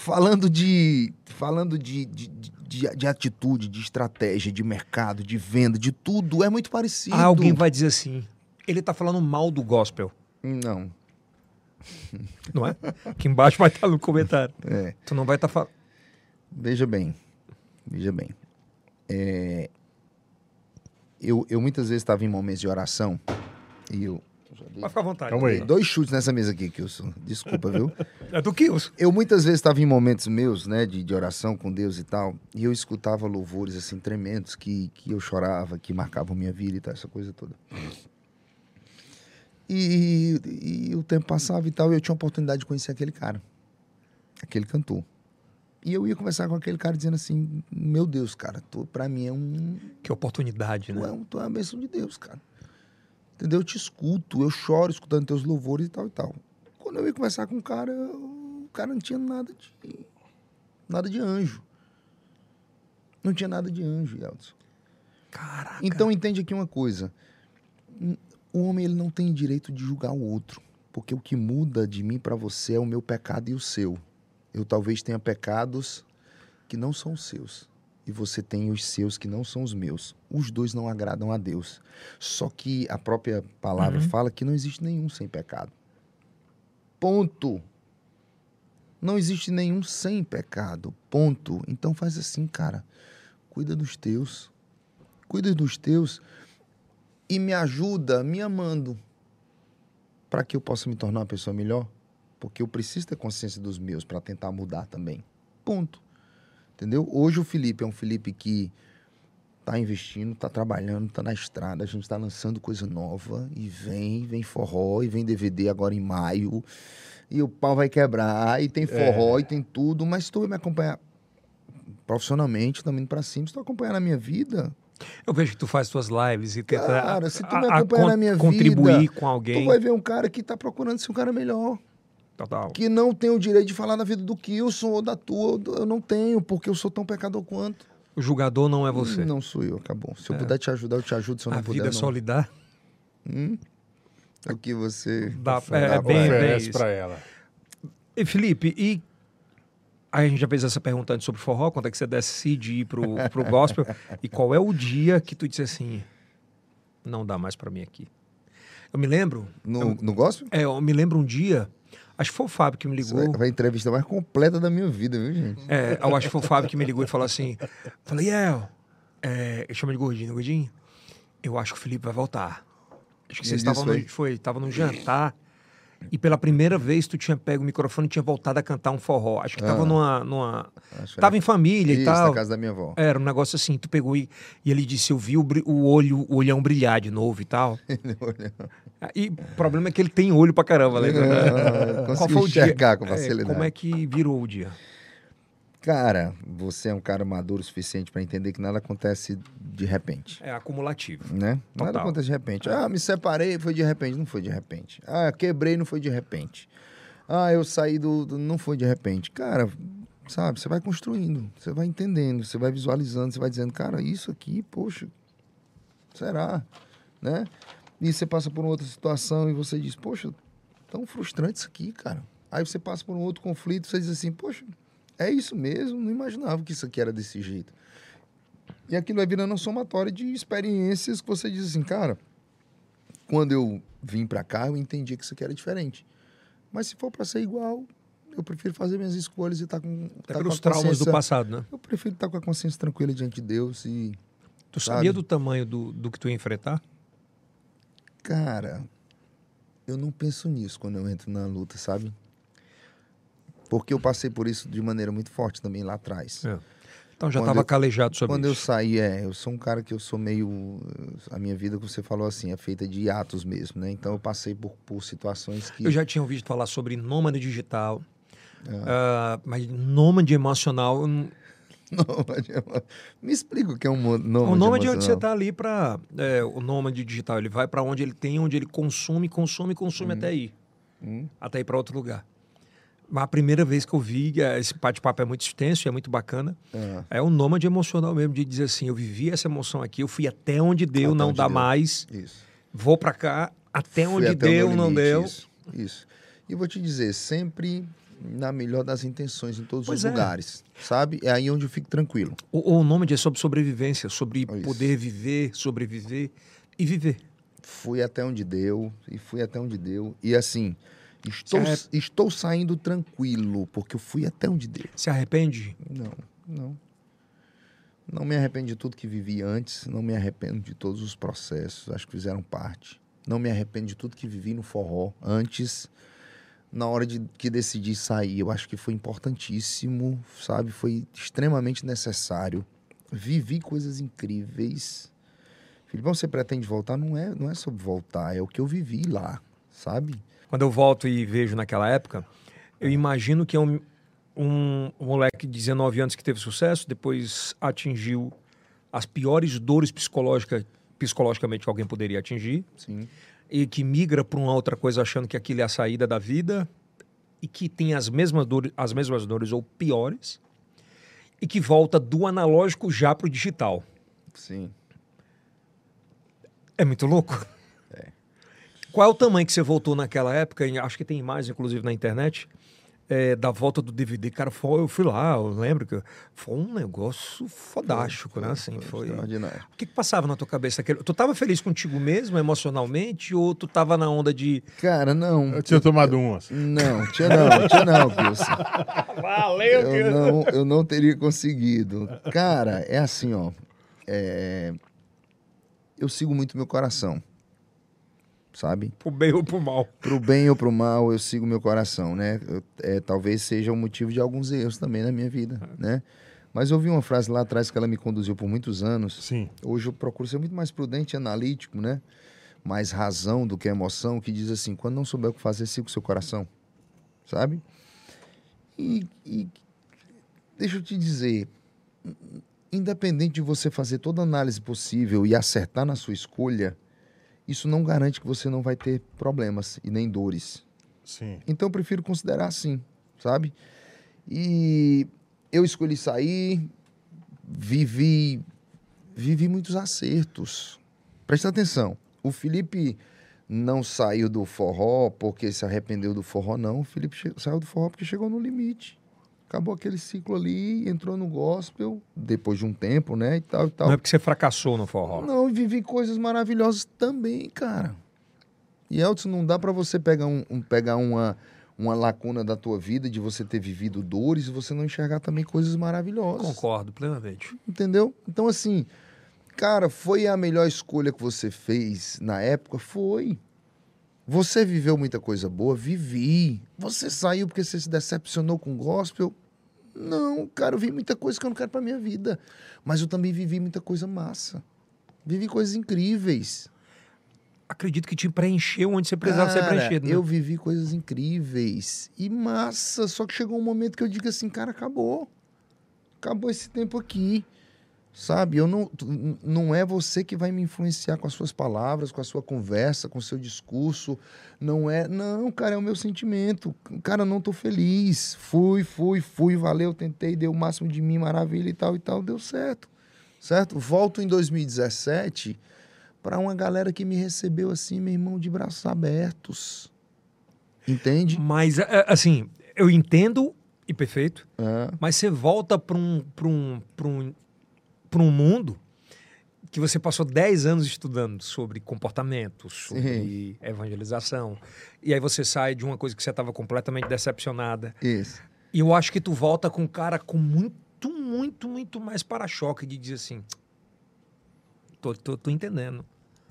Falando de. Falando de, de, de, de atitude, de estratégia, de mercado, de venda, de tudo, é muito parecido. Ah, alguém vai dizer assim. Ele tá falando mal do gospel. Não. Não é? Aqui embaixo vai estar no comentário. É. Tu não vai estar falando. Veja bem. Veja bem. É, eu, eu muitas vezes estava em momentos de oração e eu. Vai ficar à vontade. Calma aí. Dois chutes nessa mesa aqui, Kilson. Desculpa, viu? É do Kilson. Eu muitas vezes estava em momentos meus, né, de, de oração com Deus e tal, e eu escutava louvores assim tremendos que, que eu chorava, que marcavam minha vida e tal, essa coisa toda. E, e o tempo passava e tal, e eu tinha a oportunidade de conhecer aquele cara, aquele cantor. E eu ia conversar com aquele cara dizendo assim: Meu Deus, cara, tu, pra mim é um. Que oportunidade, Tu é, né? um, tu é uma bênção de Deus, cara. Entendeu? Eu te escuto, eu choro escutando teus louvores e tal e tal. Quando eu ia conversar com o cara, o cara não tinha nada de. nada de anjo. Não tinha nada de anjo, Yeltsin. Caraca. Então entende aqui uma coisa. O homem ele não tem direito de julgar o outro, porque o que muda de mim para você é o meu pecado e o seu. Eu talvez tenha pecados que não são seus e você tem os seus que não são os meus. Os dois não agradam a Deus. Só que a própria palavra Uhum. fala que não existe nenhum sem pecado. Ponto. Não existe nenhum sem pecado. Ponto. Então faz assim, cara. Cuida dos teus. Cuida dos teus e me ajuda me amando para que eu possa me tornar uma pessoa melhor, porque eu preciso ter consciência dos meus para tentar mudar também. Ponto. Entendeu? Hoje o Felipe é um Felipe que tá investindo, tá trabalhando, tá na estrada, a gente tá lançando coisa nova e vem, vem forró e vem DVD agora em maio. E o pau vai quebrar, e tem forró, e tem tudo, mas se tu vai me acompanhar profissionalmente, também para cima, se tu acompanhar na minha vida, Eu vejo que tu faz tuas lives e tenta Cara, se tu me a- a acompanhar na minha contribuir vida, com alguém. tu vai ver um cara que tá procurando ser um cara melhor. Total. Que não tem o direito de falar na vida do Kilson ou da tua. Eu não tenho, porque eu sou tão pecador quanto. O julgador não é você. Não sou eu, acabou. Se eu É. puder te ajudar, eu te ajudo. Se eu a não vida puder, é não. só lidar. Hum? O que você... Dá, dá é, pra- bem, bem Oferece isso. pra ela. E Felipe, e aí a gente já fez essa pergunta antes sobre forró, quando é que você decide ir pro, pro gospel? e qual é o dia que tu disse assim, não dá mais pra mim aqui? Eu me lembro, No, no gospel? é, eu me lembro um dia, acho que foi o Fábio que me ligou. vai, vai a entrevista mais completa da minha vida, viu, gente? É, eu acho que foi o Fábio que me ligou e falou assim: Falei, El, é, eu chamo de gordinho, gordinho. Eu acho que o Felipe vai voltar. Acho que vocês estavam no, foi, tava no jantar e pela primeira vez tu tinha pego o microfone e tinha voltado a cantar um forró. Acho que tava Ah. numa, numa. Tava em família Isso, e tal. na casa da minha avó. Era um negócio assim, tu pegou e, e ele disse, eu vi o, o olho, o olhão brilhar de novo e tal. E o problema é que ele tem olho pra caramba, né? Ah, consegui enxergar com É, facilidade. como é que virou o dia? Cara, você é um cara maduro o suficiente para entender que nada acontece de repente. É acumulativo. né? Nada Total. acontece de repente. Ah, me separei, foi de repente. Não foi de repente. Ah, quebrei, não foi de repente. Ah, eu saí do... do- Não foi de repente. Cara, sabe, você vai construindo, você vai entendendo, você vai visualizando, você vai dizendo, cara, isso aqui, poxa, será? Né? E você passa por outra situação e você diz, poxa, tão frustrante isso aqui, cara. Aí você passa por um outro conflito, você diz assim, poxa, é isso mesmo, não imaginava que isso aqui era desse jeito. E aquilo vai virando uma somatória de experiências que você diz assim, cara, quando eu vim pra cá, eu entendi que isso aqui era diferente. Mas se for pra ser igual, eu prefiro fazer minhas escolhas e estar com. Até tá com pelos a traumas do passado, né? Eu prefiro estar com a consciência tranquila diante de Deus e. Tu Sabe? sabia do tamanho do, do que tu ia enfrentar? Cara, eu não penso nisso quando eu entro na luta, sabe? Porque eu passei por isso de maneira muito forte também lá atrás. É. Então já estava eu- calejado sobre Quando eu isso. saí, é, eu sou um cara que eu sou meio. A minha vida, como você falou assim, é feita de atos mesmo, né? Então eu passei por, por situações que. Eu já tinha ouvido falar sobre nômade digital, ah, mas nômade emocional. eu Nômade Me explica o que é um nômade o nômade é onde você está ali para. o nômade digital, ele vai para onde ele tem, onde ele consome, consome, consome Uhum. até aí. Hum. até ir para outro lugar. A primeira vez que eu vi, eh, esse bate-papo é muito extenso, é muito bacana. Ah, É um nômade emocional mesmo, de dizer assim, eu vivi essa emoção aqui, eu fui até onde deu, Até não onde dá deu. mais, isso. vou para cá, até Fui onde até deu, meu não limite, deu. Isso, isso. E vou te dizer, sempre na melhor das intenções em todos Pois os é. lugares, sabe? É aí onde eu fico tranquilo. O, o nômade é sobre sobrevivência, sobre É isso. poder viver, sobreviver e viver. Fui até onde deu e fui até onde deu. E assim, estou, É. estou saindo tranquilo, porque eu fui até onde deu. Se arrepende? Não, não. Não me arrependo de tudo que vivi antes, não me arrependo de todos os processos, acho que fizeram parte. Não me arrependo de tudo que vivi no forró antes, na hora de que decidi sair. Eu acho que foi importantíssimo, sabe? Foi extremamente necessário. Vivi coisas incríveis. Filipão, você pretende voltar? Não é, não é sobre voltar, é o que eu vivi lá, sabe? Quando eu volto e vejo naquela época, eu imagino que é um, um, um moleque de 19 anos que teve sucesso, depois atingiu as piores dores psicológicas, psicologicamente que alguém poderia atingir, Sim. e que migra para uma outra coisa achando que aquilo é a saída da vida, e que tem as mesmas dores, as mesmas dores ou piores, e que volta do analógico já para o digital. Sim. É muito louco. Qual é o tamanho que você voltou naquela época? E Acho que tem mais, inclusive, na internet. é, da volta do DVD. Cara, foi, eu fui lá, eu lembro que foi um negócio fodástico, né? Assim, foi. Extraordinário. O que, que passava na tua cabeça? Tu tava feliz contigo mesmo, emocionalmente, ou tu tava na onda de. Cara, não. Eu tinha tomado umas. Não, tinha não, tinha não, Pilson. Valeu, Eu não, eu não teria conseguido. Cara, é assim, ó. é, Eu sigo muito meu coração. Sabe? Pro bem ou pro mal. Pro bem ou pro mal, eu sigo meu coração, né? Eu- é, talvez seja o motivo de alguns erros também na minha vida, né? Mas eu ouvi uma frase lá atrás que ela me conduziu por muitos anos. Sim. Hoje eu procuro ser muito mais prudente e analítico, né? Mais razão do que emoção, que diz assim, quando não souber o que fazer, siga o seu coração. Sabe? E, e deixa eu te dizer, independente de você fazer toda a análise possível e acertar na sua escolha, isso não garante que você não vai ter problemas e nem dores. Sim. Então eu prefiro considerar assim, sabe? E eu escolhi sair, vivi, vivi muitos acertos. Presta atenção, o Felipe não saiu do forró porque se arrependeu do forró, não. O Felipe saiu do forró porque chegou no limite. Acabou aquele ciclo ali, entrou no gospel, depois de um tempo, né, e tal, e tal. Não é porque você fracassou no forró. Não, vivi coisas maravilhosas também, cara. E Elton, não dá pra você pegar, um, um- pegar uma, uma lacuna da tua vida de você ter vivido dores e você não enxergar também coisas maravilhosas. Concordo plenamente. Entendeu? Então, assim, cara, foi a melhor escolha que você fez na época? Foi. Você viveu muita coisa boa? Vivi. Você saiu porque você se decepcionou com o gospel? Não, cara, eu vi muita coisa que eu não quero pra minha vida. Mas eu também vivi muita coisa massa. Vivi coisas incríveis. Acredito que te preencheu onde você precisava ser Cara, preenchido. Né? Eu vivi coisas incríveis e massa. Só que chegou um momento que eu digo assim, cara, acabou. Acabou esse tempo aqui. Sabe? Eu não, não é você que vai me influenciar com as suas palavras, com a sua conversa, com o seu discurso. Não é. Não, cara, é o meu sentimento. Cara, não tô feliz. Fui, fui, fui, valeu, tentei, dei o máximo de mim, maravilha e tal e tal, deu certo. Certo? Volto em 2017 para uma galera que me recebeu assim, meu irmão, de braços abertos. Entende? Mas, é, é, assim, eu entendo, e perfeito, É. mas você volta para um, pra um, pra um, pra um mundo que você passou 10 anos estudando sobre comportamento, sobre evangelização, e aí você sai de uma coisa que você estava completamente decepcionada. Isso. E eu acho que tu volta com um cara com muito, muito, muito mais para-choque de dizer assim. Tô, tô, tô entendendo.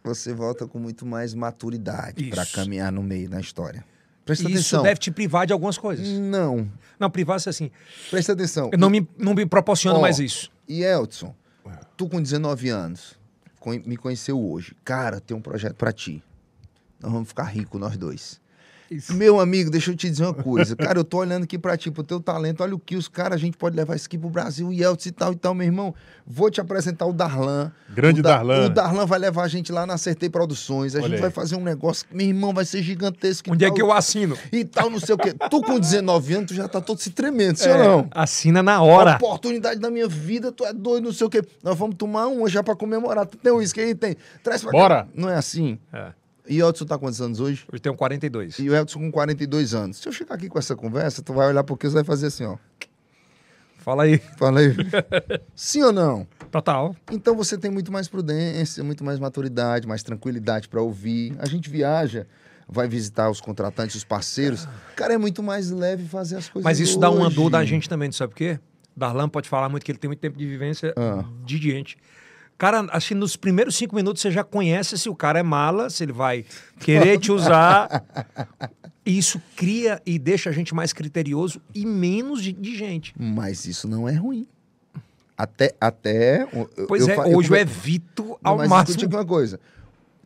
Você volta com muito mais maturidade para caminhar no meio da história. Presta Isso atenção. deve te privar de algumas coisas. Não. Não, privar-se assim. Presta atenção. Eu não me, não me proporciona Ó, mais isso. E Elton, tu com 19 anos, me conheceu hoje. Cara, tem um projeto pra ti. Nós vamos ficar ricos, nós dois. Meu amigo, deixa eu te dizer uma coisa. Cara, eu tô olhando aqui pra ti, pro teu talento. Olha o que os caras, a gente pode levar isso aqui pro Brasil, Yeltsin e tal e tal, meu irmão. Vou te apresentar o Darlan. Grande o Da- Darlan. O Darlan vai levar a gente lá na Acertei Produções. A Olha gente aí. vai fazer um negócio, meu irmão, vai ser gigantesco. e Onde é tal, que eu assino? E tal, não sei o quê. Tu com 19 anos, tu já tá todo se tremendo, sim É, ou não? Assina na hora. Oportunidade da minha vida, tu é doido, não sei o quê. Nós vamos tomar uma já pra comemorar. Tu tem um uísque aí? Tem. Traz pra Bora. cá. Não é assim. É. E o Edson tá quantos anos hoje? Hoje tenho 42. E o Edson com 42 anos. Se eu chegar aqui com essa conversa, tu vai olhar porque você vai fazer assim, ó. Fala aí. Fala aí. Sim ou não? Total. Então você tem muito mais prudência, muito mais maturidade, mais tranquilidade pra ouvir. A gente viaja, vai visitar os contratantes, os parceiros. Cara, é muito mais leve fazer as coisas Mas isso dá uma hoje. dor da gente também, sabe por quê? Darlan pode falar muito que ele tem muito tempo de vivência Ah. de gente. Cara, assim, nos primeiros cinco minutos você já conhece se o cara é mala, se ele vai querer te usar. E Isso cria e deixa a gente mais criterioso e menos de, de gente. Mas isso não é ruim. Até. até eu- Pois eu é, eu hoje eu come- evito Não, ao mas máximo. aqui uma coisa.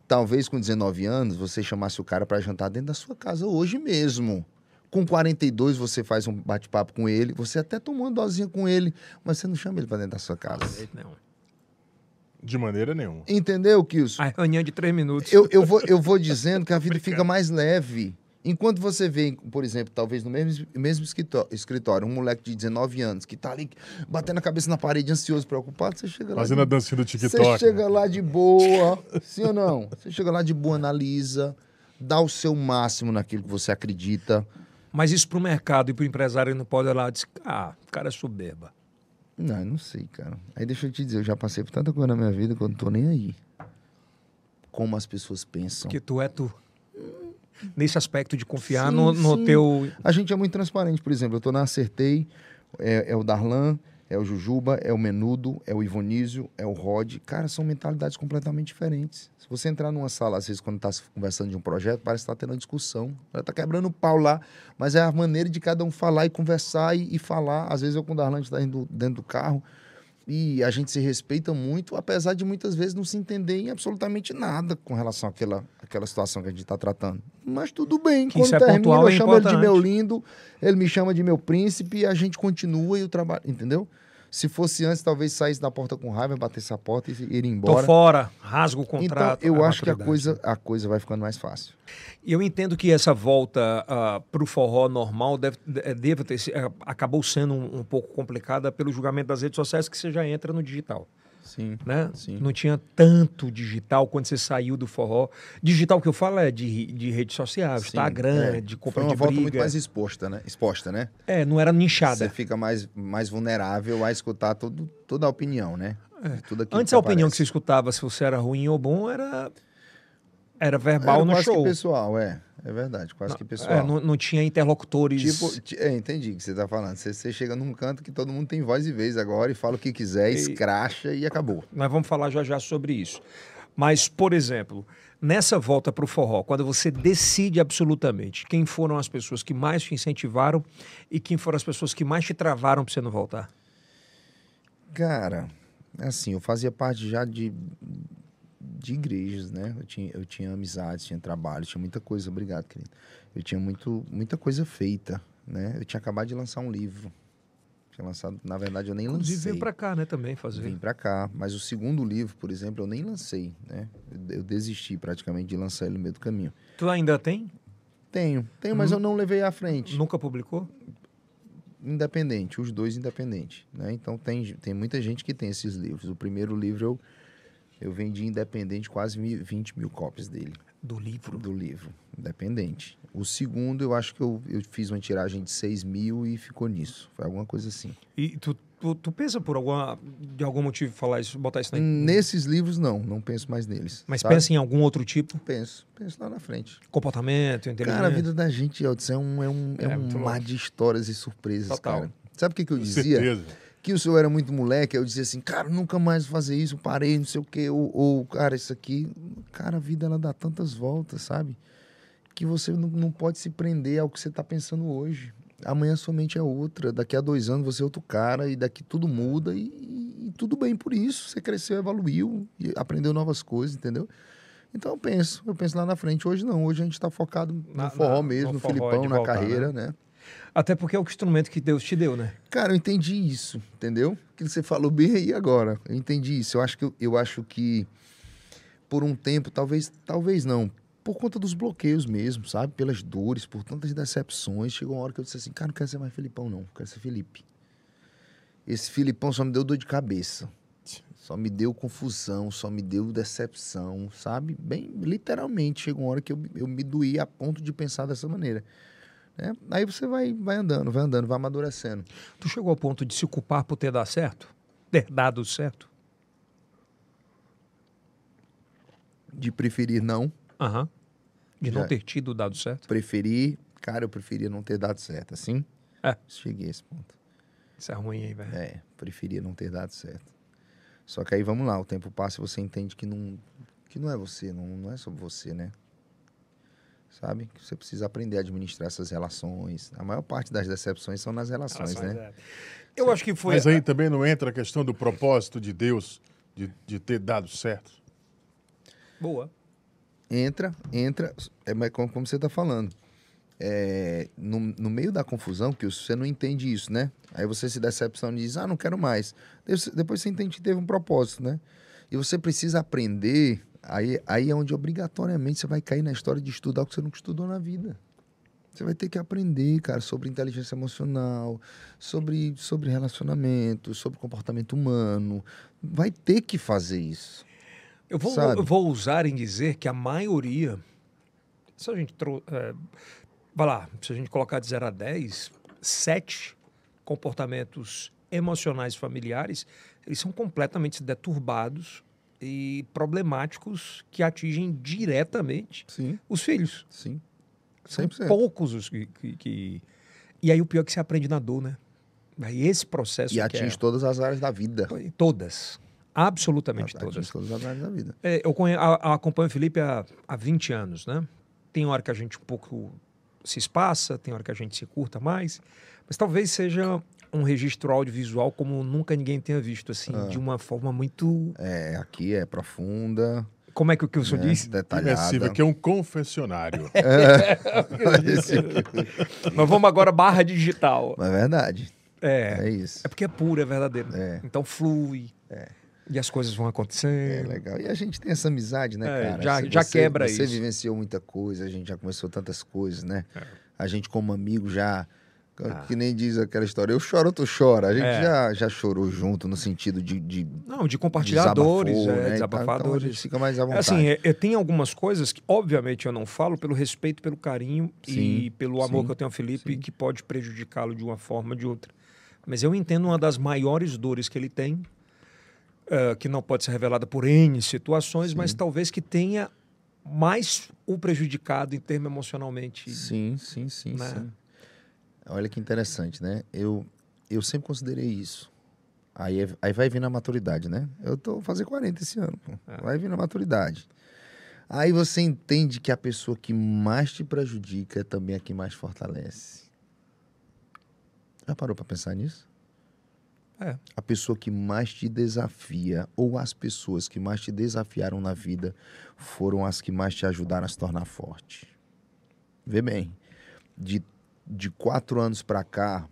Talvez com 19 anos você chamasse o cara pra jantar dentro da sua casa hoje mesmo. Com 42 você faz um bate-papo com ele, você até tomou uma dosinha com ele, mas você não chama ele pra dentro da sua casa. Não. De maneira nenhuma. Entendeu, Kilson? A reunião de três minutos. Eu, eu, vou, eu vou dizendo que a vida fica mais leve. Enquanto você vê, por exemplo, talvez no mesmo, mesmo escritó- escritório, um moleque de 19 anos que tá ali batendo a cabeça na parede, ansioso, preocupado, você chega lá. Fazendo de- a dancinha do Você TikTok. chega lá de boa, sim ou não? Você chega lá de boa, analisa, dá o seu máximo naquilo que você acredita. Mas isso pro mercado e pro empresário não pode olhar e dizer, ah, o cara é soberba. Não, eu não sei, cara. Aí deixa eu te dizer, eu já passei por tanta coisa na minha vida que eu não tô nem aí. Como as pessoas pensam. Porque tu é tu. Nesse aspecto de confiar Sim, no, no sim. teu. A gente é muito transparente, por exemplo, eu tô na Acertei, é, é o Darlan, é o Jujuba, é o Menudo, é o Ivonísio, é o Rod. Cara, são mentalidades completamente diferentes. Se você entrar numa sala, às vezes, quando tá se conversando de um projeto, parece que tá tendo uma discussão. Ela tá quebrando o pau lá, mas é a maneira de cada um falar e conversar e, e falar. Às vezes eu com o Darlan, a gente tá indo dentro do carro e a gente se respeita muito, apesar de muitas vezes não se entender em absolutamente nada com relação àquela, àquela situação que a gente está tratando. Mas tudo bem, quando isso é termina, pontual eu é chamo ele de importante. meu lindo, ele me chama de meu príncipe e a gente continua e o trabalho, entendeu? Se fosse antes, talvez saísse da porta com raiva, batesse a porta e ir Tô embora. fora, rasgo o Então, contrato. eu a acho que a coisa, a coisa vai ficando mais fácil. E eu entendo que essa volta para o forró normal deve, de- deva ter, eh, acabou sendo um, um pouco complicada pelo julgamento das redes sociais, que você já entra no digital. Sim. Né? Sim. Não tinha tanto digital quando você saiu do forró. Digital que eu falo é de, de rede social, Instagram, é. de compra Foi uma de volta briga. muito mais exposta, né? Exposta, né? É, não era Você nichada. fica mais, mais vulnerável a escutar todo, toda a opinião, né? É. Antes a opinião que você escutava, se você era ruim ou bom, era, era verbal Era no quase show. que pessoal, é. É verdade, quase que pessoal. É, não, não tinha interlocutores. Tipo, ti- é, entendi o que você tá falando. Você, você chega num canto que todo mundo tem voz e vez agora e fala o que quiser, E- escracha e acabou. Nós vamos falar já já sobre isso. Mas, por exemplo, nessa volta para o forró, quando você decide absolutamente quem foram as pessoas que mais te incentivaram e quem foram as pessoas que mais te travaram para você não voltar? Cara, assim, eu fazia parte já de, de igrejas, né? Eu tinha, eu tinha amizades, tinha trabalho, tinha muita coisa. Obrigado, querido. Eu tinha muito, muita coisa feita, né? Eu tinha acabado de lançar um livro. Tinha lançado, na verdade, eu nem Inclusive lancei. veio para cá, né, também fazer. Vim pra cá. Mas o segundo livro, por exemplo, eu nem lancei, né? Eu, eu desisti praticamente de lançar ele no meio do caminho. Tu ainda tem? Tenho, tenho, mas Uhum. eu não levei à frente. Nunca publicou? Independente, os dois independentes, né? Então tem, tem muita gente que tem esses livros. O primeiro livro eu, eu vendi independente quase mi- 20 mil cópias dele, Do livro. do livro, independente. O segundo eu acho que eu, eu fiz uma tiragem de 6 mil e ficou nisso. Foi alguma coisa assim. E tu, tu, tu pensa por alguma, de algum motivo falar isso, botar isso na Nesses livros, não, não penso mais neles. Mas sabe? pensa em algum outro tipo? Penso, penso lá na frente. Comportamento, inteligência? Cara, a vida da gente, Elton, é um, é um, é É, um mar de histórias e surpresas, Total. cara. Sabe o que, que eu Com dizia? certeza. Que o senhor era muito moleque, eu dizia assim, cara, nunca mais vou fazer isso, parei, não sei o quê, ou, ou, cara, isso aqui, cara, a vida ela dá tantas voltas, sabe? Que você não, não pode se prender ao que você está pensando hoje. Amanhã sua mente é outra, daqui a dois anos você é outro cara, e daqui tudo muda, e, e tudo bem por isso. Você cresceu, evoluiu, e aprendeu novas coisas, entendeu? Então eu penso, eu penso lá na frente. Hoje não, hoje a gente tá focado no Na- forró na- mesmo, no no, forró Filipão, de na voltar, carreira, né? Até porque é o instrumento que Deus te deu, né? Cara, eu entendi isso, entendeu? Que você falou bem aí agora. Eu entendi isso. Eu acho que eu acho que por um tempo, talvez, talvez não, por conta dos bloqueios mesmo, sabe? Pelas dores, por tantas decepções, chegou uma hora que eu disse assim, cara, não quero ser mais Filipão não, quero ser Felipe. Esse Filipão só me deu dor de cabeça. Só me deu confusão, só me deu decepção, sabe? Bem, literalmente, chegou uma hora que eu, eu me doí a ponto de pensar dessa maneira. Né? Aí você vai, vai andando, vai andando, vai amadurecendo. Tu chegou ao ponto de se culpar por ter dado certo? Ter dado certo? De preferir não, Aham. De não Já. ter tido dado certo? preferir, cara, eu preferia não ter dado certo, assim? É. Cheguei a esse ponto. Isso é ruim aí, velho. É, preferia não ter dado certo. Só que aí vamos lá, o tempo passa e você entende que não, que não é você, não, não é sobre você, né? Sabe? Que você precisa aprender a administrar essas relações. A maior parte das decepções são nas relações, né? é. Eu acho que foi. Mas aí também não entra a questão do propósito de Deus de, de ter dado certo. Boa. entra, entra, é mas como, como você está falando. É, no, no meio da confusão, que você não entende isso, né? Aí você se decepciona e diz, ah, não quero mais. Depois, depois você entende que teve um propósito, né? E você precisa aprender, aí, aí é onde obrigatoriamente você vai cair na história de estudar o que você nunca estudou na vida. Você vai ter que aprender, cara, sobre inteligência emocional, sobre, sobre relacionamento, sobre comportamento humano. Vai ter que fazer isso. Eu vou, Sabe? eu vou usar em dizer que a maioria. Se a gente. Tro, é, vai lá, se a gente colocar de 0 a 10, 7 comportamentos emocionais familiares, eles são completamente deturbados e problemáticos que atingem diretamente Sim, os filhos. sim. São 100%. poucos os que, que, que- E aí o pior é que você aprende na dor, né? Aí esse processo E que atinge é... todas as áreas da vida. Todas. Absolutamente Atinge todas. todas as áreas da vida. É, eu acompanho o Felipe há, há 20 anos, né? Tem hora que a gente um pouco se espaça, tem hora que a gente se curta mais, mas talvez seja um registro audiovisual como nunca ninguém tenha visto, assim, Ah. de uma forma muito... É, aqui é profunda, Como é que o que o senhor né, disse? detalhada. Imersiva, que é um confessionário. Nós vamos agora barra digital. Mas é verdade, É, é isso. é porque é puro, é verdadeiro. É. Então flui. E as coisas vão É acontecendo. legal. E a gente tem essa amizade, né, É, cara? já- Você- já você- quebra Você isso. vivenciou muita coisa, a gente já começou tantas coisas, né? É. A gente, como amigo, já. Ah. Que nem diz aquela história, eu choro, tu chora. A gente É. já, já chorou junto no sentido de, de Não, de compartilhar desabafou, dores, é, né? Então- desabafar então, a gente fica mais à É vontade. Assim, é, é, tem algumas coisas que, obviamente, eu não falo pelo respeito, pelo carinho e Sim, pelo amor sim, que eu tenho ao Felipe, sim. que pode prejudicá-lo de uma forma ou de outra. Mas eu entendo uma das maiores dores que ele tem, eh, que não pode ser revelada por N situações, mas talvez que tenha mais o prejudicado em termos emocionalmente. Sim, sim, sim, né? sim. Olha que interessante, né? Eu, eu sempre considerei isso. Aí, é- aí vai vir na maturidade, né? Eu tô fazendo 40 esse ano, pô. É. Vai vir na maturidade. Aí você entende que a pessoa que mais te prejudica é também a que mais fortalece. Já parou pra pensar nisso? É. A pessoa que mais te desafia, ou as pessoas que mais te desafiaram na vida, foram as que mais te ajudaram a se tornar forte. Vê bem, de, de quatro anos pra cá,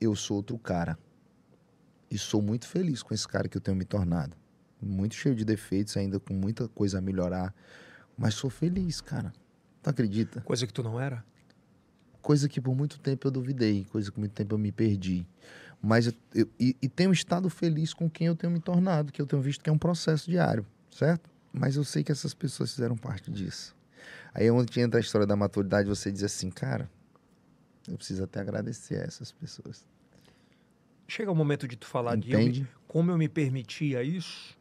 eu sou outro cara. E sou muito feliz com esse cara que eu tenho me tornado. Muito cheio de defeitos, ainda com muita coisa a melhorar. Mas sou feliz, cara. Tu acredita? Coisa que tu não era. Coisa que por muito tempo eu duvidei, coisa que por muito tempo eu me perdi. Mas eu, eu- e, e tenho estado feliz com quem eu tenho me tornado, que eu tenho visto que é um processo diário, certo? Mas eu sei que essas pessoas fizeram parte disso. Aí é onde entra a história da maturidade, você diz assim, cara, eu preciso até agradecer a essas pessoas. Chega o momento de tu falar de eu Entende? como eu me permitia isso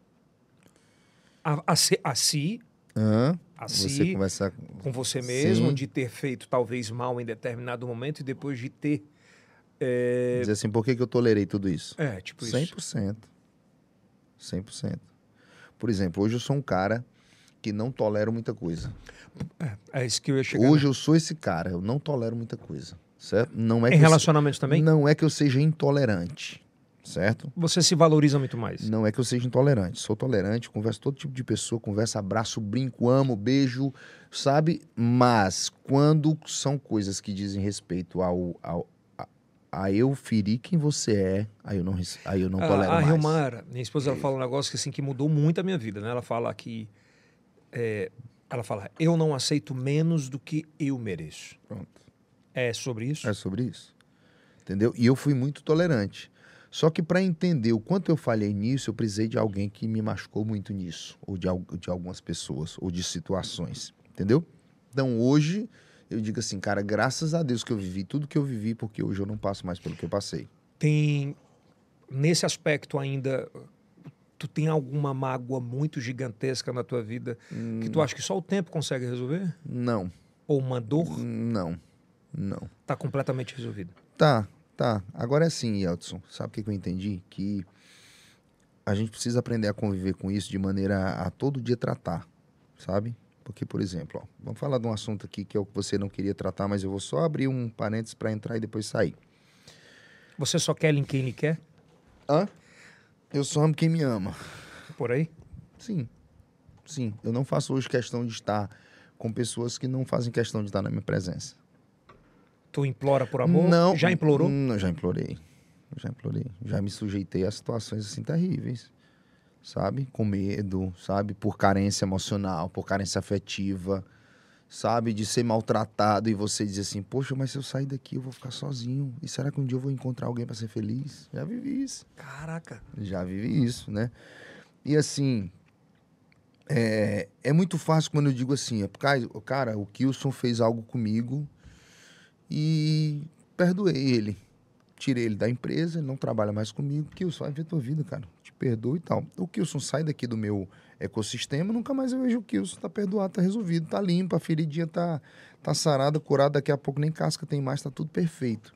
a, a, a si, Hã? a Você si conversar com você mesmo, Sim. de ter feito talvez mal em determinado momento e depois de ter. É, dizer assim, por que, que eu tolerei tudo isso? é, tipo isso. 100%. 100%. Por exemplo, hoje eu sou um cara que não tolero muita coisa. É isso que eu ia chegar. Hoje eu sou esse cara, eu não tolero muita coisa, certo? Não é em eu relacionamentos também? Não é que eu seja intolerante, certo? Você se valoriza muito mais. Não é que eu seja intolerante, sou tolerante, converso todo tipo de pessoa, converso, abraço, brinco, amo, beijo, sabe? Mas quando são coisas que dizem respeito ao, ao a, a eu ferir quem você é, aí eu não, aí eu não A- tolero a mais. Rilmara, minha esposa, ela fala um negócio que, assim, que mudou muito a minha vida, né? Ela fala que... é, ela fala, eu não aceito menos do que eu mereço. Pronto. É sobre isso? É sobre isso. Entendeu? E eu fui muito tolerante. Só que para entender o quanto eu falhei nisso, eu precisei de alguém que me machucou muito nisso, ou de, de algumas pessoas, ou de situações. Entendeu? Então hoje eu digo assim, cara, graças a Deus que eu vivi tudo que eu vivi, porque hoje eu não passo mais pelo que eu passei. Tem, nesse aspecto ainda, tu tem alguma mágoa muito gigantesca na tua vida que tu acha que só o tempo consegue resolver? Não, Ou uma dor não, não. tá completamente resolvida? Tá, tá. Agora é assim, Yeltsin. Sabe o que, que eu entendi? Que a gente precisa aprender a conviver com isso de maneira a, a todo dia tratar, sabe? Porque, por exemplo, ó, vamos falar de um assunto aqui que é o que você não queria tratar, mas eu vou só abrir um parênteses para entrar e depois sair. Você só quer em quem lhe quer? Hã? Eu só amo quem me ama. Por aí? Sim, sim. Eu não faço hoje questão de estar com pessoas que não fazem questão de estar na minha presença. Tu implora por amor? Não. Já implorou? Não, já implorei. Já implorei. Já me sujeitei a situações assim terríveis. Sabe? Com medo, sabe? Por carência emocional, por carência afetiva. Sabe? De ser maltratado e você dizer assim: Poxa, mas se eu sair daqui eu vou ficar sozinho. E será que um dia eu vou encontrar alguém para ser feliz? Já vivi isso. Caraca. Já vivi isso, né? E assim, é, é muito fácil quando eu digo assim, é, cara, cara, o Kilson fez algo comigo e perdoei ele. Tirei ele da empresa, ele não trabalha mais comigo. Kilson, vai ver tua vida, cara. Te perdoo e tal. O Kilson sai daqui do meu ecossistema, nunca mais eu vejo o Kilson. Tá perdoado, tá resolvido, tá limpo, a feridinha tá, tá sarada, curada, daqui a pouco nem casca tem mais, tá tudo perfeito.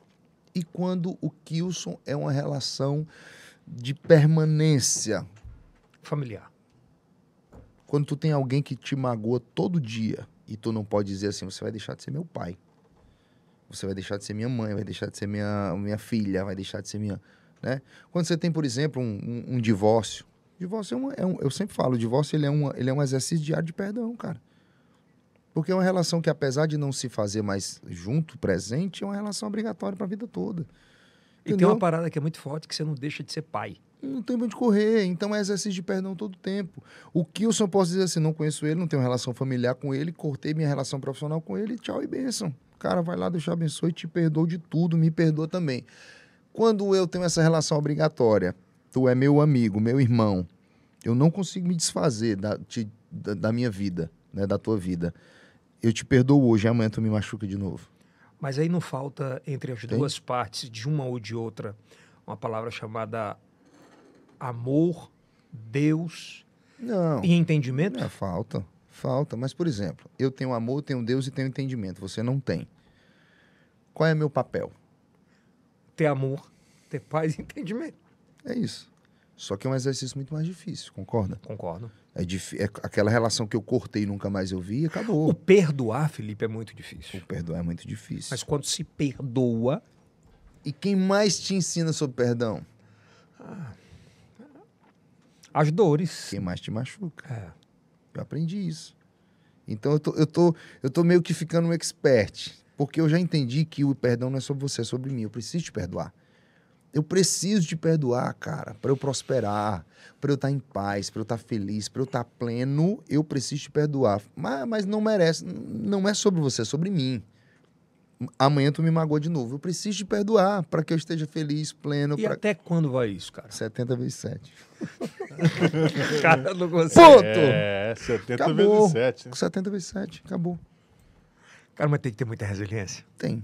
E quando o Kilson é uma relação de permanência, Familiar. quando tu tem alguém que te magoa todo dia e tu não pode dizer assim, você vai deixar de ser meu pai. Você vai deixar de ser minha mãe, vai deixar de ser minha, minha filha, vai deixar de ser minha. Né? Quando você tem, por exemplo, um, um- um divórcio. Divórcio é, uma- é um. Eu sempre falo, o divórcio ele é, uma, ele é um exercício diário de perdão, cara. Porque é uma relação que, apesar de não se fazer mais junto, presente, é uma relação obrigatória para a vida toda. E tem Entendeu? uma parada que é muito forte que você não deixa de ser pai. Não tem onde correr, então é exercício de perdão todo tempo. O Kilson, eu posso dizer assim, não conheço ele, não tenho relação familiar com ele, cortei minha relação profissional com ele, tchau e bênção. Cara, vai lá, Deus te abençoe, te perdoa de tudo, me perdoa também. Quando eu tenho essa relação obrigatória, tu é meu amigo, meu irmão, eu não consigo me desfazer da, te- da, da minha vida, né, da tua vida. Eu te perdoo hoje, amanhã tu me machuca de novo. Mas aí não falta, entre as Tem? duas partes, de uma ou de outra, uma palavra chamada amor, Deus Não. e entendimento? É, falta, falta. Mas, por exemplo, eu tenho amor, tenho Deus e tenho entendimento. Você não tem. Qual é meu papel? Ter amor, ter paz e entendimento. É isso. Só que é um exercício muito mais difícil, concorda? Concordo. É, é aquela relação que eu cortei e nunca mais eu vi, O acabou. perdoar, Felipe, é muito difícil. O perdoar é muito difícil. Mas quando se perdoa, E quem mais te ensina sobre perdão? as dores. Quem mais te machuca. É. Eu aprendi isso. Então eu tô, eu tô, eu tô meio que ficando um expert. Porque eu já entendi que o perdão não é sobre você, é sobre mim. Eu preciso te perdoar. Eu preciso te perdoar, cara, para eu prosperar, para eu estar em paz, para eu estar feliz, para eu estar pleno. Eu preciso te perdoar. Mas, mas não merece. Não é sobre você, é sobre mim. Amanhã tu me magoou de novo. Eu preciso te perdoar para que eu esteja feliz, pleno. E Pra... até quando vai isso, cara? 70 vezes 7. cara não consegue. Ponto! É, 70 Acabou. vezes 7. 70 vezes 7. Acabou. Cara, mas tem que ter muita resiliência. Tem,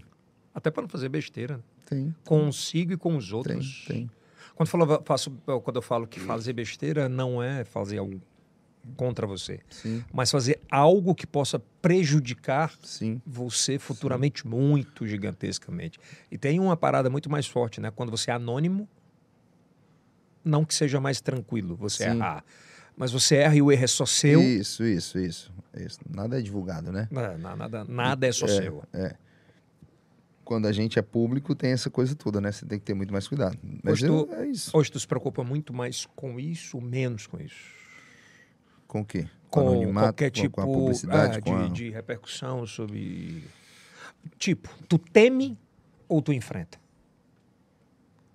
Até para não fazer besteira. né? tem, Consigo e com os tem, outros. tem. Quando, eu falo, faço, quando eu falo que fazer besteira não é fazer algo contra você, Sim, mas fazer algo que possa prejudicar sim. você futuramente muito gigantescamente. E tem uma parada muito mais forte, né? Quando você é anônimo, não que seja mais tranquilo você Sim. errar, mas você erra e o erro é só seu. Isso, isso, isso, isso. Nada é divulgado, né? É, na- nada, nada é só seu. quando a gente é público, tem essa coisa toda, né? Você tem que ter muito mais cuidado. Mas Hoje eu- tu- é isso. Hoje tu se preocupa muito mais com isso, menos com isso? Com o quê? Com anonimato, qualquer com- tipo com a publicidade, é, com de, a- de repercussão sobre. Tipo, tu teme ou tu enfrenta?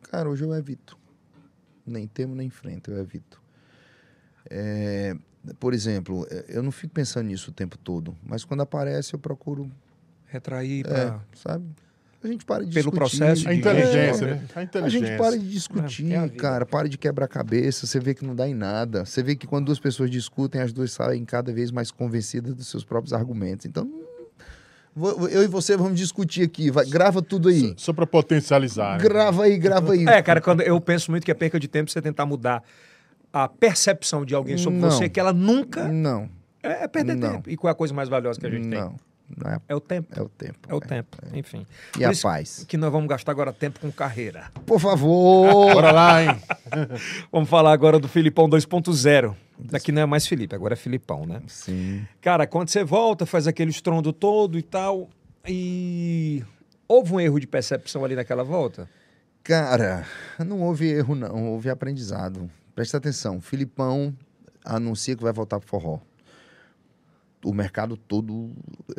Cara, hoje eu evito. Nem temo, nem enfrento, eu evito. É, por exemplo, é, eu não fico pensando nisso o tempo todo, mas quando aparece eu procuro, Retrair é, pra. sabe? A gente para de Pelo discutir. processo A de- inteligência, É. né? A A inteligência. gente para de discutir, É, é a cara, para de quebrar cabeça, você vê que não dá em nada. Você vê que quando duas pessoas discutem, as duas saem cada vez mais convencidas dos seus próprios argumentos. Então, eu e você vamos discutir aqui, vai, grava tudo aí. Só pra potencializar. né? Grava aí, grava aí. É, cara, quando eu penso muito que é perca de tempo você tentar mudar a percepção de alguém sobre Não. você, que ela nunca Não, é, é perder Não. tempo. E qual é a coisa mais valiosa que a gente tem? não, não é, É o tempo. é o tempo. É o é. tempo, enfim. E Por a paz. Que nós vamos gastar agora tempo com carreira. Por favor. Bora lá, hein? Vamos falar agora do Filipão 2.0. Daqui não é mais Felipe, agora é Filipão, né? Sim. Cara, quando você volta, faz aquele estrondo todo e tal, e houve um erro de percepção ali naquela volta? Cara, não houve erro, não. Houve aprendizado. Presta atenção. Filipão anuncia que vai voltar pro forró. O mercado todo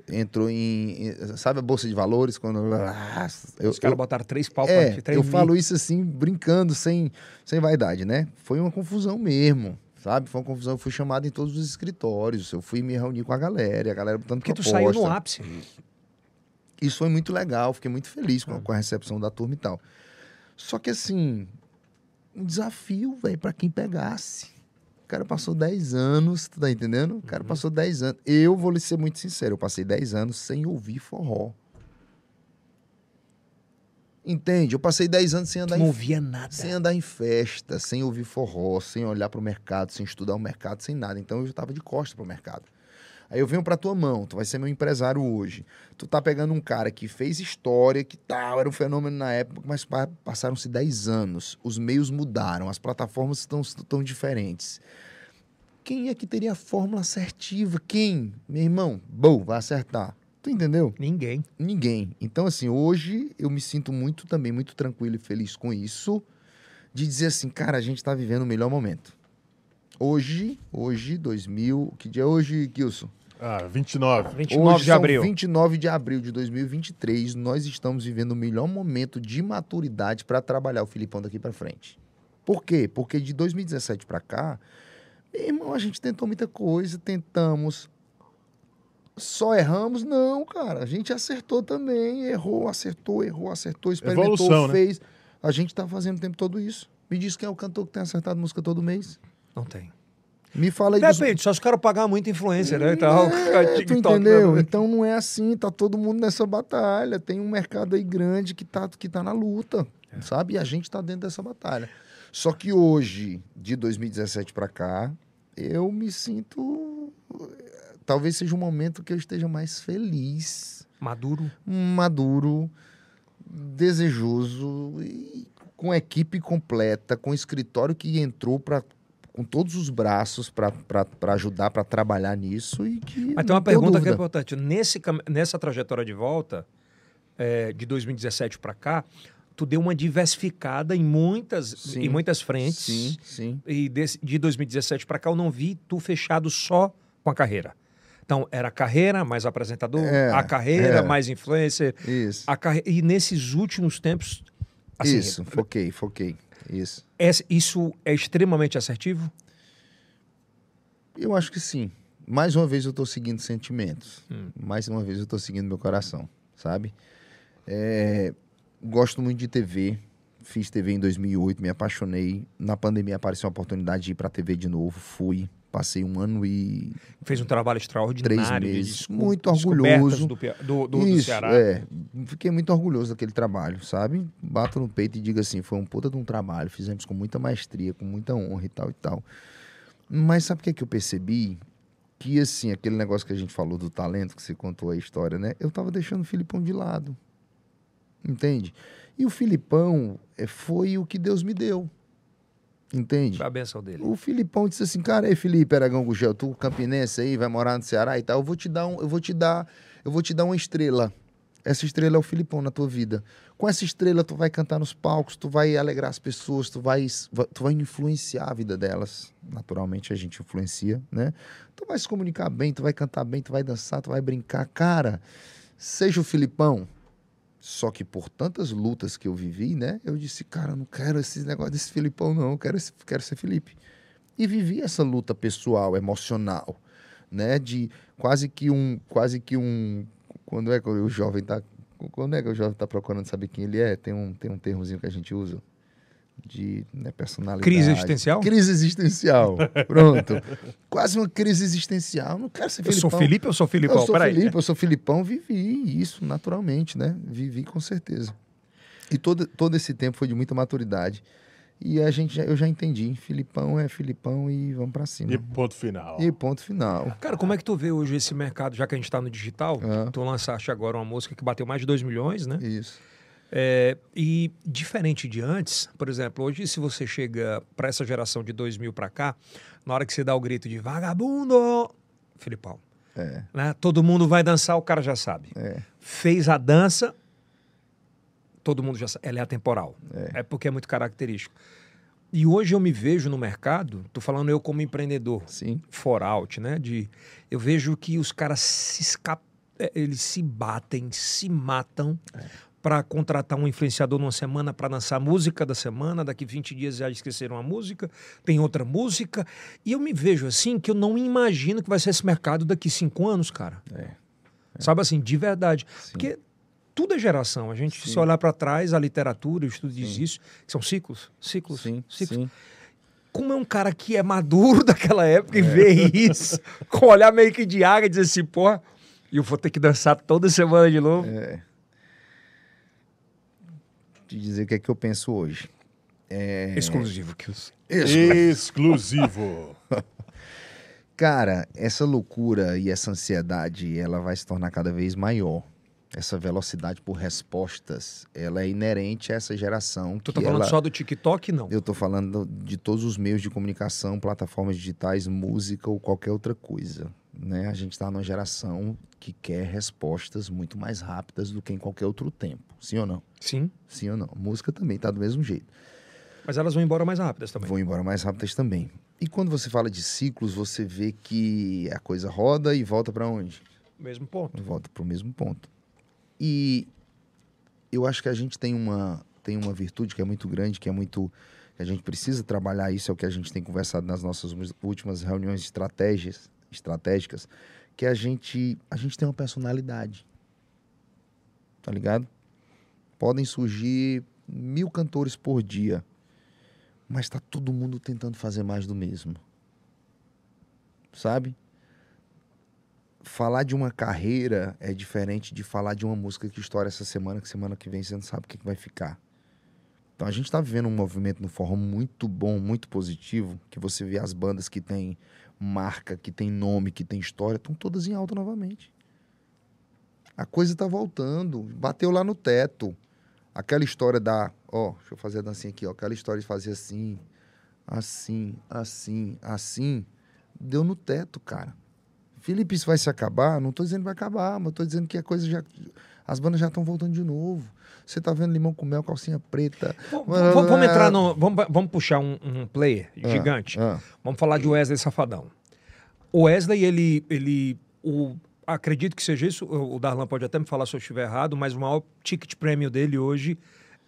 entrou em. Sabe a Bolsa de Valores? Quando. Ah, eu, Os caras botaram três pau é, pra três eu mil. falo isso assim, brincando, sem, sem vaidade, né? Foi uma confusão mesmo. Sabe? Foi uma confusão. Eu fui chamado em todos os escritórios. Eu fui me reunir com a galera, a galera botando Porque tu proposta. saiu no ápice. Isso foi muito legal, fiquei muito feliz Ah. com, com a recepção da turma e tal. Só que assim, um desafio, velho, pra quem pegasse. O cara passou 10 anos, tu tá entendendo? O Uhum. cara passou 10 anos. Eu vou lhe ser muito sincero, eu passei 10 anos sem ouvir forró. Entende? Eu passei 10 anos sem andar não em ouvia nada. sem andar em festa, sem ouvir forró, sem olhar para o mercado, sem estudar o mercado, sem nada. Então eu já estava de costa para o mercado. Aí eu venho para tua mão, tu vai ser meu empresário hoje. Tu tá pegando um cara que fez história, que tal, era um fenômeno na época, mas pa- passaram-se 10 anos. Os meios mudaram, as plataformas estão tão diferentes. Quem é que teria a fórmula assertiva? Quem? Meu irmão, bom, vai acertar. Tu entendeu? Ninguém. Ninguém. Então, assim, hoje eu me sinto muito também, muito tranquilo e feliz com isso, de dizer assim, cara, a gente tá vivendo o melhor momento. Hoje, hoje, 2000, que dia é hoje, Gilson? Ah, 29. 29 hoje de abril. São 29 de abril de 2023, nós estamos vivendo o melhor momento de maturidade para trabalhar o Filipão daqui para frente. Por quê? Porque de 2017 para cá, meu irmão, a gente tentou muita coisa, tentamos. Só erramos? Não, cara. A gente acertou também. Errou, acertou, errou, acertou, experimentou, Evolução, né? fez. A gente tá fazendo o tempo todo isso. Me diz quem é o cantor que tem acertado música todo mês. Não tem. Me fala aí dos- Depende, só os caras pagar muita influência, né? Então, é, tu TikTok, entendeu? né? Então não é assim, tá todo mundo nessa batalha. Tem um mercado aí grande que tá, que tá na luta, É. sabe? E a gente tá dentro dessa batalha. Só que hoje, de 2017 para cá, eu me sinto. Talvez seja um momento que eu esteja mais feliz, Maduro. maduro, desejoso e com a equipe completa, com o escritório que entrou para com todos os braços para ajudar, para trabalhar nisso e que Mas tem uma pergunta que é dúvida. importante. Nesse, nessa trajetória de volta, é, de 2017 para cá, tu deu uma diversificada em muitas, Sim. em muitas frentes. Sim, sim. E desse- de 2017 para cá, eu não vi tu fechado só com a carreira. Então, era a carreira mais apresentador, É, a carreira é. mais influencer. Isso. A carre... E nesses últimos tempos, assim, Isso, foquei, foquei. Isso. esse- isso é extremamente assertivo? Eu acho que sim. Mais uma vez eu tô seguindo sentimentos. Hum. Mais uma vez eu tô seguindo meu coração, sabe? É, gosto muito de TV. Fiz TV em 2008, me apaixonei. Na pandemia apareceu a oportunidade de ir pra TV de novo. Fui. Passei um ano e Fez um trabalho extraordinário. Três meses. Muito orgulhoso. Do, do, do, do Isso, Ceará. é. Fiquei muito orgulhoso daquele trabalho, sabe? Bato no peito e digo assim, foi um puta de um trabalho, fizemos com muita maestria, com muita honra e tal e tal. Mas sabe o que, é que eu percebi? Que, assim, aquele negócio que a gente falou do talento, que você contou a história, né? Eu tava deixando o Filipão de lado. Entende? E o Filipão eh, foi o que Deus me deu. Entende? Foi a benção dele. O Filipão disse assim, cara, aí Felipe Aragão Gugel, tu campinense aí, vai morar no Ceará e tal, eu vou te dar um, eu vou te dar, eu vou te dar uma estrela. Essa estrela é o Filipão na tua vida. Com essa estrela, tu vai cantar nos palcos, tu vai alegrar as pessoas, tu vai, tu vai influenciar a vida delas. Naturalmente, a gente influencia, né? Tu vai se comunicar bem, tu vai cantar bem, tu vai dançar, tu vai brincar. Cara, seja o Filipão. Só que por tantas lutas que eu vivi, né? Eu disse, cara, não quero esse negócio desse Filipão, não. Eu quero, esse, quero ser Felipe. E vivi essa luta pessoal, emocional, né? De quase que um, quase que um quando é que o jovem está quando é que o jovem está procurando saber quem ele é, tem um, tem um termozinho que a gente usa de né, personalidade. Crise existencial? Crise existencial. Pronto. Quase uma crise existencial. Não quero ser eu Filipão. Eu sou Felipe ou sou Filipão? Eu sou Peraí. Felipe, eu sou Filipão. Vivi isso naturalmente, né? Vivi com certeza. E todo, todo esse tempo foi de muita maturidade. E a gente já, eu já entendi. Filipão é Filipão e vamos para cima. E ponto final. E ponto final. Cara, como é que tu vê hoje esse mercado, já que a gente está no digital? É. Tu lançaste agora uma música que bateu mais de 2 milhões, né? Isso. É, e diferente de antes, por exemplo, hoje se você chega para essa geração de 2000 para cá, na hora que você dá o grito de vagabundo, Filipão. É. Né? Todo mundo vai dançar, o cara já sabe. É. Fez a dança, todo mundo já sabe. Ela é atemporal. É. é porque é muito característico. E hoje eu me vejo no mercado, tô falando eu como empreendedor, Sim. for out, né? De, eu vejo que os caras se escapam, é, eles se batem, se matam é. Para contratar um influenciador numa semana para dançar a música da semana, daqui 20 dias já esqueceram a música, tem outra música. E eu me vejo assim que eu não imagino que vai ser esse mercado daqui cinco anos, cara. É. é. Sabe assim, de verdade. Sim. Porque tudo é geração. A gente, Sim. se olhar para trás, a literatura, o estudo diz isso, são ciclos, ciclos, Sim. ciclos. Sim. Como é um cara que é maduro daquela época é. e vê isso, com olhar meio que de água e dizer assim, porra, eu vou ter que dançar toda semana de novo. É. Te dizer o que é que eu penso hoje. É... Exclusivo, Kills. Exclusivo. Cara, essa loucura e essa ansiedade, ela vai se tornar cada vez maior essa velocidade por respostas, ela é inerente a essa geração. Tu tá falando ela... só do TikTok, não? Eu tô falando de todos os meios de comunicação, plataformas digitais, música ou qualquer outra coisa. Né? A gente está numa geração que quer respostas muito mais rápidas do que em qualquer outro tempo. Sim ou não? Sim. Sim ou não? Música também tá do mesmo jeito. Mas elas vão embora mais rápidas também. Vão embora mais rápidas também. E quando você fala de ciclos, você vê que a coisa roda e volta para onde? Mesmo ponto. Volta para o mesmo ponto. E eu acho que a gente tem uma, tem uma virtude que é muito grande, que é muito. A gente precisa trabalhar isso, é o que a gente tem conversado nas nossas últimas reuniões estratégias, estratégicas, que a gente, a gente tem uma personalidade. Tá ligado? Podem surgir mil cantores por dia, mas tá todo mundo tentando fazer mais do mesmo. Sabe? falar de uma carreira é diferente de falar de uma música que estoura essa semana, que semana que vem você não sabe o que, vai ficar. Então a gente está vivendo um movimento no forró muito bom, muito positivo, que você vê as bandas que têm marca, que tem nome, que tem história, estão todas em alta novamente. A coisa está voltando, bateu lá no teto. Aquela história da, ó, deixa eu fazer a dancinha aqui, ó, aquela história de fazer assim, assim, assim, assim, deu no teto, cara. Felipe, isso vai se acabar? Não estou dizendo que vai acabar, mas estou dizendo que a coisa já. As bandas já estão voltando de novo. Você está vendo limão com mel, calcinha preta. Vamos, vamos entrar no. Vamos, vamos puxar um, um player ah, gigante. Ah. Vamos falar de Wesley Safadão. O Wesley, ele. ele o, acredito que seja isso. O Darlan pode até me falar se eu estiver errado, mas o maior ticket prêmio dele hoje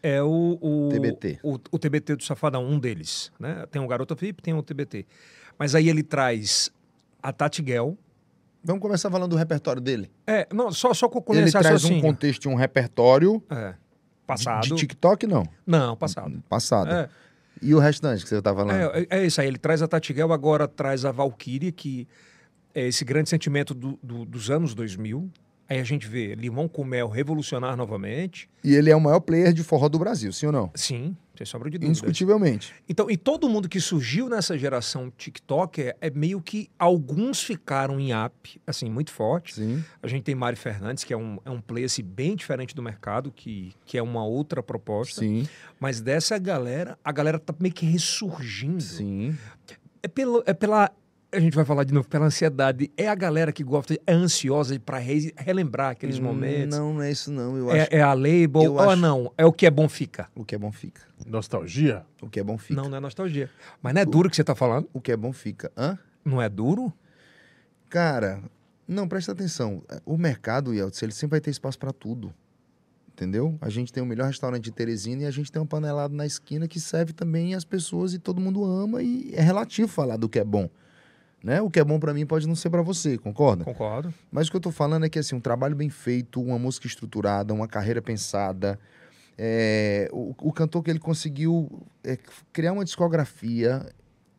é o, o TBT. O, o, TBT do Safadão, um deles. Né? Tem o Garota VIP, tem o TBT. Mas aí ele traz a Tati Gell, Vamos começar falando do repertório dele. É, não, só, só com Ele traz um contexto um repertório. É. Passado. De, de, TikTok, não? Não, passado. Passado. É. E o restante que você tá falando? É, é, isso aí. Ele traz a Tatiguel, agora traz a Valkyrie, que é esse grande sentimento do, do, dos anos 2000. Aí a gente vê Limão com Mel revolucionar novamente. E ele é o maior player de forró do Brasil, sim ou não? Sim, sem sombra de dúvida. Indiscutivelmente. Então, e todo mundo que surgiu nessa geração TikTok é, é meio que alguns ficaram em app, assim, muito forte. Sim. A gente tem Mário Fernandes, que é um, é um player assim, bem diferente do mercado, que, que é uma outra proposta. Sim. Mas dessa galera, a galera tá meio que ressurgindo. Sim. É, pelo, é pela a gente vai falar de novo pela ansiedade. É a galera que gosta, é ansiosa para relembrar aqueles momentos. Não, não é isso não. Eu é, acho é a label eu ou acho- não? É o que é bom fica. o que é bom fica. Nostalgia? O que é bom fica. Não, não é nostalgia. Mas não é duro que você tá falando? O que é bom fica. Hã? Não é duro? Cara, não, presta atenção. O mercado, Yeltsin, ele sempre vai ter espaço para tudo. Entendeu? A gente tem o melhor restaurante de Teresina e a gente tem um panelado na esquina que serve também as pessoas e todo mundo ama e é relativo falar do que é bom. Né? O que é bom para mim pode não ser para você, concorda? Concordo. Mas o que eu tô falando é que assim, um trabalho bem feito, uma música estruturada, uma carreira pensada, é, o, o cantor que ele conseguiu é, criar uma discografia,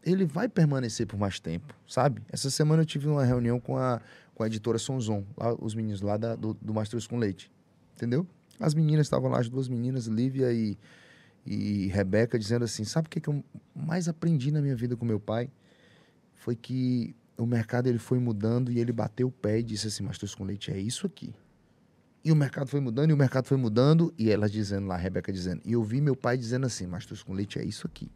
ele vai permanecer por mais tempo, sabe? Essa semana eu tive uma reunião com a, com a editora Sonzon, lá, os meninos lá da- do, do Mastros com Leite, entendeu? As meninas estavam lá, as duas meninas, Lívia e, e Rebeca, dizendo assim, sabe o que, que eu mais aprendi na minha vida com meu pai? Foi que o mercado ele foi mudando e ele bateu o pé e disse assim, Mastros com Leite, é isso aqui. E o mercado foi mudando, e o mercado foi mudando, e ela dizendo lá, a Rebeca dizendo, e eu vi meu pai dizendo assim, Mastros com Leite é isso aqui.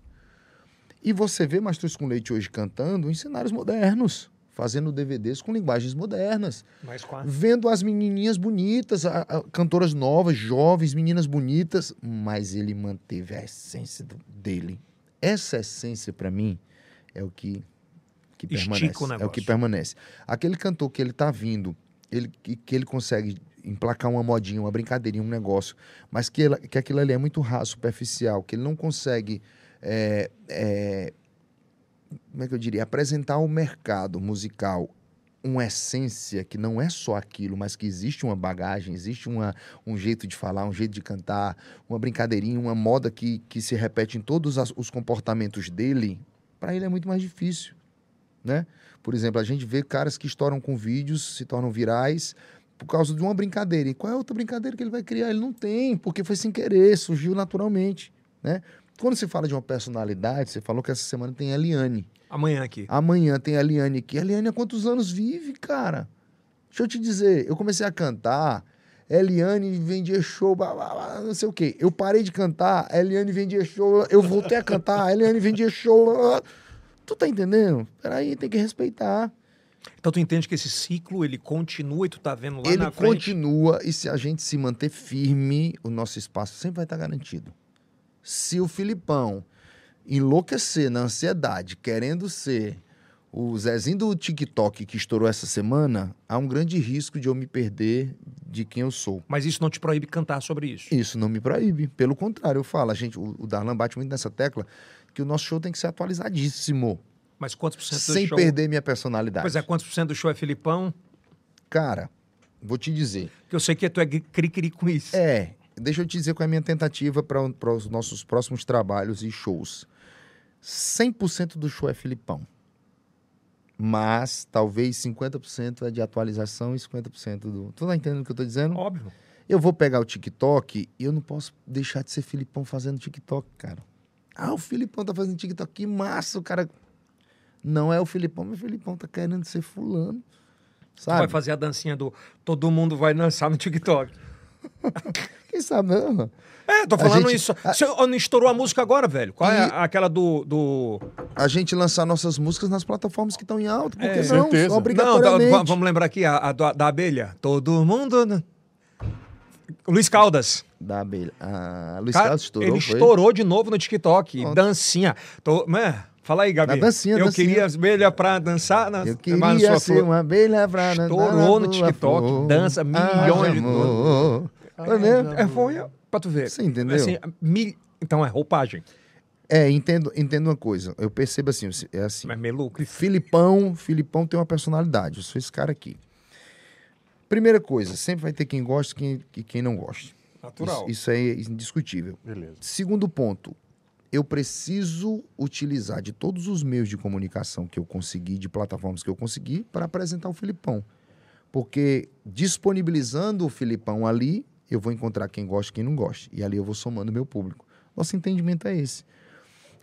E você vê Mastros com Leite hoje cantando em cenários modernos, fazendo DVDs com linguagens modernas, a... vendo as menininhas bonitas, a- a- cantoras novas, jovens, meninas bonitas, mas ele manteve a essência do- dele. Essa essência, para mim, é o que, que Estica permanece. o É o negócio. que permanece. Aquele cantor que ele tá vindo, ele, que, que ele consegue emplacar uma modinha, uma brincadeirinha, um negócio, mas que, ela- que aquilo ali é muito raso, superficial, que ele não consegue é, é, como é que eu diria, apresentar ao mercado musical uma essência que não é só aquilo, mas que existe uma bagagem, existe uma, um jeito de falar, um jeito de cantar, uma brincadeirinha, uma moda que, que se repete em todos as- os comportamentos dele, para ele é muito mais difícil, né? Por exemplo, a gente vê caras que estouram com vídeos, se tornam virais por causa de uma brincadeira. E qual é a outra brincadeira que ele vai criar? Ele não tem, porque foi sem querer, surgiu naturalmente, né? Quando se fala de uma personalidade, você falou que essa semana tem a Eliane. Amanhã aqui. Amanhã tem a Eliane aqui. A Eliane há quantos anos vive, cara? Deixa eu te dizer, eu comecei a cantar, Eliane vendia show, blá, blá, blá, não sei o quê. Eu parei de cantar, Eliane vendia show, eu voltei a cantar, Eliane vendia show. blá, blá. Tu tá entendendo? Peraí, tem que respeitar. Então tu entende que esse ciclo, ele continua e tu tá vendo lá Ele na frente. continua e se a gente se manter firme, o nosso espaço sempre vai estar garantido. Se o Filipão enlouquecer na ansiedade, querendo ser o Zezinho do TikTok que estourou essa semana, há um grande risco de eu me perder de quem eu sou. Mas isso não te proíbe cantar sobre isso. Isso não me proíbe. Pelo contrário, eu falo, a gente, o, o Darlan bate muito nessa tecla que o nosso show tem que ser atualizadíssimo, Mas quantos por cento do sem show... perder minha personalidade. Pois é, quantos por cento do show é Filipão? Cara, vou te dizer, Que eu sei que tu é cri-cri com isso. É, deixa eu te dizer qual é a minha tentativa para os nossos próximos trabalhos e shows. 100% do show é Filipão. Mas talvez 50% é de atualização e 50% do. Tu tá entendendo o que eu tô dizendo? Óbvio. Eu vou pegar o TikTok e eu não posso deixar de ser Filipão fazendo TikTok, cara. Ah, o Filipão tá fazendo TikTok, que massa, o cara. Não é o Filipão, mas o Filipão tá querendo ser fulano. Tu Sabe? vai fazer a dancinha do todo mundo vai dançar no TikTok. Quem sabe, não? É, tô falando gente- isso. Você ó, não estourou a música agora, velho? Qual é E- a- aquela do. do... a gente lançar nossas músicas nas plataformas que estão em alta. Por que É. não? Certeza. Não, Obrigatoriamente. va- vamos lembrar aqui a, a do- da abelha. Todo mundo. Luiz Caldas. Da abelha. Ah, Luiz Cara, Carlos estourou, ele foi? estourou de novo no TikTok. Pronto. Dancinha. Tô, né? Fala aí, Gabi. Na dancinha, Eu dancinha. queria as abelhas pra dançar. Na, Eu queria sua ser flor- uma abelha pra nadar Estourou no TikTok, flor. dança milhões de amor. Foi mesmo? É, foi pra tu ver. Você entendeu? Assim, mil- Então é roupagem. É, entendo, entendo uma coisa. Eu percebo assim, é assim. Mas meluco. Filipão, Filipão tem uma personalidade. Eu sou esse cara aqui. Primeira coisa, sempre vai ter quem gosta e quem, e quem não gosta. Natural. Isso, isso é indiscutível. Beleza. Segundo ponto, eu preciso utilizar de todos os meios de comunicação que eu consegui, de plataformas que eu consegui, para apresentar o Filipão. Porque disponibilizando o Filipão ali, eu vou encontrar quem gosta e quem não gosta. E ali eu vou somando o meu público. Nosso entendimento é esse.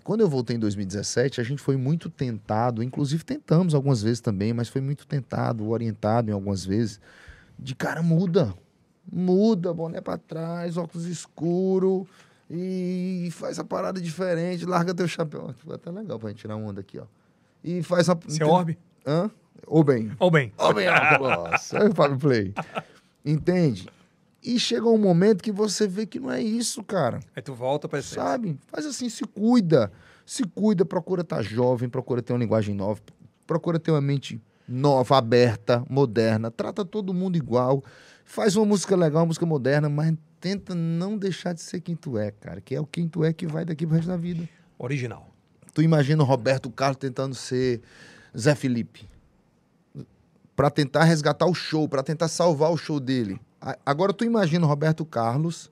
Quando eu voltei em 2017, a gente foi muito tentado, inclusive tentamos algumas vezes também, mas foi muito tentado, orientado em algumas vezes, de cara, muda. Muda, boné pra trás, óculos escuro e faz a parada diferente, larga teu chapéu. Ficou até legal pra gente tirar onda aqui, ó. E faz uma. Seu Orbe? Hã? Ou bem. Ou bem. Ô, bem, nossa, aí o Fábio Play. Entende? E chega um momento que você vê que não é isso, cara. Aí tu volta pra essência. Sabe? Faz assim, se cuida. Se cuida, procura estar jovem, procura ter uma linguagem nova, procura ter uma mente nova, aberta, moderna. Trata todo mundo igual. Faz uma música legal, uma música moderna, mas tenta não deixar de ser quem tu é, cara. Que é o quem tu é que vai daqui pro resto da vida. Original. Tu imagina o Roberto Carlos tentando ser Zé Felipe. Pra tentar resgatar o show, pra tentar salvar o show dele. Agora tu imagina o Roberto Carlos.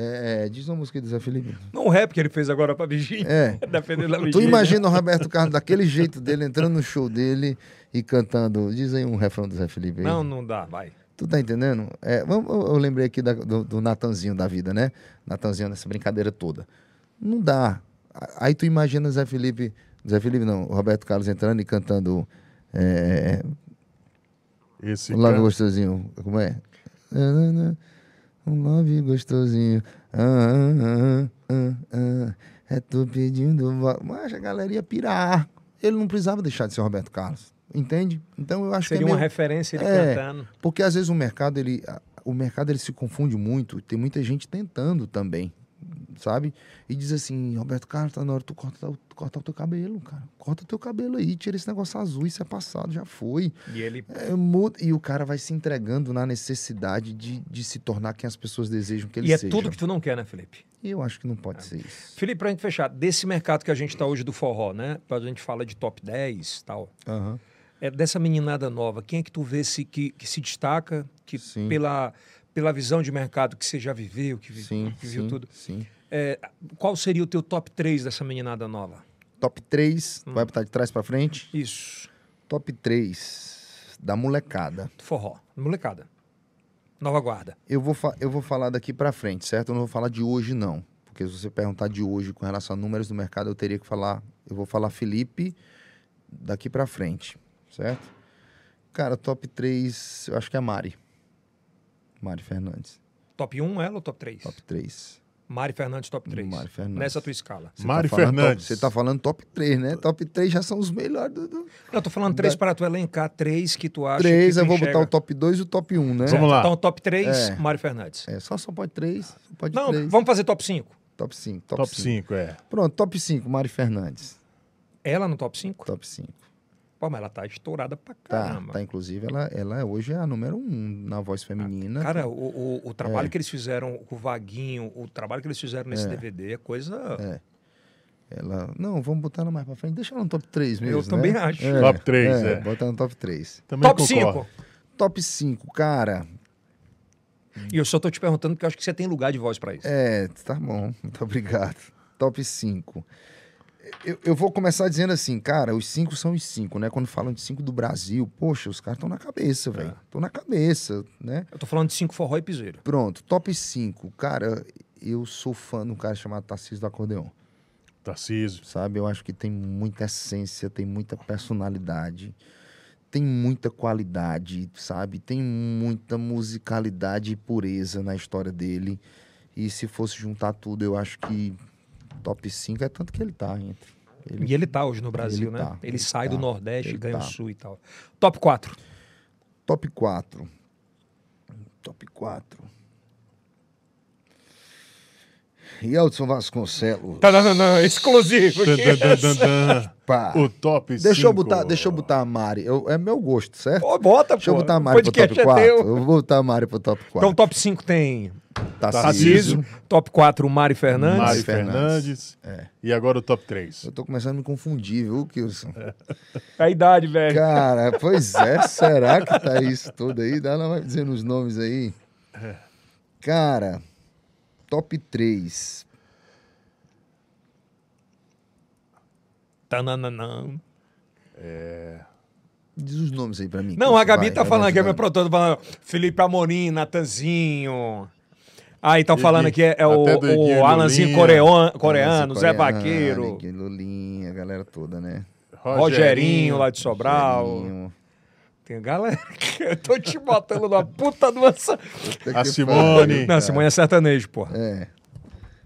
É, diz uma música do Zé Felipe. Não o rap que ele fez agora pra Virgínia. É. Defendendo a Tu Virgínia. imagina o Roberto Carlos daquele jeito dele, entrando no show dele e cantando. Diz aí um refrão do Zé Felipe aí. Não, não dá, vai. Tu tá entendendo? É, eu eu lembrei aqui da- do, do Natanzinho da vida, né? Natanzinho nessa brincadeira toda. Não dá. Aí tu imagina Zé Felipe. Zé Felipe não, o Roberto Carlos entrando e cantando. É, Esse can- gostosinho. Como é? Um love gostosinho. Ah, ah, ah. É tu pedindo. Mas a galera ia pirar. Ele não precisava deixar de ser o Roberto Carlos. Entende? Então eu acho Seria que é uma meio... referência ele É. cantando. Porque às vezes o mercado ele o mercado ele se confunde muito, tem muita gente tentando também, sabe? E diz assim, Roberto Carlos, tá na hora tu cortar, o- cortar o teu cabelo, cara. Corta o teu cabelo aí, tira esse negócio azul, isso é passado, já foi. E ele. É, muda- e o cara vai se entregando na necessidade de, de se tornar quem as pessoas desejam que ele E é seja. tudo que tu não quer, né, Felipe? E eu acho que não pode ser isso. Felipe, pra gente fechar, desse mercado que a gente tá hoje do forró, né? A gente fala de top 10 e tal. Aham. É dessa meninada nova, quem é que tu vê se, que, que se destaca, que Sim. pela, pela visão de mercado que você já viveu, que, Sim, que viu sim, tudo. sim. É, qual seria o teu top 3 dessa meninada nova? Top 3, Hum. vai botar de trás pra frente. Isso, Top 3 da molecada. forró, molecada. Nova guarda. Eu vou, eu vou falar daqui pra frente, certo? Eu não vou falar de hoje, não. Porque se você perguntar de hoje com relação a números do mercado, eu teria que falar. Eu vou falar Felipe daqui pra frente, certo? Cara, top 3, eu acho que é a Mari. Mari Fernandes. Top 1 ela ou top 3? Top 3. Mari Fernandes, top 3. Mari Fernandes. Nessa tua escala. Você Mari tá top- Fernandes. você tá falando top 3, né? Top 3 já são os melhores do. do... Não, eu tô falando três para tu elencar três que tu acha 3, que tu eu vou enxerga. botar o top 2 e o top 1, né? Vamos lá. Então, top 3, É. Mário Fernandes. É, só, só pode 3. Só pode Não, 3. vamos fazer top 5. Top 5. Top, Top 5. 5, é. Pronto, top 5, Mari Fernandes. Ela no top 5? Top 5. Pô, mas ela tá estourada pra Tá, caramba. tá. Inclusive, ela, ela hoje é a número 1 um na voz feminina. Cara, o, o, o trabalho É. que eles fizeram com o Vaguinho, o trabalho que eles fizeram nesse DVD é coisa. Ela. Não, vamos botar ela mais pra frente. Deixa ela no top 3 mesmo. Eu também né? acho. Top três, é. Bota ela no top 3. Também top concordo. 5. Top 5, cara. E eu só tô te perguntando porque eu acho que você tem lugar de voz pra isso. É, tá bom. Muito obrigado. Top 5. Eu, eu vou começar dizendo assim, cara, os cinco são os cinco, né? Quando falam de cinco do Brasil, poxa, os caras estão na cabeça, velho. Estão na cabeça, né? Eu tô falando de cinco forró e piseiro. Pronto, top 5. Cara, eu sou fã de um cara chamado Tarcísio do Acordeon. Tarcísio. sabe? Eu acho que tem muita essência, tem muita personalidade, tem muita qualidade, sabe? Tem muita musicalidade e pureza na história dele. E se fosse juntar tudo, eu acho que top 5 é tanto que ele tá entre. Ele- E ele tá hoje no Brasil, Ele né? tá, ele, ele sai tá, do Nordeste, ganha o tá. Sul e tal. Top 4. Top 4. Top 4. Yeltsin Vasconcelos. Tá, não, não, não, exclusivo. Dan, dan, dan, dan, dan. Pá. O top 5. Deixa eu botar, deixa eu botar a Mari. Eu- é meu gosto, certo? Pô, bota, Deixa eu pô. botar a O Mari pro top é 4. teu. Eu vou botar a Mari pro top 4. Então, top 5 tem Tarcísio. Top 4, Mari Fernandes. Mari Fernandes. Fernandes. E agora o top 3. Eu tô começando a me confundir, viu, Kilson? É a idade, velho. Cara, pois é, será que tá isso tudo aí? Dá lá vai dizendo os nomes aí. Cara, top 3. Tananã. Diz os nomes aí pra mim. Não, a Gabi vai, tá vai falando aqui, a minha produtora falando Felipe Amorim, Natanzinho. Aí estão falando aqui é, é o, o Alanzinho coreano, coreano Zé Vaqueiro, Lulinha, a galera toda, né? Rogerinho lá de Sobral. Rogerinho. Tem galera que eu tô te botando na puta. Puta A Simone. pariu, Não, cara. Simone é sertanejo, porra. É.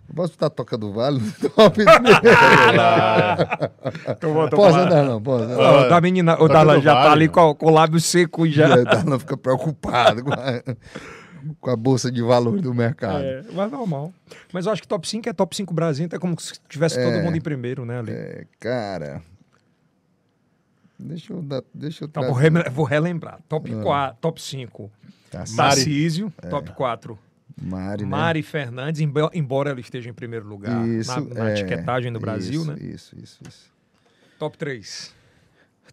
Eu posso botar Toca do Vale no top 3? Então, vou- Posso andar, não? Posso? Ó, O da menina, o Toca Darlan do já tá Vale, ali não. com, com o lábio seco e já. Tá, não fica preocupado com a, com a bolsa de valor do mercado. É, mas normal. Mas eu acho que top 5 é top 5 Brasil, então é como se tivesse todo mundo em primeiro, né? Ali. É, cara. Deixa eu dar. Deixa eu Então, vou, rem- vou relembrar. Top 4, top 5. Tá. Tarcísio, top 4. Mari, né? Mari Fernandes, embo- embora ela esteja em primeiro lugar Isso, na, na é, etiquetagem do Brasil, isso, né? Isso, isso, isso. Top 3.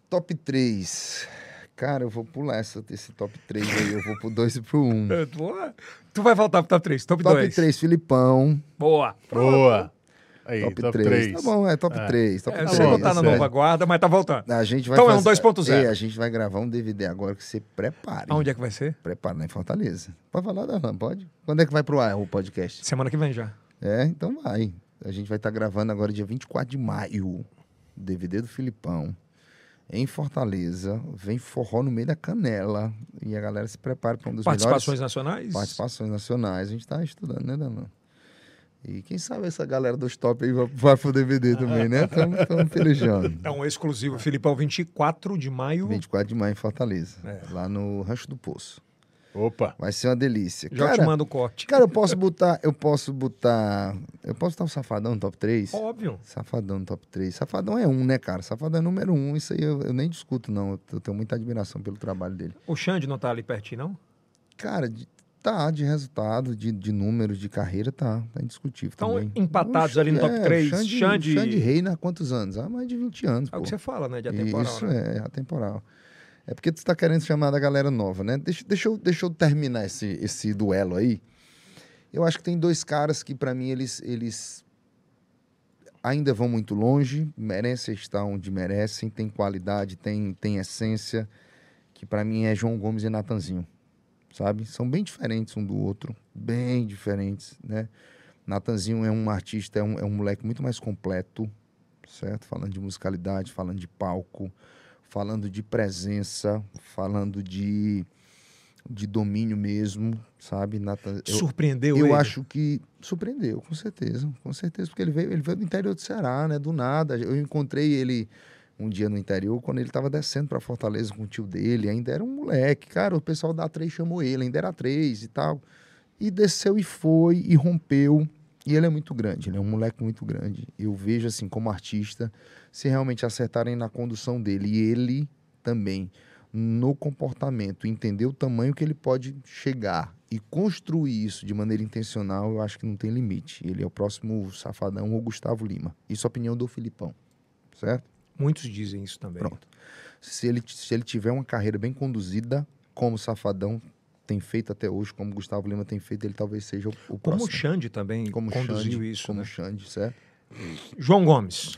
Top 3. Cara, eu vou pular essa, esse top 3 aí. Eu vou pro 2 e pro 1. Um. Tu vai voltar pro top 3. Top Top 2. 3, Filipão. Boa. Boa. Aí, Top, top 3. 3. Tá bom, é top 3. Top É, 3. você botar na é. nova guarda, mas tá voltando. A gente vai Então é um fazer- 2.0. É, a gente vai gravar um DVD agora que você prepare. Aonde é que vai ser? Prepara lá em Fortaleza. Pode falar, Darlan, pode? Quando é que vai pro ar o podcast? Semana que vem já. É, então vai. A gente vai estar gravando agora dia 24 de maio. DVD do Filipão. Em Fortaleza. Vem forró no meio da canela. E a galera se prepara para um dos Participações melhores nacionais? participações nacionais. A gente tá estudando, né, Darlan? E quem sabe essa galera dos top aí vai, vai pro DVD também, né? Estamos pelejando. É um exclusivo. Filipão, 24 de maio. 24 de maio em Fortaleza. É. Lá no Rancho do Poço. Opa. Vai ser uma delícia. Já te cara, mando o corte. cara, eu posso botar. Eu posso botar. Eu posso botar o Safadão no top 3? Óbvio. Safadão no top 3. Safadão é um, né, cara? Safadão é número um. Isso aí eu, eu nem discuto, não. Eu, eu tenho muita admiração pelo trabalho dele. O Xande não tá ali pertinho, não? Cara, de- tá, de resultado, de, de números, de carreira, tá. Tá indiscutível Então, também. empatados O ali no top é, 3. Xande, Xande- Xande reina há quantos anos? Há mais de 20 anos, É o pô. que você fala, né? De atemporal, Isso, né? é, atemporal. É porque tu está querendo chamar da galera nova, né? Deixa, deixa, eu, deixa eu terminar esse, esse duelo aí. Eu acho que tem dois caras que, para mim, eles, eles ainda vão muito longe, merecem estar onde merecem, tem qualidade, tem, tem essência, que para mim é João Gomes e Natanzinho, sabe? São bem diferentes um do outro, bem diferentes, né? Natanzinho é um artista, é um, é um moleque muito mais completo, certo? Falando de musicalidade, falando de palco, falando de presença, falando de, de domínio mesmo, sabe? Natan, eu, Surpreendeu eu ele? acho que surpreendeu, com certeza, com certeza, porque ele veio, ele veio do interior do Ceará, né? Do nada. Eu encontrei ele um dia no interior, quando ele estava descendo para Fortaleza com o tio dele, ainda era um moleque. Cara, o pessoal da A3 chamou ele, ainda era A3 e tal. E desceu e foi, e rompeu. E ele é muito grande, ele é um moleque muito grande. Eu vejo, assim, como artista, se realmente acertarem na condução dele, e ele também, no comportamento, entender o tamanho que ele pode chegar e construir isso de maneira intencional, eu acho que não tem limite. Ele é o próximo Safadão ou Gustavo Lima. Isso é a opinião do Filipão, certo? Muitos dizem isso também. Pronto. Se ele, se ele tiver uma carreira bem conduzida, como Safadão tem feito até hoje, como Gustavo Lima tem feito, ele talvez seja o, o Como o. Xande também Como conduziu Xande, isso. Como né? Xande, certo? João Gomes.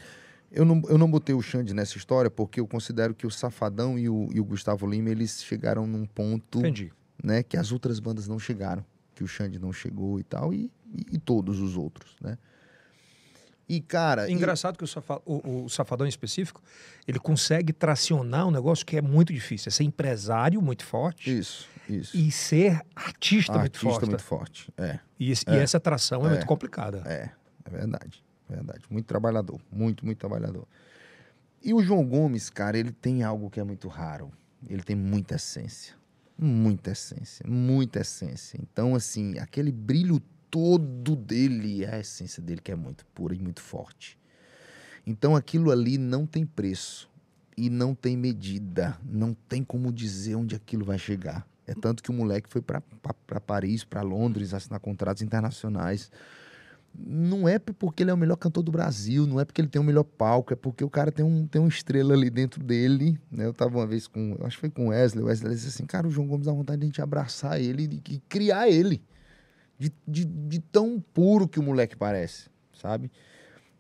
Eu não, eu não botei o Xande nessa história porque eu considero que o Safadão e o, e o Gustavo Lima, eles chegaram num ponto Entendi. né, que as outras bandas não chegaram, que o Xande não chegou e tal, e, e, e todos os outros, né? E, cara... e- Engraçado que o, Safa- o- o Safadão em específico, ele consegue tracionar um negócio que é muito difícil. É ser empresário muito forte Isso, isso. e ser artista, muito Artista forte. muito forte, é. E, esse- e essa atração é, muito complicada. É, é verdade, é verdade. Muito trabalhador, muito, muito trabalhador. E o João Gomes, cara, ele tem algo que é muito raro. Ele tem muita essência. Muita essência, muita essência. Então, assim, aquele brilho todo dele, é a essência dele que é muito pura e muito forte. Então, aquilo ali não tem preço e não tem medida. Não tem como dizer onde aquilo vai chegar. É tanto que o moleque foi para Paris, para Londres, assinar contratos internacionais não é porque ele é o melhor cantor do Brasil, não é porque ele tem o melhor palco, é porque o cara tem, um, tem uma estrela ali dentro dele. Né? Eu tava uma vez com, acho que foi com o Wesley, o Wesley disse assim, cara, o João Gomes dá vontade de a gente abraçar ele e, e criar ele. De, de, de tão puro que o moleque parece, sabe?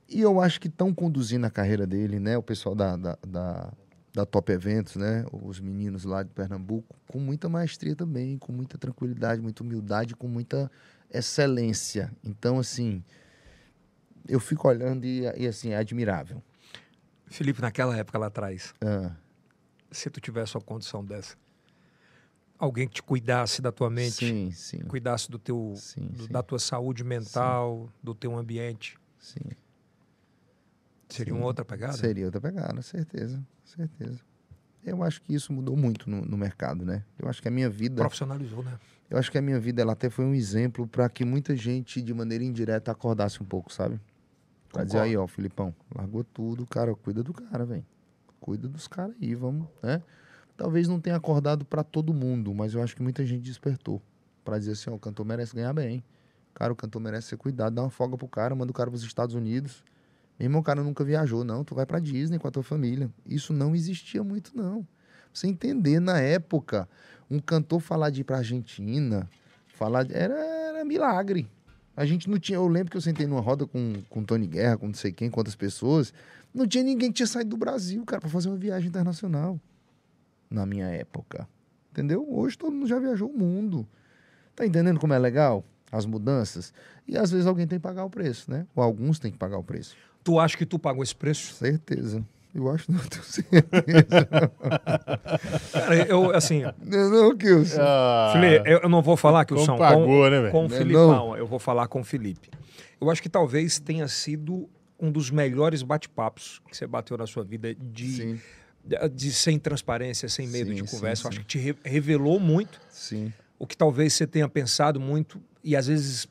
E eu acho que estão conduzindo a carreira dele, né? O pessoal da, da, da, da Top Eventos, né? Os meninos lá de Pernambuco, com muita maestria também, com muita tranquilidade, muita humildade, com muita excelência. Então, assim, eu fico olhando e, e, assim, é admirável. Felipe, naquela época lá atrás, Ah, se tu tivesse uma condição dessa, alguém que te cuidasse da tua mente, Sim, sim, cuidasse do teu, sim, do- da tua saúde mental, do teu ambiente. sim. Seria uma outra pegada? Seria outra pegada, certeza, certeza. Eu acho que isso mudou muito no, no mercado, né? Eu acho que a minha vida, Profissionalizou, né? eu acho que a minha vida ela até foi um exemplo para que muita gente de maneira indireta acordasse um pouco, sabe? Pra dizer aí, ó, Filipão, largou tudo, cara, cuida do cara, velho. Cuida dos caras aí, vamos, né? Talvez não tenha acordado para todo mundo, mas eu acho que muita gente despertou Pra dizer assim, ó, o cantor merece ganhar bem. Cara, o cantor merece ser cuidado, dá uma folga pro cara, manda o cara pros Estados Unidos. Meu irmão, o cara nunca viajou, não. Tu vai pra Disney com a tua família. Isso não existia muito, não. Pra Você entender, na época, um cantor falar de ir pra Argentina, falar de... era, era milagre. A gente não tinha. Eu lembro que eu sentei numa roda com, com Tony Guerra, com não sei quem, outras pessoas. Não tinha ninguém que tinha saído do Brasil, cara, pra fazer uma viagem internacional. Na minha época. Entendeu? Hoje todo mundo já viajou o mundo. Tá entendendo como é legal? As mudanças. E às vezes alguém tem que pagar o preço, né? Ou alguns têm que pagar o preço. Tu acha que tu pagou esse preço? Certeza. Eu acho, não tenho certeza. Cara, eu, assim, não, não, Kilson. Ah, Felipe, eu eu não vou falar que São pagou, né, velho? com o Né, Filipão, eu vou falar com o Felipe. Eu acho que talvez tenha sido um dos melhores bate-papos que você bateu na sua vida de, Sim, de, de sem transparência, sem medo Sim, de conversa. Eu sim. acho que te re- revelou muito sim. o que talvez você tenha pensado muito e às vezes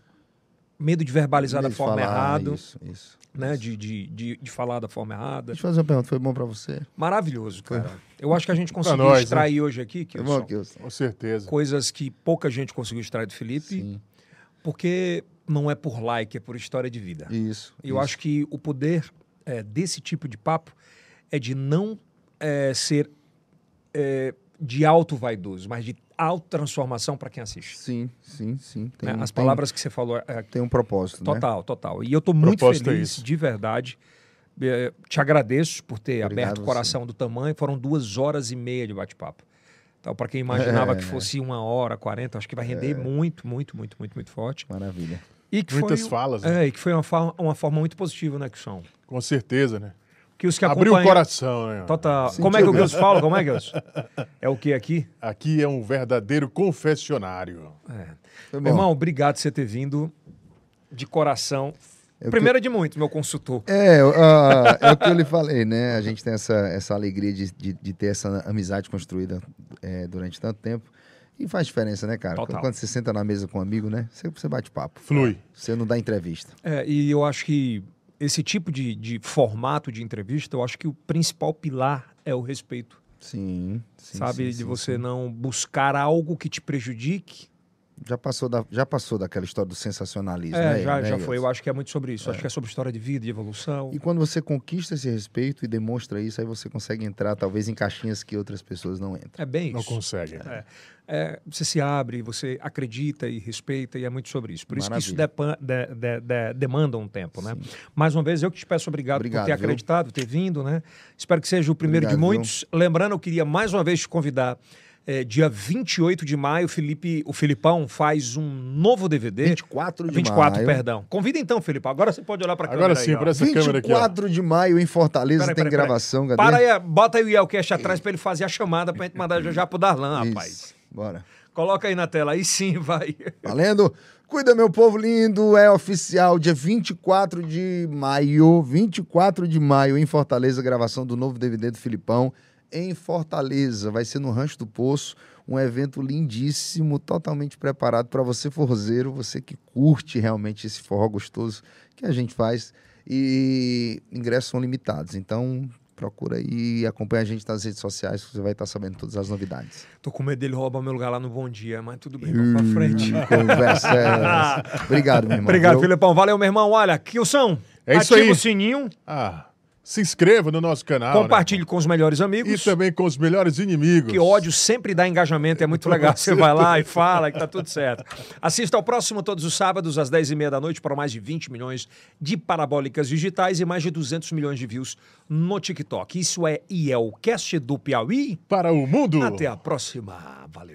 medo de verbalizar da De forma errada, Isso, isso. né? De, de, de, de falar da forma errada. Deixa eu fazer uma pergunta. Foi bom pra você? Maravilhoso, cara. Eu acho que a gente conseguiu nós, né? extrair hoje aqui, bom, Kilson? Com certeza. coisas que pouca gente conseguiu extrair do Felipe, Sim. porque não é por like, é por história de vida. Isso. E eu isso. acho que o poder é, desse tipo de papo é de não é, ser é, de alto vaidoso, mas de autotransformação para quem assiste. Sim, sim, sim. Tem, né? um- As tem- palavras que você falou, é, Tem um propósito, né? total, total. E eu estou muito é feliz, isso. de verdade. É, te agradeço por ter Obrigado aberto o você. coração do tamanho. Foram duas horas e meia de bate-papo. Então, para quem imaginava É. que fosse uma hora, 40, acho que vai render muito, muito, muito, muito, muito forte. Maravilha. E que Muitas foi, falas, né? É, e que foi uma, uma forma muito positiva, né, que são. Com certeza, né? Que os que Abriu o acompanham... coração, né? Total. Sentiu Como é que o. Deus fala? Como é, Deus? É o que aqui? Aqui é um verdadeiro confessionário. É. Meu irmão, obrigado por você ter vindo de coração. Eu Primeiro de muito, meu consultor. É, ah, é o que eu lhe falei, né? A gente tem essa, essa alegria de, de, de ter essa amizade construída é, durante tanto tempo. E faz diferença, né, cara? Total. Quando você senta na mesa com um amigo, né? Você, você bate papo. Flui. Você não dá entrevista. É, e eu acho que esse tipo de, de formato de entrevista, eu acho que o principal pilar é o respeito. Sim. sim sabe? sim, de sim, você não buscar algo que te prejudique. Já passou, da, já passou daquela história do sensacionalismo, É, né? já, né, já foi. Eu acho que é muito sobre isso. Acho que é sobre história de vida, de evolução. E quando você conquista esse respeito e demonstra isso, aí você consegue entrar, talvez, em caixinhas que outras pessoas não entram. É bem Não isso. consegue. É. É, você se abre, você acredita e respeita, e é muito sobre isso. Por isso que isso Maravilha. depan- de- de- de- demanda um tempo, né? Sim. Mais uma vez, eu que te peço obrigado, Obrigado, por ter viu? acreditado, ter vindo, né? Espero que seja o primeiro de Obrigado, viu? muitos. Lembrando, eu queria mais uma vez te convidar. É, dia 28 de maio, o Felipe, o Filipão faz um novo DVD. 24 de 24, maio. perdão. Convida então, Filipão. Agora você pode olhar para câmera Agora sim, por essa câmera aqui, ó. 24 de maio em Fortaleza Peraí, tem gravação, cadê? Para aí, bota aí o Yelcast atrás para ele fazer a chamada pra gente mandar já já pro Darlan, Isso, rapaz. Bora. Coloca aí na tela, aí sim vai. Valendo? Cuida, meu povo lindo, é oficial, dia 24 de maio, 24 de maio, em Fortaleza, gravação do novo DVD do Filipão, em Fortaleza, vai ser no Rancho do Poço, um evento lindíssimo, totalmente preparado para você forrozeiro, você que curte realmente esse forró gostoso que a gente faz, e ingressos são limitados, então procura aí e acompanha a gente nas redes sociais, que você vai estar sabendo todas as novidades. Tô com medo dele roubar meu lugar lá no Bom Dia, mas tudo bem, vamos pra frente. Conversa é essa. Obrigado, meu irmão. Obrigado, viu? Valeu, Valeu, meu irmão. Olha, Kilson, É isso ativa aí. o sininho, Ah, se inscreva no nosso canal. né? compartilhe com os melhores E amigos. também com os melhores inimigos. Que ódio sempre dá engajamento, é muito legal. Você vai lá e fala que tá tudo certo. Assista ao próximo todos os sábados, às 10h30 da noite, para mais de 20 milhões de parabólicas digitais e mais de 200 milhões de views no TikTok. Isso é IELCast do Piauí. Para o mundo. Até a próxima. Valeu.